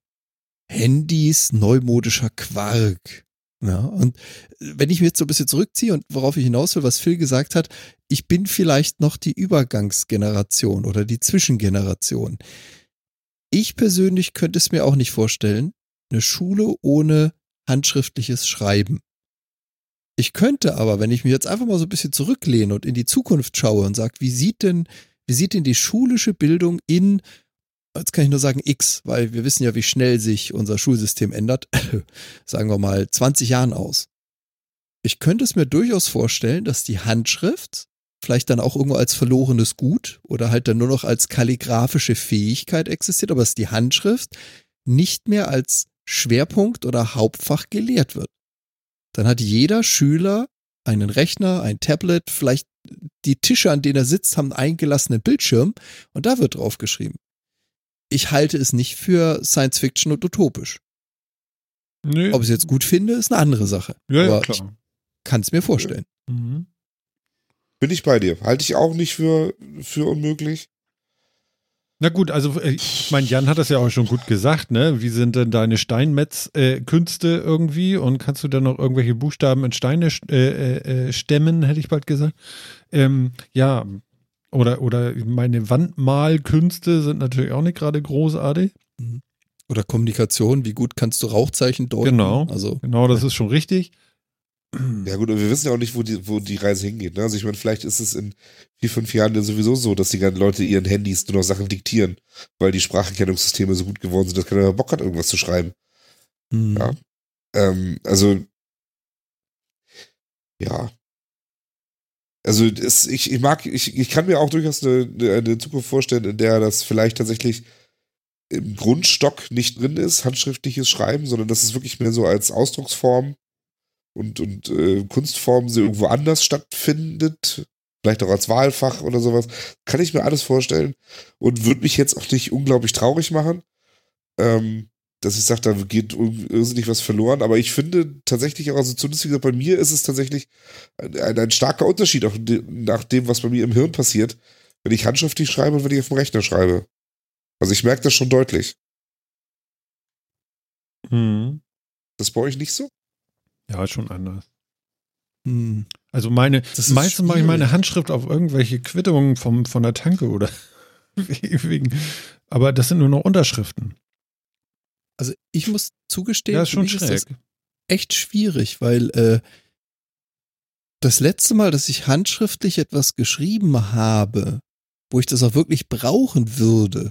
S2: Handys, neumodischer Quark. Ja, und wenn ich mir jetzt so ein bisschen zurückziehe und worauf ich hinaus will, was Phil gesagt hat, ich bin vielleicht noch die Übergangsgeneration oder die Zwischengeneration. Ich persönlich könnte es mir auch nicht vorstellen, eine Schule ohne handschriftliches Schreiben. Ich könnte aber, wenn ich mich jetzt einfach mal so ein bisschen zurücklehne und in die Zukunft schaue und sage, wie sieht denn, wie sieht denn die schulische Bildung in jetzt kann ich nur sagen X, weil wir wissen ja, wie schnell sich unser Schulsystem ändert, sagen wir mal 20 Jahren aus. Ich könnte es mir durchaus vorstellen, dass die Handschrift vielleicht dann auch irgendwo als verlorenes Gut oder halt dann nur noch als kalligraphische Fähigkeit existiert, aber dass die Handschrift nicht mehr als Schwerpunkt oder Hauptfach gelehrt wird. Dann hat jeder Schüler einen Rechner, ein Tablet, vielleicht die Tische, an denen er sitzt, haben einen eingelassenen Bildschirm und da wird drauf geschrieben ich halte es nicht für Science Fiction und utopisch.
S1: Nee.
S2: Ob ich es jetzt gut finde, ist eine andere Sache.
S1: ja, ja, klar.
S2: kann es mir vorstellen.
S1: Mhm.
S3: Bin ich bei dir. Halte ich auch nicht für, für unmöglich.
S1: Na gut, also äh, ich meine, Jan hat das ja auch schon gut gesagt, ne? Wie sind denn deine Steinmetz-Künste irgendwie? Und kannst du dann noch irgendwelche Buchstaben in Steine äh, äh, äh, stemmen, hätte ich bald gesagt. Ähm, ja, oder, oder meine Wandmalkünste sind natürlich auch nicht gerade großartig.
S2: Oder Kommunikation, wie gut kannst du Rauchzeichen deuten?
S1: Genau.
S2: Also,
S1: Genau, das ist schon richtig.
S3: Ja gut, aber wir wissen ja auch nicht, wo die, wo die Reise hingeht. Ne? Also ich meine, vielleicht ist es in vier, fünf Jahren dann sowieso so, dass die ganzen Leute ihren Handys nur noch Sachen diktieren, weil die Spracherkennungssysteme so gut geworden sind, dass keiner mehr Bock hat, irgendwas zu schreiben.
S2: Hm.
S3: Ja. Ähm, also, ja. Also es, ich, ich mag, ich, ich kann mir auch durchaus eine, eine Zukunft vorstellen, in der das vielleicht tatsächlich im Grundstock nicht drin ist, handschriftliches Schreiben, sondern dass es wirklich mehr so als Ausdrucksform und, und äh, Kunstform so irgendwo anders stattfindet. Vielleicht auch als Wahlfach oder sowas. Kann ich mir alles vorstellen und würde mich jetzt auch nicht unglaublich traurig machen. Ähm, dass ich sage, da geht irrsinnig was verloren. Aber ich finde tatsächlich auch, also zumindest wie gesagt, bei mir ist es tatsächlich ein, ein starker Unterschied, auch nach dem, was bei mir im Hirn passiert, wenn ich handschriftlich schreibe und wenn ich auf dem Rechner schreibe. Also ich merke das schon deutlich.
S1: Mhm.
S3: Das bei euch nicht so?
S1: Ja, ist schon anders.
S2: Hm.
S1: Also meine,
S2: Das ist
S1: meistens mache ich meine. Handschrift auf irgendwelche Quittungen vom, von der Tanke oder wegen. Aber das sind nur noch Unterschriften.
S2: Also ich muss zugestehen,
S1: Ja, ist schon schräg.
S2: das echt schwierig, weil äh, das letzte Mal, dass ich handschriftlich etwas geschrieben habe, wo ich das auch wirklich brauchen würde,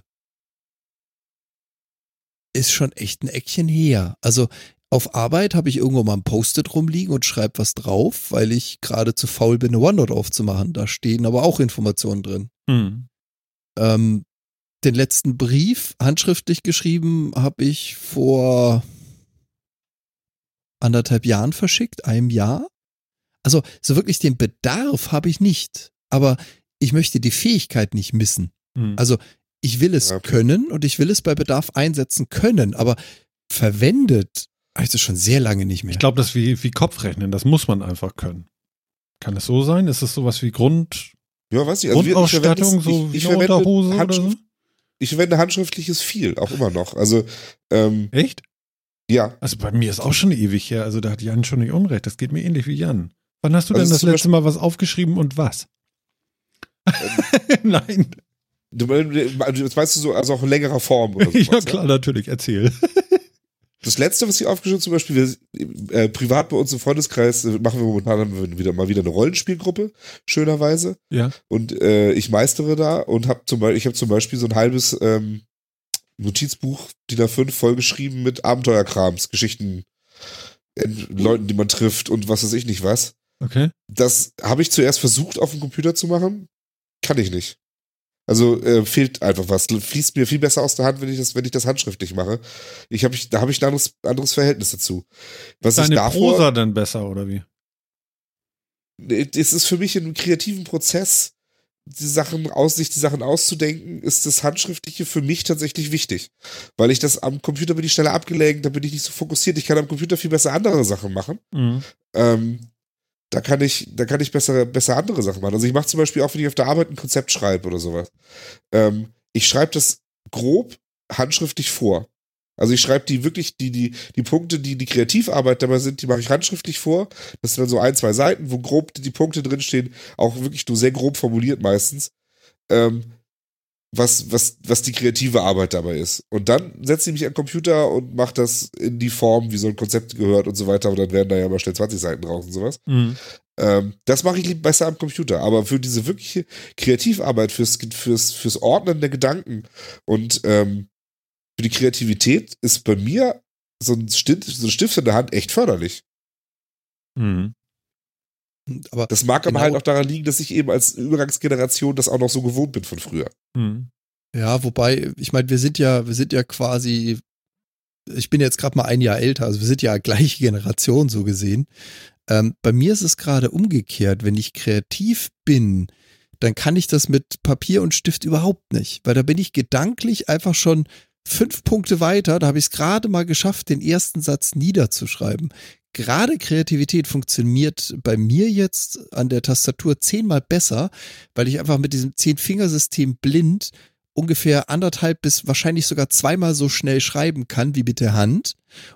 S2: ist schon echt ein Eckchen her. Also auf Arbeit habe ich irgendwo mal ein Post-it rumliegen und schreibe was drauf, weil ich gerade zu faul bin, eine OneNote aufzumachen. Da stehen aber auch Informationen drin.
S1: Hm.
S2: Ähm, den letzten Brief handschriftlich geschrieben habe ich vor anderthalb Jahren verschickt, einem Jahr. Also so wirklich den Bedarf habe ich nicht, aber ich möchte die Fähigkeit nicht missen.
S1: Hm.
S2: Also ich will es
S3: okay.
S2: können und ich will es bei Bedarf einsetzen können, aber verwendet habe ich das schon sehr lange nicht mehr.
S1: Ich glaube, das ist wie, wie Kopfrechnen, das muss man einfach können. Kann es so sein? Ist es sowas wie Grund,
S3: Ja, weiß ich. Also ich verwende
S1: Grundausstattung, so
S3: ich,
S1: wie
S3: ich
S1: eine
S3: verwende
S1: Unterhose oder
S3: Handschrift,
S1: so?
S3: Ich verwende handschriftliches viel, auch immer noch. Also, ähm,
S1: Echt?
S3: ja.
S1: Also bei mir ist auch schon ewig her. Also da hat Jan schon nicht unrecht. Das geht mir ähnlich wie Jan. Wann hast du
S3: Also
S1: denn das letzte Mal was aufgeschrieben und was? Nein.
S3: Du, also jetzt meinst du so, also auch in längerer Form oder so.
S1: ja, klar, natürlich. Erzähl.
S3: Das letzte, was ich aufgeschrieben zum Beispiel, wir, äh, privat bei uns im Freundeskreis äh, machen wir momentan wieder mal wieder eine Rollenspielgruppe, schönerweise.
S1: Ja.
S3: Und äh, ich meistere da und habe zum Beispiel, ich habe zum Beispiel so ein halbes ähm, Notizbuch DIN A5 vollgeschrieben mit Abenteuerkrams, Geschichten, äh, Leuten, die man trifft und was weiß ich nicht was.
S1: Okay.
S3: Das habe ich zuerst versucht auf dem Computer zu machen, kann ich nicht. Also äh, fehlt einfach was. Fließt mir viel besser aus der Hand, wenn ich das, wenn ich das handschriftlich mache. Ich hab, ich, da habe ich ein anderes, anderes Verhältnis dazu. Was ich
S1: Deine
S3: davor,
S1: Prosa dann besser, oder wie?
S3: es ist für mich in einem kreativen Prozess, die Sachen aus, sich die Sachen auszudenken, ist das Handschriftliche für mich tatsächlich wichtig. Weil ich das am Computer bin ich schneller abgelenkt, da bin ich nicht so fokussiert. Ich kann am Computer viel besser andere Sachen machen.
S1: Mhm.
S3: Ähm, da kann ich, da kann ich besser, besser andere Sachen machen. Also ich mache zum Beispiel auch, wenn ich auf der Arbeit ein Konzept schreibe oder sowas. Ähm, ich schreibe das grob handschriftlich vor. Also ich schreibe die wirklich, die, die, die Punkte, die die Kreativarbeit dabei sind, die mache ich handschriftlich vor. Das sind dann so ein, zwei Seiten, wo grob die Punkte drinstehen, auch wirklich nur sehr grob formuliert meistens. Ähm, was, was, was die kreative Arbeit dabei ist. Und dann setze ich mich an den Computer und mache das in die Form, wie so ein Konzept gehört und so weiter. Und dann werden da ja mal schnell 20 Seiten draus und sowas.
S1: Mhm.
S3: Ähm, das mache ich lieb besser am Computer. Aber für diese wirkliche Kreativarbeit, fürs, fürs, fürs Ordnen der Gedanken und ähm, für die Kreativität ist bei mir so ein, Stift, so ein Stift in der Hand echt förderlich.
S1: Mhm.
S2: Aber
S3: Das mag aber
S2: Genau.
S3: halt auch daran liegen, dass ich eben als Übergangsgeneration das auch noch so gewohnt bin von früher.
S1: Mhm.
S2: Ja, wobei, ich meine, wir sind ja, wir sind ja quasi, ich bin jetzt gerade mal ein Jahr älter, also wir sind ja gleiche Generation so gesehen. Ähm, bei mir ist es gerade umgekehrt. Wenn ich kreativ bin, dann kann ich das mit Papier und Stift überhaupt nicht, weil da bin ich gedanklich einfach schon fünf Punkte weiter. Da habe ich es gerade mal geschafft, den ersten Satz niederzuschreiben. Gerade Kreativität funktioniert bei mir jetzt an der Tastatur zehnmal besser, weil ich einfach mit diesem Zehn-Fingersystem blind ungefähr anderthalb bis wahrscheinlich sogar zweimal so schnell schreiben kann wie mit der Hand.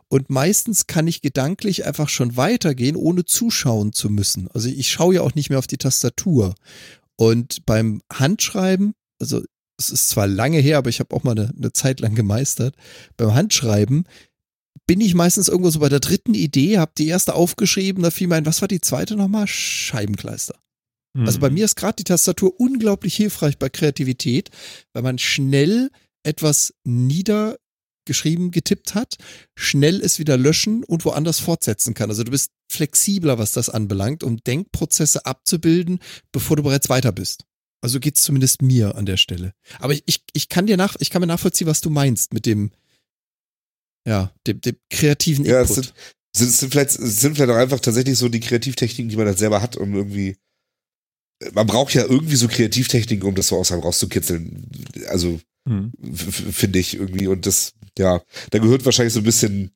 S2: Und meistens kann ich gedanklich einfach schon weitergehen, ohne zuschauen zu müssen. Also ich schaue ja auch nicht mehr auf die Tastatur. Und beim Handschreiben, also es ist zwar lange her, aber ich habe auch mal eine, eine Zeit lang gemeistert, beim Handschreiben bin ich meistens irgendwo so bei der dritten Idee, habe die erste aufgeschrieben, da fiel mir ein, was war die zweite nochmal? Scheibenkleister. Also bei
S1: Mhm.
S2: mir ist gerade die Tastatur unglaublich hilfreich bei Kreativität, weil man schnell etwas niedergeschrieben, getippt hat, schnell es wieder löschen und woanders fortsetzen kann. Also du bist flexibler, was das anbelangt, um Denkprozesse abzubilden, bevor du bereits weiter bist. Also geht's zumindest mir an der Stelle. Aber ich, ich, ich kann dir nach, ich kann mir nachvollziehen, was du meinst mit dem, ja, dem, dem kreativen
S3: Ja,
S2: Input.
S3: es sind, sind, sind, vielleicht, es sind vielleicht auch einfach tatsächlich so die Kreativtechniken, die man dann selber hat, um irgendwie. Man braucht ja irgendwie so Kreativtechniken, um das so aus einem rauszukitzeln. Also, f- finde ich irgendwie. Und das, ja, da gehört wahrscheinlich so ein bisschen,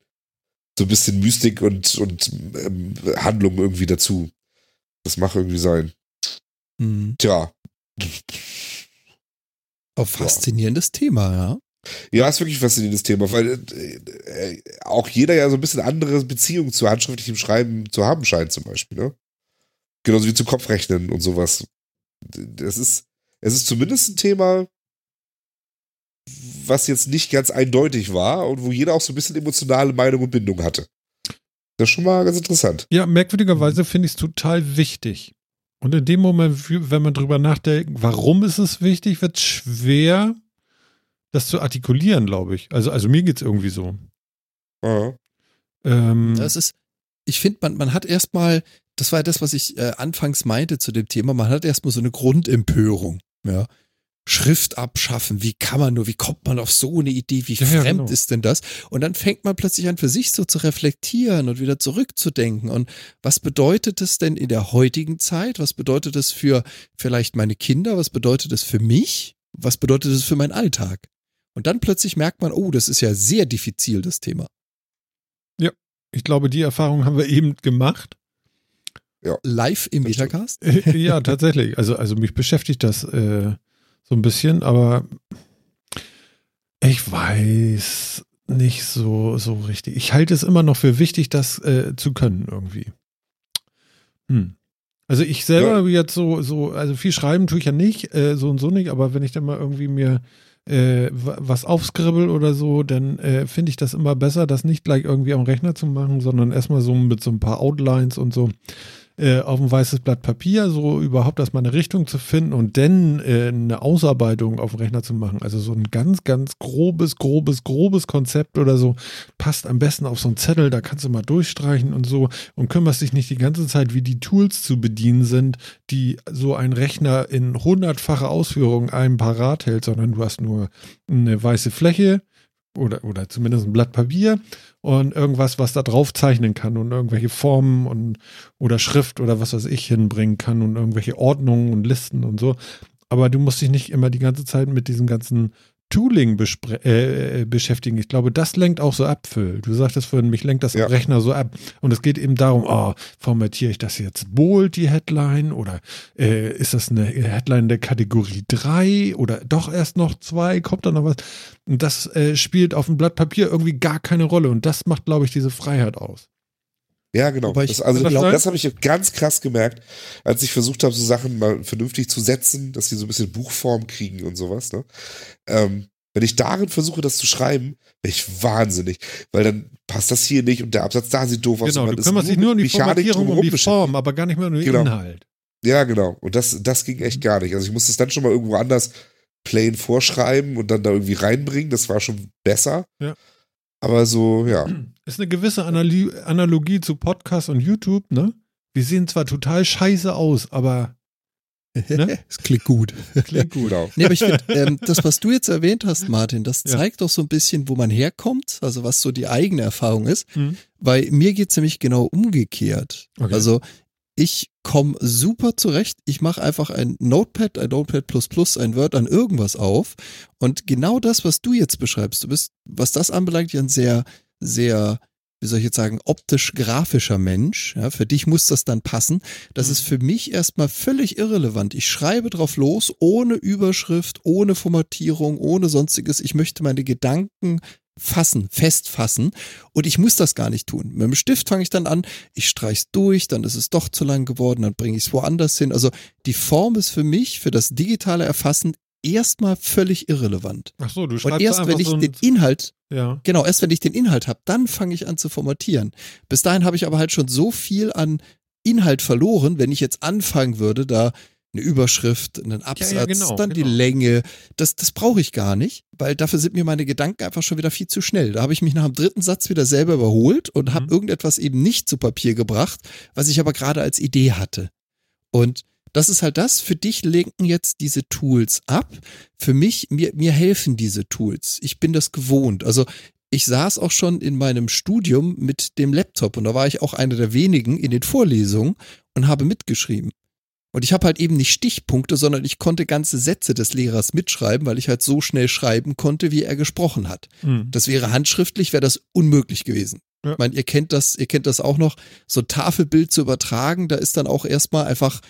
S3: so ein bisschen Mystik und, und ähm, Handlung irgendwie dazu. Das mag irgendwie sein.
S2: Mhm.
S3: Tja.
S2: Auch faszinierendes Thema, ja.
S3: Ja, ist wirklich ein faszinierendes Thema, weil äh, äh, auch jeder ja so ein bisschen andere Beziehungen zu handschriftlichem Schreiben zu haben scheint, zum Beispiel, ne? Genauso wie zu Kopfrechnen und sowas. Das ist, es ist zumindest ein Thema, was jetzt nicht ganz eindeutig war und wo jeder auch so ein bisschen emotionale Meinung und Bindung hatte. Das ist schon mal ganz interessant.
S1: Ja, merkwürdigerweise finde ich es total wichtig. Und in dem Moment, wenn man drüber nachdenkt, warum ist es wichtig, wird es schwer, das zu artikulieren, glaube ich. Also, also mir geht es irgendwie so.
S3: Ja.
S1: Ähm,
S2: Das ist, ich finde, man, man hat erstmal, das war ja das, was ich äh, anfangs meinte zu dem Thema, man hat erstmal so eine Grundempörung, ja. Schrift abschaffen, wie kann man nur, wie kommt man auf so eine Idee, wie
S1: Ja, ja,
S2: fremd
S1: genau.
S2: ist denn das? Und dann fängt man plötzlich an, für sich so zu reflektieren und wieder zurückzudenken. Und was bedeutet es denn in der heutigen Zeit? Was bedeutet es für vielleicht meine Kinder? Was bedeutet es für mich? Was bedeutet es für meinen Alltag? Und dann plötzlich merkt man, oh, das ist ja sehr diffizil, das Thema.
S1: ich glaube, die Erfahrung haben wir eben gemacht.
S2: Live im. Metacast?
S1: Ja, tatsächlich. Also, also mich beschäftigt das äh, so ein bisschen, aber ich weiß nicht so, so richtig. Ich halte es immer noch für wichtig, das äh, zu können irgendwie. Hm. Also ich selber jetzt so, so, also viel schreiben tue ich ja nicht, äh, so und so nicht, aber wenn ich dann mal irgendwie mir äh, wa- was aufskribbel oder so, dann äh, finde ich das immer besser, das nicht gleich irgendwie am Rechner zu machen, sondern erstmal so mit so ein paar Outlines und so äh, auf ein weißes Blatt Papier, so überhaupt erstmal eine Richtung zu finden und dann äh, eine Ausarbeitung auf dem Rechner zu machen. Also so ein ganz, ganz grobes, grobes, grobes Konzept oder so passt am besten auf so einen Zettel, da kannst du mal durchstreichen und so und kümmerst dich nicht die ganze Zeit, wie die Tools zu bedienen sind, die so ein Rechner in hundertfache Ausführung einem parat hält, sondern du hast nur eine weiße Fläche oder, oder zumindest ein Blatt Papier und irgendwas, was da drauf zeichnen kann und irgendwelche Formen und oder Schrift oder was weiß ich hinbringen kann und irgendwelche Ordnungen und Listen und so. Aber du musst dich nicht immer die ganze Zeit mit diesem ganzen Tooling äh, äh, beschäftigen. Ich glaube, das lenkt auch so ab, Phil. Du sagtest vorhin, mich lenkt das
S3: Ja.
S1: Rechner so ab. Und es geht eben darum, oh, formatiere ich das jetzt bold, die Headline? Oder äh, ist das eine Headline der Kategorie 3? Oder doch erst noch 2? Kommt da noch was? Und das äh, spielt auf dem Blatt Papier irgendwie gar keine Rolle. Und das macht, glaube ich, diese Freiheit aus.
S3: Ja, genau.
S2: Wobei ich
S3: das, also,
S1: glaub-
S3: das habe ich ganz krass gemerkt, als ich versucht habe, so Sachen mal vernünftig zu setzen, dass die so ein bisschen Buchform kriegen und sowas. Ne? Ähm, wenn ich darin versuche, das zu schreiben, bin ich wahnsinnig, weil dann passt das hier nicht und der Absatz da sieht doof aus.
S1: Genau, du kümmerst dich nur um die
S3: Mechanik
S1: Formatierung, um die. Form, aber gar nicht mehr um den
S3: Genau.
S1: Inhalt.
S3: Ja, genau. Und das, das ging echt gar nicht. Also ich musste es dann schon mal irgendwo anders plain vorschreiben und dann da irgendwie reinbringen. Das war schon besser.
S1: Ja.
S3: Aber so, ja.
S1: Ist eine gewisse Anali Analogie zu Podcast und YouTube, ne? Wir sehen zwar total scheiße aus, aber Ne?
S2: Es klingt gut.
S1: klingt gut.
S3: Genau.
S2: Nee, aber ich finde, ähm, das, was du jetzt erwähnt hast, Martin, das
S1: Ja.
S2: zeigt doch so ein bisschen, wo man herkommt, also was so die eigene Erfahrung ist.
S1: Mhm.
S2: Weil mir geht's nämlich genau umgekehrt.
S1: Okay.
S2: Also ich komme super zurecht. Ich mache einfach ein Notepad, ein Notepad plus plus, ein Word an irgendwas auf. Und genau das, was du jetzt beschreibst, du bist, was das anbelangt, ja ein sehr, sehr, wie soll ich jetzt sagen, optisch-grafischer Mensch. Ja, für dich muss das dann passen. Das
S1: Mhm.
S2: ist für mich erstmal völlig irrelevant. Ich schreibe drauf los, ohne Überschrift, ohne Formatierung, ohne sonstiges. Ich möchte meine Gedanken fassen, festfassen. Und ich muss das gar nicht tun. Mit dem Stift fange ich dann an, ich streich's durch, dann ist es doch zu lang geworden, dann bringe ich es woanders hin. Also die Form ist für mich, für das digitale Erfassen erstmal völlig irrelevant.
S1: Ach so, du
S2: Und
S1: schreibst
S2: erst
S1: einfach
S2: wenn ich
S1: so
S2: den Inhalt,
S1: ja.
S2: genau, erst wenn ich den Inhalt habe, dann fange ich an zu formatieren. Bis dahin habe ich aber halt schon so viel an Inhalt verloren, wenn ich jetzt anfangen würde, da eine Überschrift, einen Absatz,
S1: genau,
S2: dann die
S1: genau.
S2: Länge, das, das brauche ich gar nicht, weil dafür sind mir meine Gedanken einfach schon wieder viel zu schnell. Da habe ich mich nach dem dritten Satz wieder selber überholt und habe
S1: Mhm.
S2: irgendetwas eben nicht zu Papier gebracht, was ich aber gerade als Idee hatte. Und das ist halt das. Für dich lenken jetzt diese Tools ab. Für mich, mir, mir helfen diese Tools. Ich bin das gewohnt. Also ich saß auch schon in meinem Studium mit dem Laptop und da war ich auch einer der wenigen in den Vorlesungen und habe mitgeschrieben. Und ich habe halt eben nicht Stichpunkte, sondern ich konnte ganze Sätze des Lehrers mitschreiben, weil ich halt so schnell schreiben konnte, wie er gesprochen hat.
S1: Hm.
S2: Das wäre handschriftlich, wäre das unmöglich gewesen.
S1: Ja.
S2: Ich meine, ihr kennt das, ihr kennt das auch noch, so ein Tafelbild zu übertragen, da ist dann auch erstmal einfach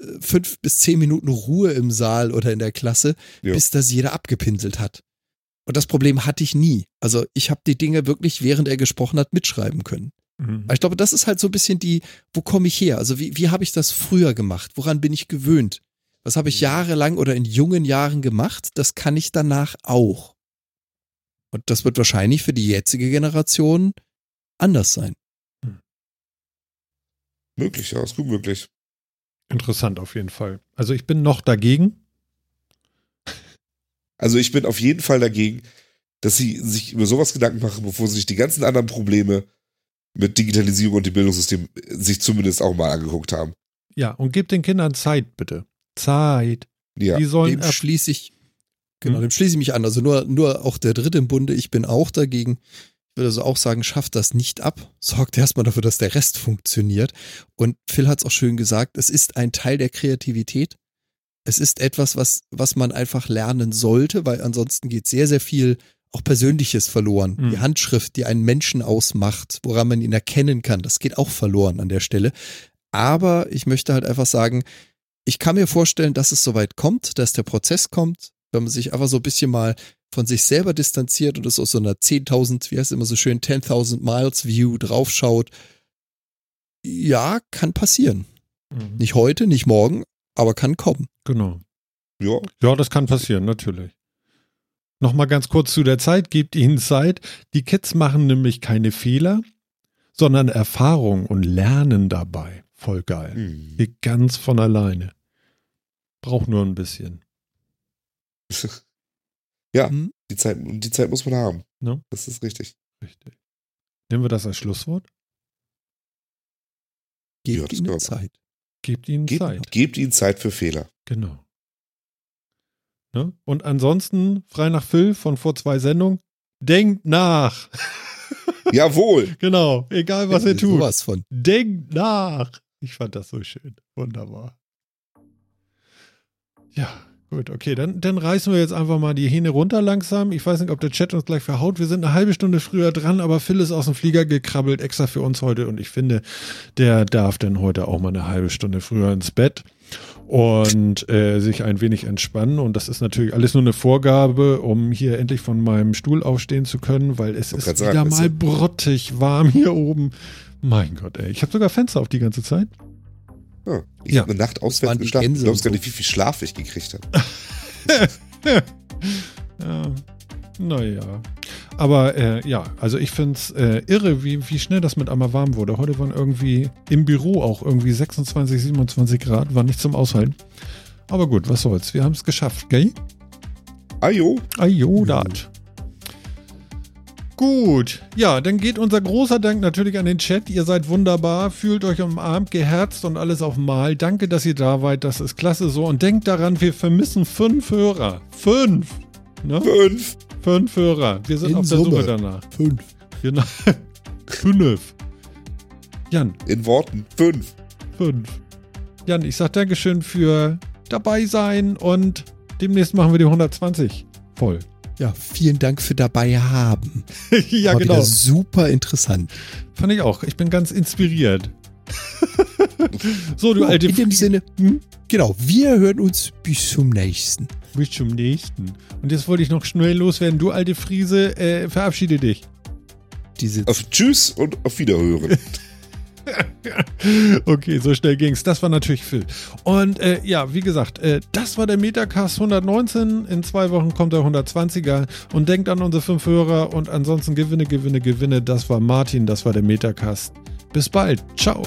S2: äh, fünf bis zehn Minuten Ruhe im Saal oder in der Klasse,
S3: Ja.
S2: bis das jeder abgepinselt hat. Und das Problem hatte ich nie. Also ich habe die Dinge wirklich, während er gesprochen hat, mitschreiben können.
S1: Mhm.
S2: Aber ich glaube, das ist halt so ein bisschen die, wo komme ich her? Also wie, wie habe ich das früher gemacht? Woran bin ich gewöhnt? Was habe ich jahrelang oder in jungen Jahren gemacht? Das kann ich danach auch. Und das wird wahrscheinlich für die jetzige Generation anders sein.
S3: Möglich, ja, ist gut möglich.
S1: Interessant auf jeden Fall. Also ich bin noch dagegen.
S3: Also ich bin auf jeden Fall dagegen, dass sie sich über sowas Gedanken machen, bevor sie sich die ganzen anderen Probleme mit Digitalisierung und dem Bildungssystem sich zumindest auch mal angeguckt haben.
S1: Ja, und gebt den Kindern Zeit, bitte. Zeit.
S3: Ja.
S1: Die sollen
S2: Dem schließe ich, genau,
S1: Hm?
S2: dem schließe ich mich an. Also nur, nur auch der dritte im Bunde, ich bin auch dagegen. Ich würde also auch sagen, schafft das nicht ab. Sorgt erstmal dafür, dass der Rest funktioniert. Und Phil hat es auch schön gesagt, es ist ein Teil der Kreativität. Es ist etwas, was, was man einfach lernen sollte, weil ansonsten geht sehr, sehr viel auch Persönliches verloren.
S1: Mhm.
S2: Die Handschrift, die einen Menschen ausmacht, woran man ihn erkennen kann, das geht auch verloren an der Stelle. Aber ich möchte halt einfach sagen, ich kann mir vorstellen, dass es soweit kommt, dass der Prozess kommt, wenn man sich einfach so ein bisschen mal von sich selber distanziert und es aus so einer 10.000, wie heißt es immer so schön, 10.000 Miles View draufschaut. Ja, kann passieren.
S1: Mhm.
S2: Nicht heute, nicht morgen, aber kann kommen.
S1: Genau.
S3: ja.
S1: Ja, das kann passieren, natürlich. Nochmal ganz kurz zu der Zeit, gebt ihnen Zeit. Die Kids machen nämlich keine Fehler, sondern Erfahrung und lernen dabei. Voll geil.
S3: Hm.
S1: Geht ganz von alleine. Braucht nur ein bisschen.
S3: ja,
S2: Hm?
S3: die Zeit, die Zeit muss man haben.
S1: Ne?
S3: Das ist richtig.
S1: Richtig. Nehmen wir das als Schlusswort?
S2: Gebt
S3: Ja,
S2: ihnen. Zeit.
S1: Gebt ihnen
S3: Gebt,
S1: Zeit.
S3: gebt ihnen Zeit für Fehler.
S1: Genau. Ne? Und ansonsten, frei nach Phil von vor zwei Sendungen, denkt nach.
S3: Jawohl.
S1: genau, egal was ihr tut.
S2: Sowas von.
S1: Denkt nach. Ich fand das so schön. Wunderbar. Ja, gut, okay. Dann, dann reißen wir jetzt einfach mal die Hähne runter langsam. Ich weiß nicht, ob der Chat uns gleich verhaut. Wir sind eine halbe Stunde früher dran, aber Phil ist aus dem Flieger gekrabbelt, extra für uns heute. Und ich finde, der darf dann heute auch mal eine halbe Stunde früher ins Bett und äh, sich ein wenig entspannen. Und das ist natürlich alles nur eine Vorgabe, um hier endlich von meinem Stuhl aufstehen zu können, weil es ist
S3: wollte
S1: wieder
S3: sagen,
S1: mal brottig warm hier oben. Mein Gott, ey. Ich habe sogar Fenster auf die ganze Zeit.
S3: Ja, ich
S1: Ja.
S3: habe eine Nacht auswärts geschlafen. Du glaubst gar nicht, wie viel Schlaf ich gekriegt habe.
S1: Ja, naja. Aber äh, ja, also ich finde es äh, irre, wie, wie schnell das mit einmal warm wurde. Heute waren irgendwie im Büro auch irgendwie 26, 27 Grad, war nicht zum Aushalten. Aber gut, was soll's. Wir haben es geschafft, gell?
S3: Ajo.
S1: Ajodat. Gut, ja, dann geht unser großer Dank natürlich an den Chat. Ihr seid wunderbar, fühlt euch umarmt, geherzt und alles auf Mal. Danke, dass ihr da wart, das ist klasse so. Und denkt daran, wir vermissen fünf Hörer. Fünf! Ne?
S3: Fünf.
S1: Fünf Hörer. Wir sind
S2: In
S1: auf der
S2: Summe.
S1: Suche danach.
S2: Fünf.
S1: Genau. fünf. Jan,
S3: In Worten. Fünf.
S1: fünf. Jan, ich sag Dankeschön für dabei sein und demnächst machen wir die 120 voll.
S2: Ja, vielen Dank für dabei haben.
S1: ja,
S2: War
S1: genau.
S2: super interessant.
S1: Fand ich auch. Ich bin ganz inspiriert. so, du
S2: So,
S1: alte
S2: in dem Sinne,
S1: Hm?
S2: genau, wir hören uns bis zum nächsten.
S1: Bis zum nächsten. Und jetzt wollte ich noch schnell loswerden. Du alte Friese, äh, verabschiede dich.
S2: Diese
S3: Auf Tschüss und auf Wiederhören.
S1: okay, so schnell ging's. Das war natürlich Phil. Und äh, ja, wie gesagt, äh, das war der Metacast 119. In zwei Wochen kommt der 120er. Und denkt an unsere fünf Hörer. Und ansonsten Gewinne, Gewinne, Gewinne. Das war Martin, das war der Metacast. Bis bald. Ciao.